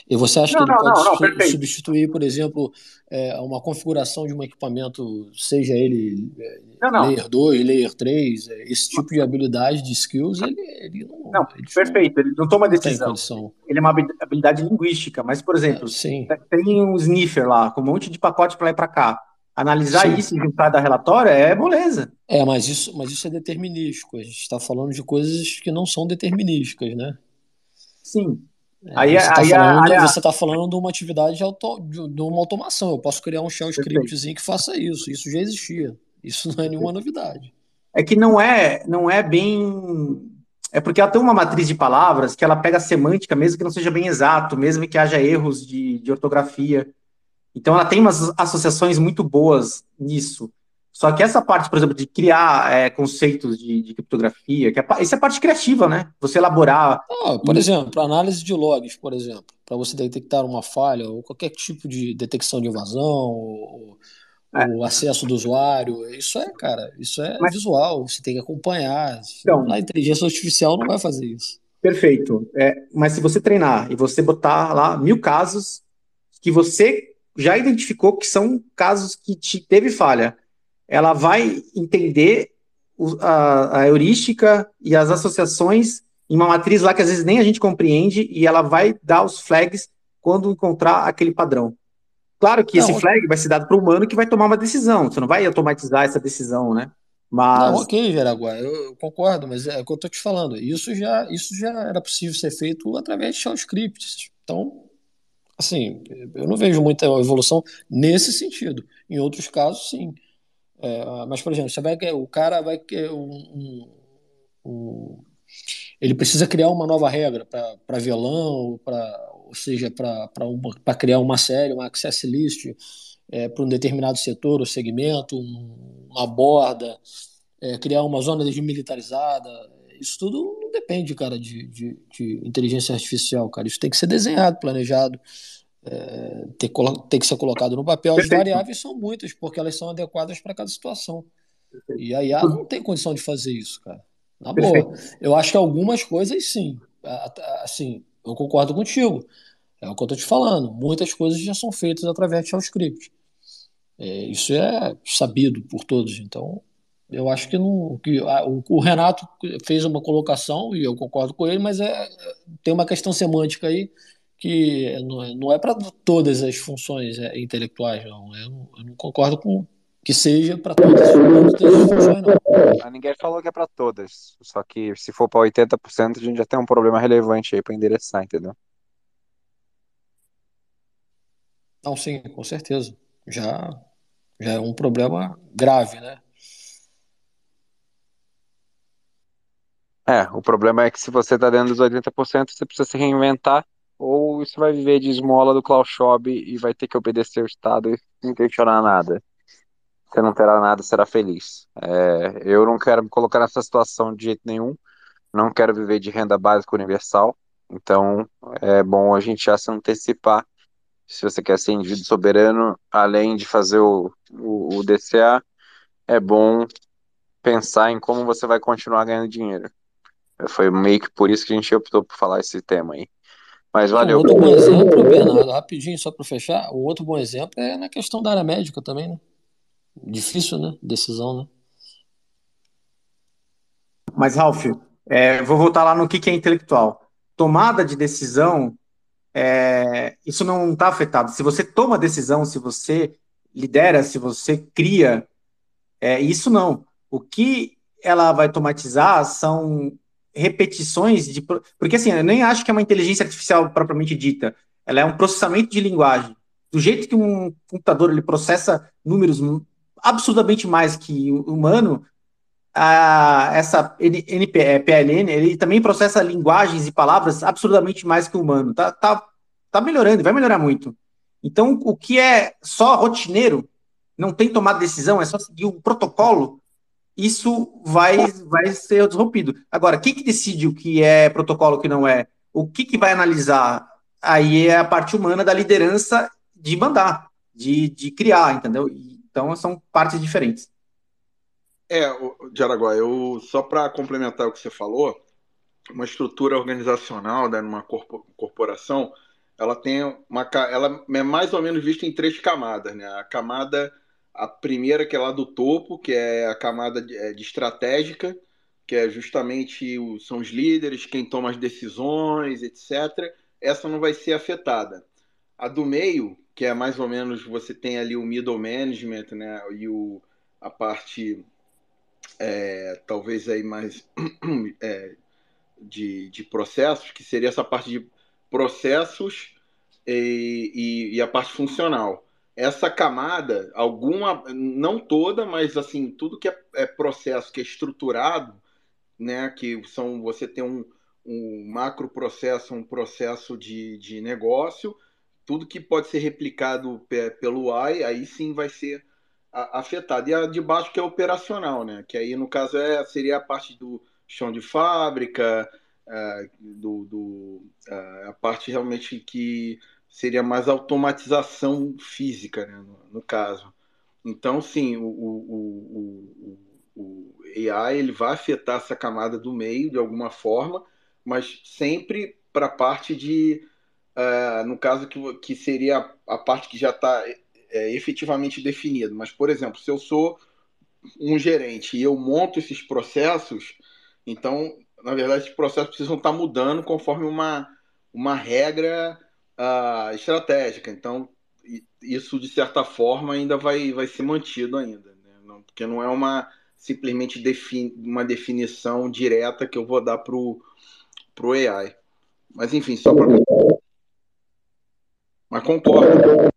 E você acha não, que ele não, pode não, substituir, por exemplo, é, uma configuração de um equipamento, seja ele é, Layer 2, Layer 3, é, esse tipo de habilidade, de skills, ele, ele não. Não, ele perfeito, ele não toma decisão. Ele é uma habilidade linguística, mas, por exemplo, é, tem um sniffer lá, com um monte de pacote para lá e para cá. Analisar sim. isso e juntar da relatória é moleza. É, mas isso, mas isso é determinístico. A gente está falando de coisas que não são determinísticas, né? Sim. É, aí, você está falando, tá falando de uma atividade de, auto, de, de, uma automação. Eu posso criar um shell scriptzinho que faça isso. Isso já existia. Isso não é nenhuma novidade. É que não é, não é bem. É porque ela tem uma matriz de palavras que ela pega a semântica, mesmo que não seja bem exato, mesmo que haja erros de, de ortografia. Então ela tem umas associações muito boas nisso. Só que essa parte, por exemplo, de criar é, conceitos de, de, criptografia, que é, essa é a parte criativa, né? Você elaborar. Ah, por exemplo, análise de logs, por exemplo, para você detectar uma falha ou qualquer tipo de detecção de invasão ou, é. o acesso do usuário. Isso é, cara, isso é Mas... visual, você tem que acompanhar. Então, a inteligência artificial não vai fazer isso. Perfeito. É, mas se você treinar e você botar lá mil casos que você já identificou que são casos que te teve falha ela vai entender a, a heurística e as associações em uma matriz lá que às vezes nem a gente compreende e ela vai dar os flags quando encontrar aquele padrão. Claro que não, esse flag vai ser dado para o humano que vai tomar uma decisão. Você não vai automatizar essa decisão, né? Mas... Não, ok, Jaraguá, eu, eu, concordo, mas é o que eu estou te falando. Isso já, isso já era possível ser feito através de shell scripts. Então, assim, eu não vejo muita evolução nesse sentido. Em outros casos, sim. É, mas, por exemplo, você vai, o cara vai um, um, um, ele precisa criar uma nova regra para vilão, pra, ou seja, para criar uma série, uma access list é, para um determinado setor ou segmento, um, uma borda, é, criar uma zona desmilitarizada. Isso tudo não depende, cara, de, de, de inteligência artificial, cara. Isso tem que ser desenhado, planejado é, ter, ter, que ser colocado no papel. As variáveis são muitas, porque elas são adequadas para cada situação. E a IA não tem condição de fazer isso, cara. Na boa. Eu acho que algumas coisas sim. Assim, eu concordo contigo. É o que eu estou te falando. Muitas coisas já são feitas através de JavaScript. É, isso é sabido por todos. Então, eu acho que, não, que a, o, o, Renato fez uma colocação, e eu concordo com ele, mas é, tem uma questão semântica aí que não é, é para todas as funções é, intelectuais, não. Eu, não. eu, não concordo com que seja para todas, todas, as funções, não. Ninguém falou que é para todas. Só que se for para 80%, a gente já tem um problema relevante aí para endereçar, entendeu? Não, sim, com certeza. Já, já é um problema grave, né? É, o problema é que se você está dentro dos 80%, você precisa se reinventar ou você vai viver de esmola do Klaus Schwab e vai ter que obedecer o Estado e não questionar nada. Você não terá nada, será feliz. É, eu não quero me colocar nessa situação de jeito nenhum. Não quero viver de renda básica universal. Então, é bom a gente já se antecipar. Se você quer ser indivíduo soberano, além de fazer o, o, o DCA, é bom pensar em como você vai continuar ganhando dinheiro. Foi meio que por isso que a gente optou por falar esse tema aí. Mas valeu. Um outro bom exemplo, Bernardo, rapidinho, só para fechar, um outro bom exemplo é na questão da área médica também, né? Difícil, né? Decisão, né? Mas, Ralf, é, vou voltar lá no que, que é intelectual. Tomada de decisão, é, isso não está afetado. Se você toma decisão, se você lidera, se você cria, é, isso não. O que ela vai automatizar são repetições de. Porque assim, eu nem acho que é uma inteligência artificial propriamente dita. Ela é um processamento de linguagem. Do jeito que um computador ele processa números absurdamente mais que o humano, a, essa NP, é, ele também processa linguagens e palavras absurdamente mais que o humano. Tá, tá, tá melhorando, vai melhorar muito. Então, o que é só rotineiro, não tem tomado decisão, é só seguir um protocolo, isso vai, vai ser disrompido. Agora, quem que decide o que é protocolo o que não é? O que, que vai analisar? Aí é a parte humana da liderança de mandar, de, de criar, entendeu? Então, são partes diferentes. É, Jaraguá, eu só para complementar o que você falou, uma estrutura organizacional né, numa corporação, ela tem uma ela é mais ou menos vista em três camadas, né? A camada a primeira que é lá do topo, que é a camada de, é, de estratégica, que é justamente o, são os líderes, quem toma as decisões, etc. Essa não vai ser afetada. A do meio, que é mais ou menos você tem ali o middle management, né, e o, a parte é, talvez aí mais *clears throat* é, de, de processos, que seria essa parte de processos e, e, e a parte funcional essa camada, alguma, não toda, mas assim, tudo que é, é, processo que é estruturado, né, que são você tem um, um macro processo, um processo de, de negócio, tudo que pode ser replicado pelo AI, aí sim vai ser afetado. E a de baixo que é operacional, né, que aí no caso é, seria a parte do chão de fábrica, é, do, do é, a parte realmente que seria mais automatização física, né, no, no caso. Então, sim, o, o, o, o, AI ele vai afetar essa camada do meio de alguma forma, mas sempre para a parte de, uh, no caso que, que seria a, parte que já está é, efetivamente definida. Mas, por exemplo, se eu sou um gerente e eu monto esses processos, então, na verdade, esses processos precisam estar tá mudando conforme uma, uma regra uh, estratégica. Então, isso de certa forma ainda vai, vai ser mantido ainda, né? não, porque não é uma simplesmente uma definição direta que eu vou dar para o AI. Mas enfim, só para. Mas concordo.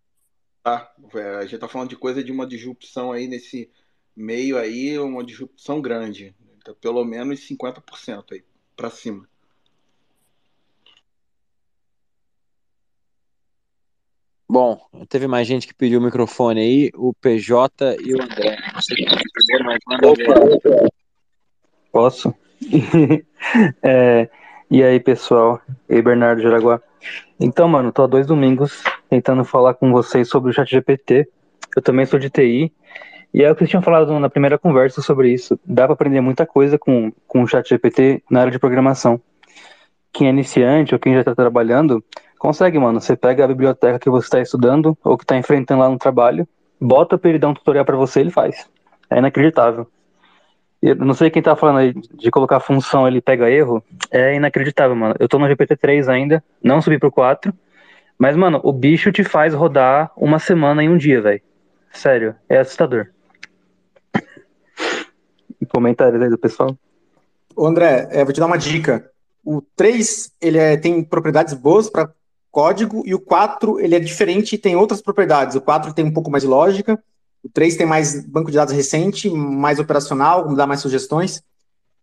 Tá? É, a gente está falando de coisa de uma disrupção aí nesse meio aí, uma disrupção grande. Então, pelo menos 50% aí para cima. Bom, teve mais gente que pediu o microfone aí, o PJ e o André. Não sei mas. Posso? *laughs* é, e aí, pessoal? E aí, Bernardo Jaraguá. Então, mano, tô há dois domingos tentando falar com vocês sobre o chat GPT. Eu também sou de TI. E é o que vocês tinham falado na primeira conversa sobre isso. Dá para aprender muita coisa com, com o chat GPT na área de programação. Quem é iniciante ou quem já está trabalhando Consegue, mano. Você pega a biblioteca que você está estudando ou que está enfrentando lá no trabalho, bota para ele dar um tutorial para você, ele faz. É inacreditável. Eu não sei quem tá falando aí de colocar função, ele pega erro. É inacreditável, mano. Eu tô no GPT-3 ainda, não subi pro 4. Mas, mano, o bicho te faz rodar uma semana em um dia, velho. Sério, é assustador. *coughs* Comentários aí do pessoal. Ô André, é, vou te dar uma dica. O 3 ele é, tem propriedades boas para código, e o 4 ele é diferente e tem outras propriedades. O 4 tem um pouco mais de lógica, o 3 tem mais banco de dados recente, mais operacional, dá mais sugestões.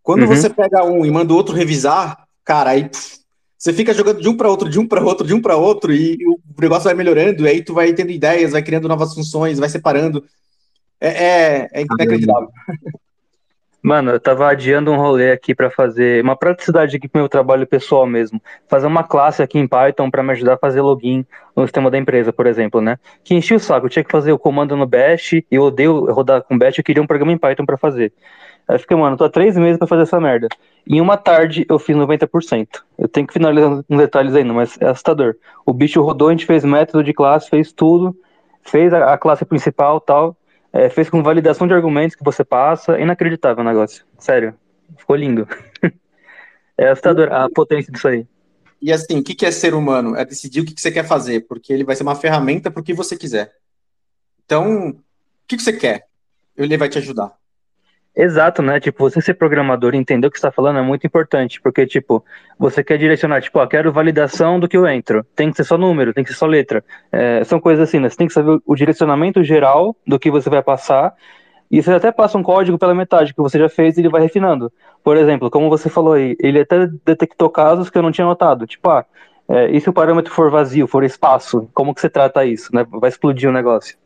Quando uhum. você pega um e manda o outro revisar, cara, aí pff, você fica jogando de um para outro, de um para outro, de um para outro, e o negócio vai melhorando, e aí tu vai tendo ideias, vai criando novas funções, vai separando. É, é, é inacreditável. Mano, eu tava adiando um rolê aqui para fazer uma praticidade aqui pro meu trabalho pessoal mesmo. Fazer uma classe aqui em Python para me ajudar a fazer login no sistema da empresa, por exemplo, né? Que enchia o saco, eu tinha que fazer o comando no Bash, e eu odeio rodar com Bash, eu queria um programa em Python para fazer. Aí fiquei, mano, tô há três meses para fazer essa merda. Em uma tarde eu fiz 90%. Eu tenho que finalizar uns detalhes ainda, mas é assustador. O bicho rodou, a gente fez método de classe, fez tudo, fez a classe principal tal é, fez com validação de argumentos que você passa. Inacreditável o negócio. Sério. Ficou lindo. *laughs* é assustador a potência disso aí. E assim, o que é ser humano? É decidir o que você quer fazer, porque ele vai ser uma ferramenta para o que você quiser. Então, o que você quer? Ele vai te ajudar. Exato, né? Tipo, você ser programador e entender o que está falando é muito importante, porque, tipo, você quer direcionar, tipo, ó, quero validação do que eu entro. Tem que ser só número, tem que ser só letra. É, são coisas assim, né? Você tem que saber o direcionamento geral do que você vai passar, e você até passa um código pela metade que você já fez e ele vai refinando. Por exemplo, como você falou aí, ele até detectou casos que eu não tinha notado. Tipo, ah, é, e se o parâmetro for vazio, for espaço, como que você trata isso, né? Vai explodir o negócio.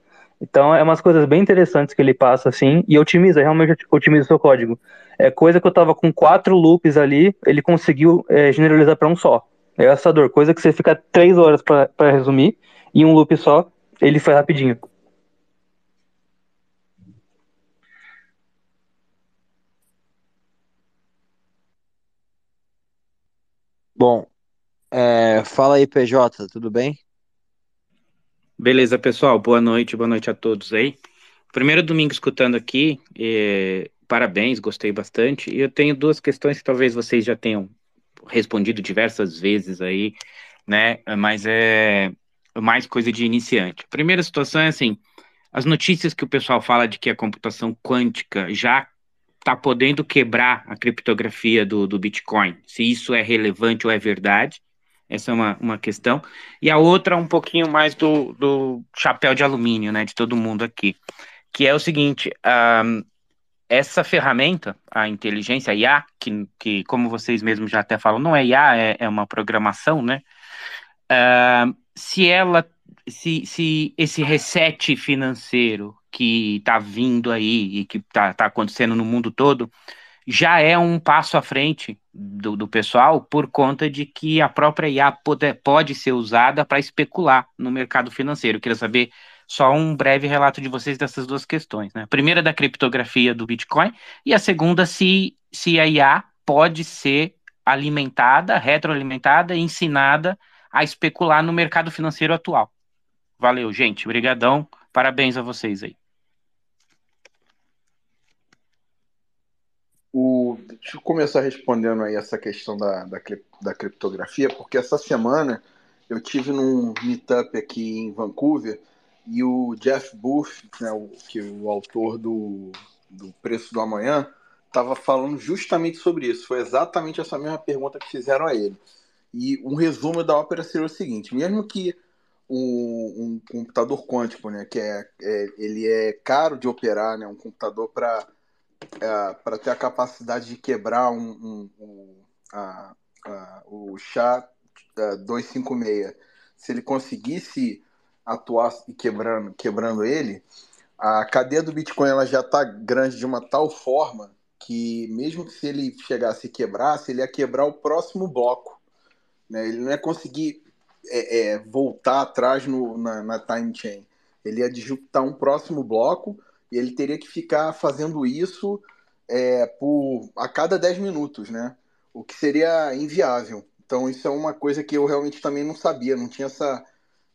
Então é umas coisas bem interessantes que ele passa assim e otimiza, realmente otimiza o seu código. É coisa que eu tava com quatro loops ali, ele conseguiu é, generalizar para um só. É assustador, coisa que você fica três horas para resumir em um loop só, ele foi rapidinho. Bom, é, fala aí, PJ, tudo bem? Beleza, pessoal. Boa noite, boa noite a todos aí. Primeiro domingo escutando aqui, parabéns, gostei bastante. E eu tenho duas questões que talvez vocês já tenham respondido diversas vezes aí, né? Mas é mais coisa de iniciante. Primeira situação é assim: as notícias que o pessoal fala de que a computação quântica já está podendo quebrar a criptografia do, do Bitcoin, se isso é relevante ou é verdade. Essa é uma, uma questão. E a outra, um pouquinho mais do, do chapéu de alumínio, né, de todo mundo aqui, que é o seguinte: um, essa ferramenta, a inteligência IA, que, que, como vocês mesmos já até falam, não é IA, é, é uma programação, né? Uh, se ela, se, se esse reset financeiro que está vindo aí e que está tá acontecendo no mundo todo, já é um passo à frente do, do pessoal por conta de que a própria IA pode, pode ser usada para especular no mercado financeiro. Eu queria saber só um breve relato de vocês dessas duas questões. Né? A primeira da criptografia do Bitcoin e a segunda se, se a IA pode ser alimentada, retroalimentada, ensinada a especular no mercado financeiro atual. Valeu, gente. Obrigadão. Parabéns a vocês aí. Deixa eu começar respondendo aí essa questão da, da, da criptografia, porque essa semana eu tive num meetup aqui em Vancouver e o Jeff Booth, né, o, que o autor do, do Preço do Amanhã, estava falando justamente sobre isso. Foi exatamente essa mesma pergunta que fizeram a ele. E um resumo da ópera seria o seguinte: mesmo que um, um computador quântico, né, que é, é, ele é caro de operar, né, um computador para é, para ter a capacidade de quebrar um, um, um a, a, o chá 256, é, se ele conseguisse atuar e quebrando, quebrando ele, a cadeia do Bitcoin ela já está grande de uma tal forma que mesmo que se ele chegasse e quebrasse, ele ia quebrar o próximo bloco. Né? Ele não ia conseguir é, é, voltar atrás no, na, na time chain. Ele ia disruptar um próximo bloco e ele teria que ficar fazendo isso é, por a cada 10 minutos, né? O que seria inviável. Então isso é uma coisa que eu realmente também não sabia, não tinha essa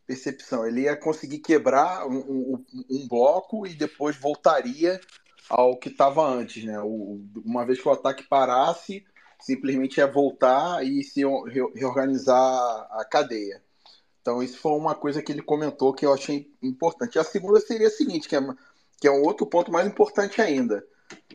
percepção. Ele ia conseguir quebrar um, um, um bloco e depois voltaria ao que estava antes, né? O, uma vez que o ataque parasse, simplesmente ia voltar e se reorganizar a cadeia. Então isso foi uma coisa que ele comentou que eu achei importante. A segunda seria a seguinte, que é que é um outro ponto mais importante ainda.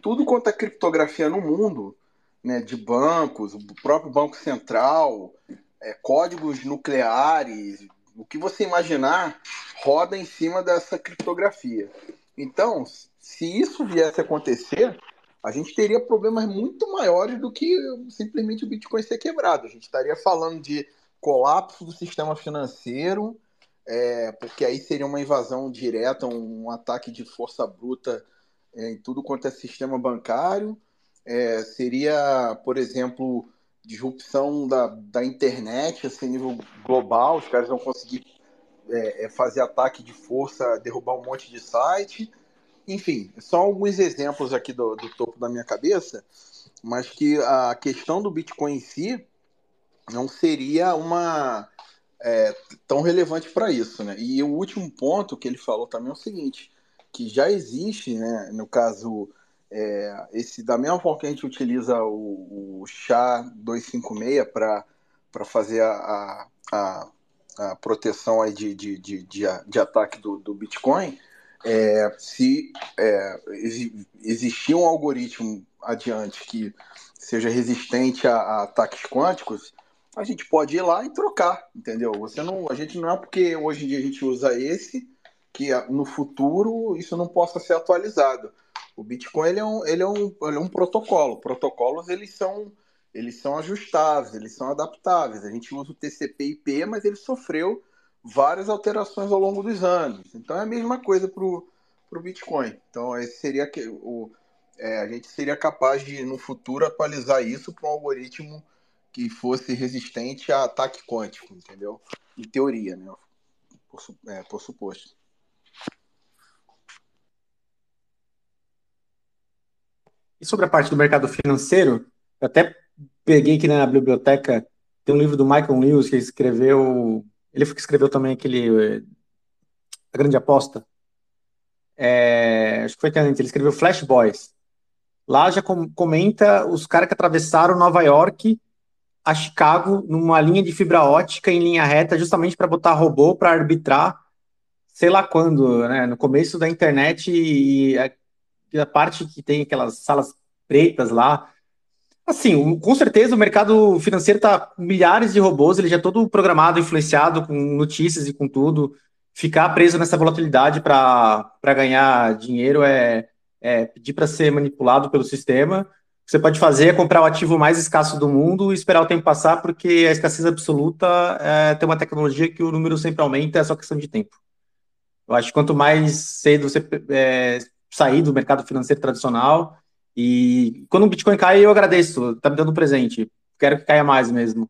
Tudo quanto é criptografia no mundo, né, de bancos, o próprio Banco Central, é, códigos nucleares, o que você imaginar, roda em cima dessa criptografia. Então, se isso viesse a acontecer, a gente teria problemas muito maiores do que simplesmente o Bitcoin ser quebrado. A gente estaria falando de colapso do sistema financeiro, é, porque aí seria uma invasão direta, um, ataque de força bruta é, em tudo quanto é sistema bancário. É, seria, por exemplo, disrupção da, da internet assim, nível global, os caras vão conseguir é, é, fazer ataque de força, derrubar um monte de site. Enfim, são alguns exemplos aqui do, do topo da minha cabeça, mas que a questão do Bitcoin em si não seria uma é, tão relevante para isso, né? E o último ponto que ele falou também é o seguinte, que já existe, né? No caso, é, esse da mesma forma que a gente utiliza o, o SHA-256 para fazer a, a, a, proteção aí de, de, de, de, de ataque do, do Bitcoin, é, se é, existir um algoritmo adiante que seja resistente a, a, ataques quânticos, a gente pode ir lá e trocar, entendeu? Você não, a gente não é porque hoje em dia a gente usa esse que no futuro isso não possa ser atualizado. O Bitcoin ele é um, ele é um, ele é um protocolo. Protocolos eles são eles são ajustáveis, eles são adaptáveis. A gente usa o TCP/IP, mas ele sofreu várias alterações ao longo dos anos. Então é a mesma coisa para o Bitcoin. Então esse seria que o é, a gente seria capaz de no futuro atualizar isso para um algoritmo que fosse resistente a ataque quântico, entendeu? Em teoria, né? Por, é, por suposto. E sobre a parte do mercado financeiro, eu até peguei aqui na biblioteca, tem um livro do Michael Lewis que escreveu, ele escreveu também aquele A Grande Aposta. É, acho que foi antes, ele escreveu Flash Boys. Lá já comenta os caras que atravessaram Nova York a Chicago numa linha de fibra ótica em linha reta, justamente para botar robô para arbitrar, sei lá quando, né? No começo da internet e a, a parte que tem aquelas salas pretas lá. Assim, com certeza o mercado financeiro está com milhares de robôs, ele já é todo programado, influenciado com notícias e com tudo. Ficar preso nessa volatilidade para ganhar dinheiro é, é pedir para ser manipulado pelo sistema que você pode fazer é comprar o ativo mais escasso do mundo e esperar o tempo passar, porque a escassez absoluta é, tem uma tecnologia que o número sempre aumenta, é só questão de tempo. Eu acho que quanto mais cedo você é, sair do mercado financeiro tradicional, e quando o Bitcoin cai, eu agradeço, tá me dando um presente. Quero que caia mais mesmo.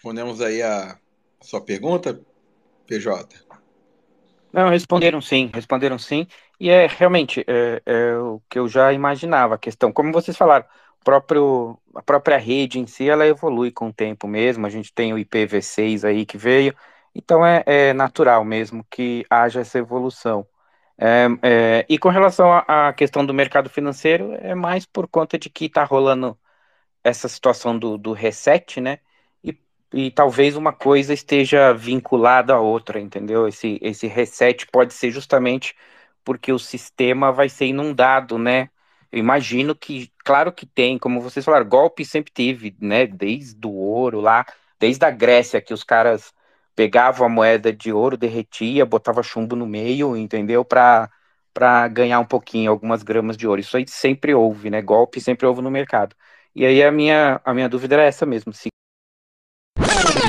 Respondemos aí a sua pergunta, PJ? Não, responderam sim, responderam sim. E é realmente é, é o que eu já imaginava a questão. Como vocês falaram, próprio, a própria rede em si ela evolui com o tempo mesmo. A gente tem o IPv6 aí que veio, então é, é natural mesmo que haja essa evolução. É, é, e com relação à questão do mercado financeiro, é mais por conta de que está rolando essa situação do, do reset, né? E talvez uma coisa esteja vinculada à outra, entendeu? Esse, esse reset pode ser justamente porque o sistema vai ser inundado, né? Eu imagino que, claro que tem, como vocês falaram, golpe sempre teve, né? Desde o ouro lá, desde a Grécia, que os caras pegavam a moeda de ouro, derretia, botava chumbo no meio, entendeu? Para para ganhar um pouquinho, algumas gramas de ouro. Isso aí sempre houve, né? Golpe sempre houve no mercado. E aí a minha, a minha dúvida era essa mesmo, se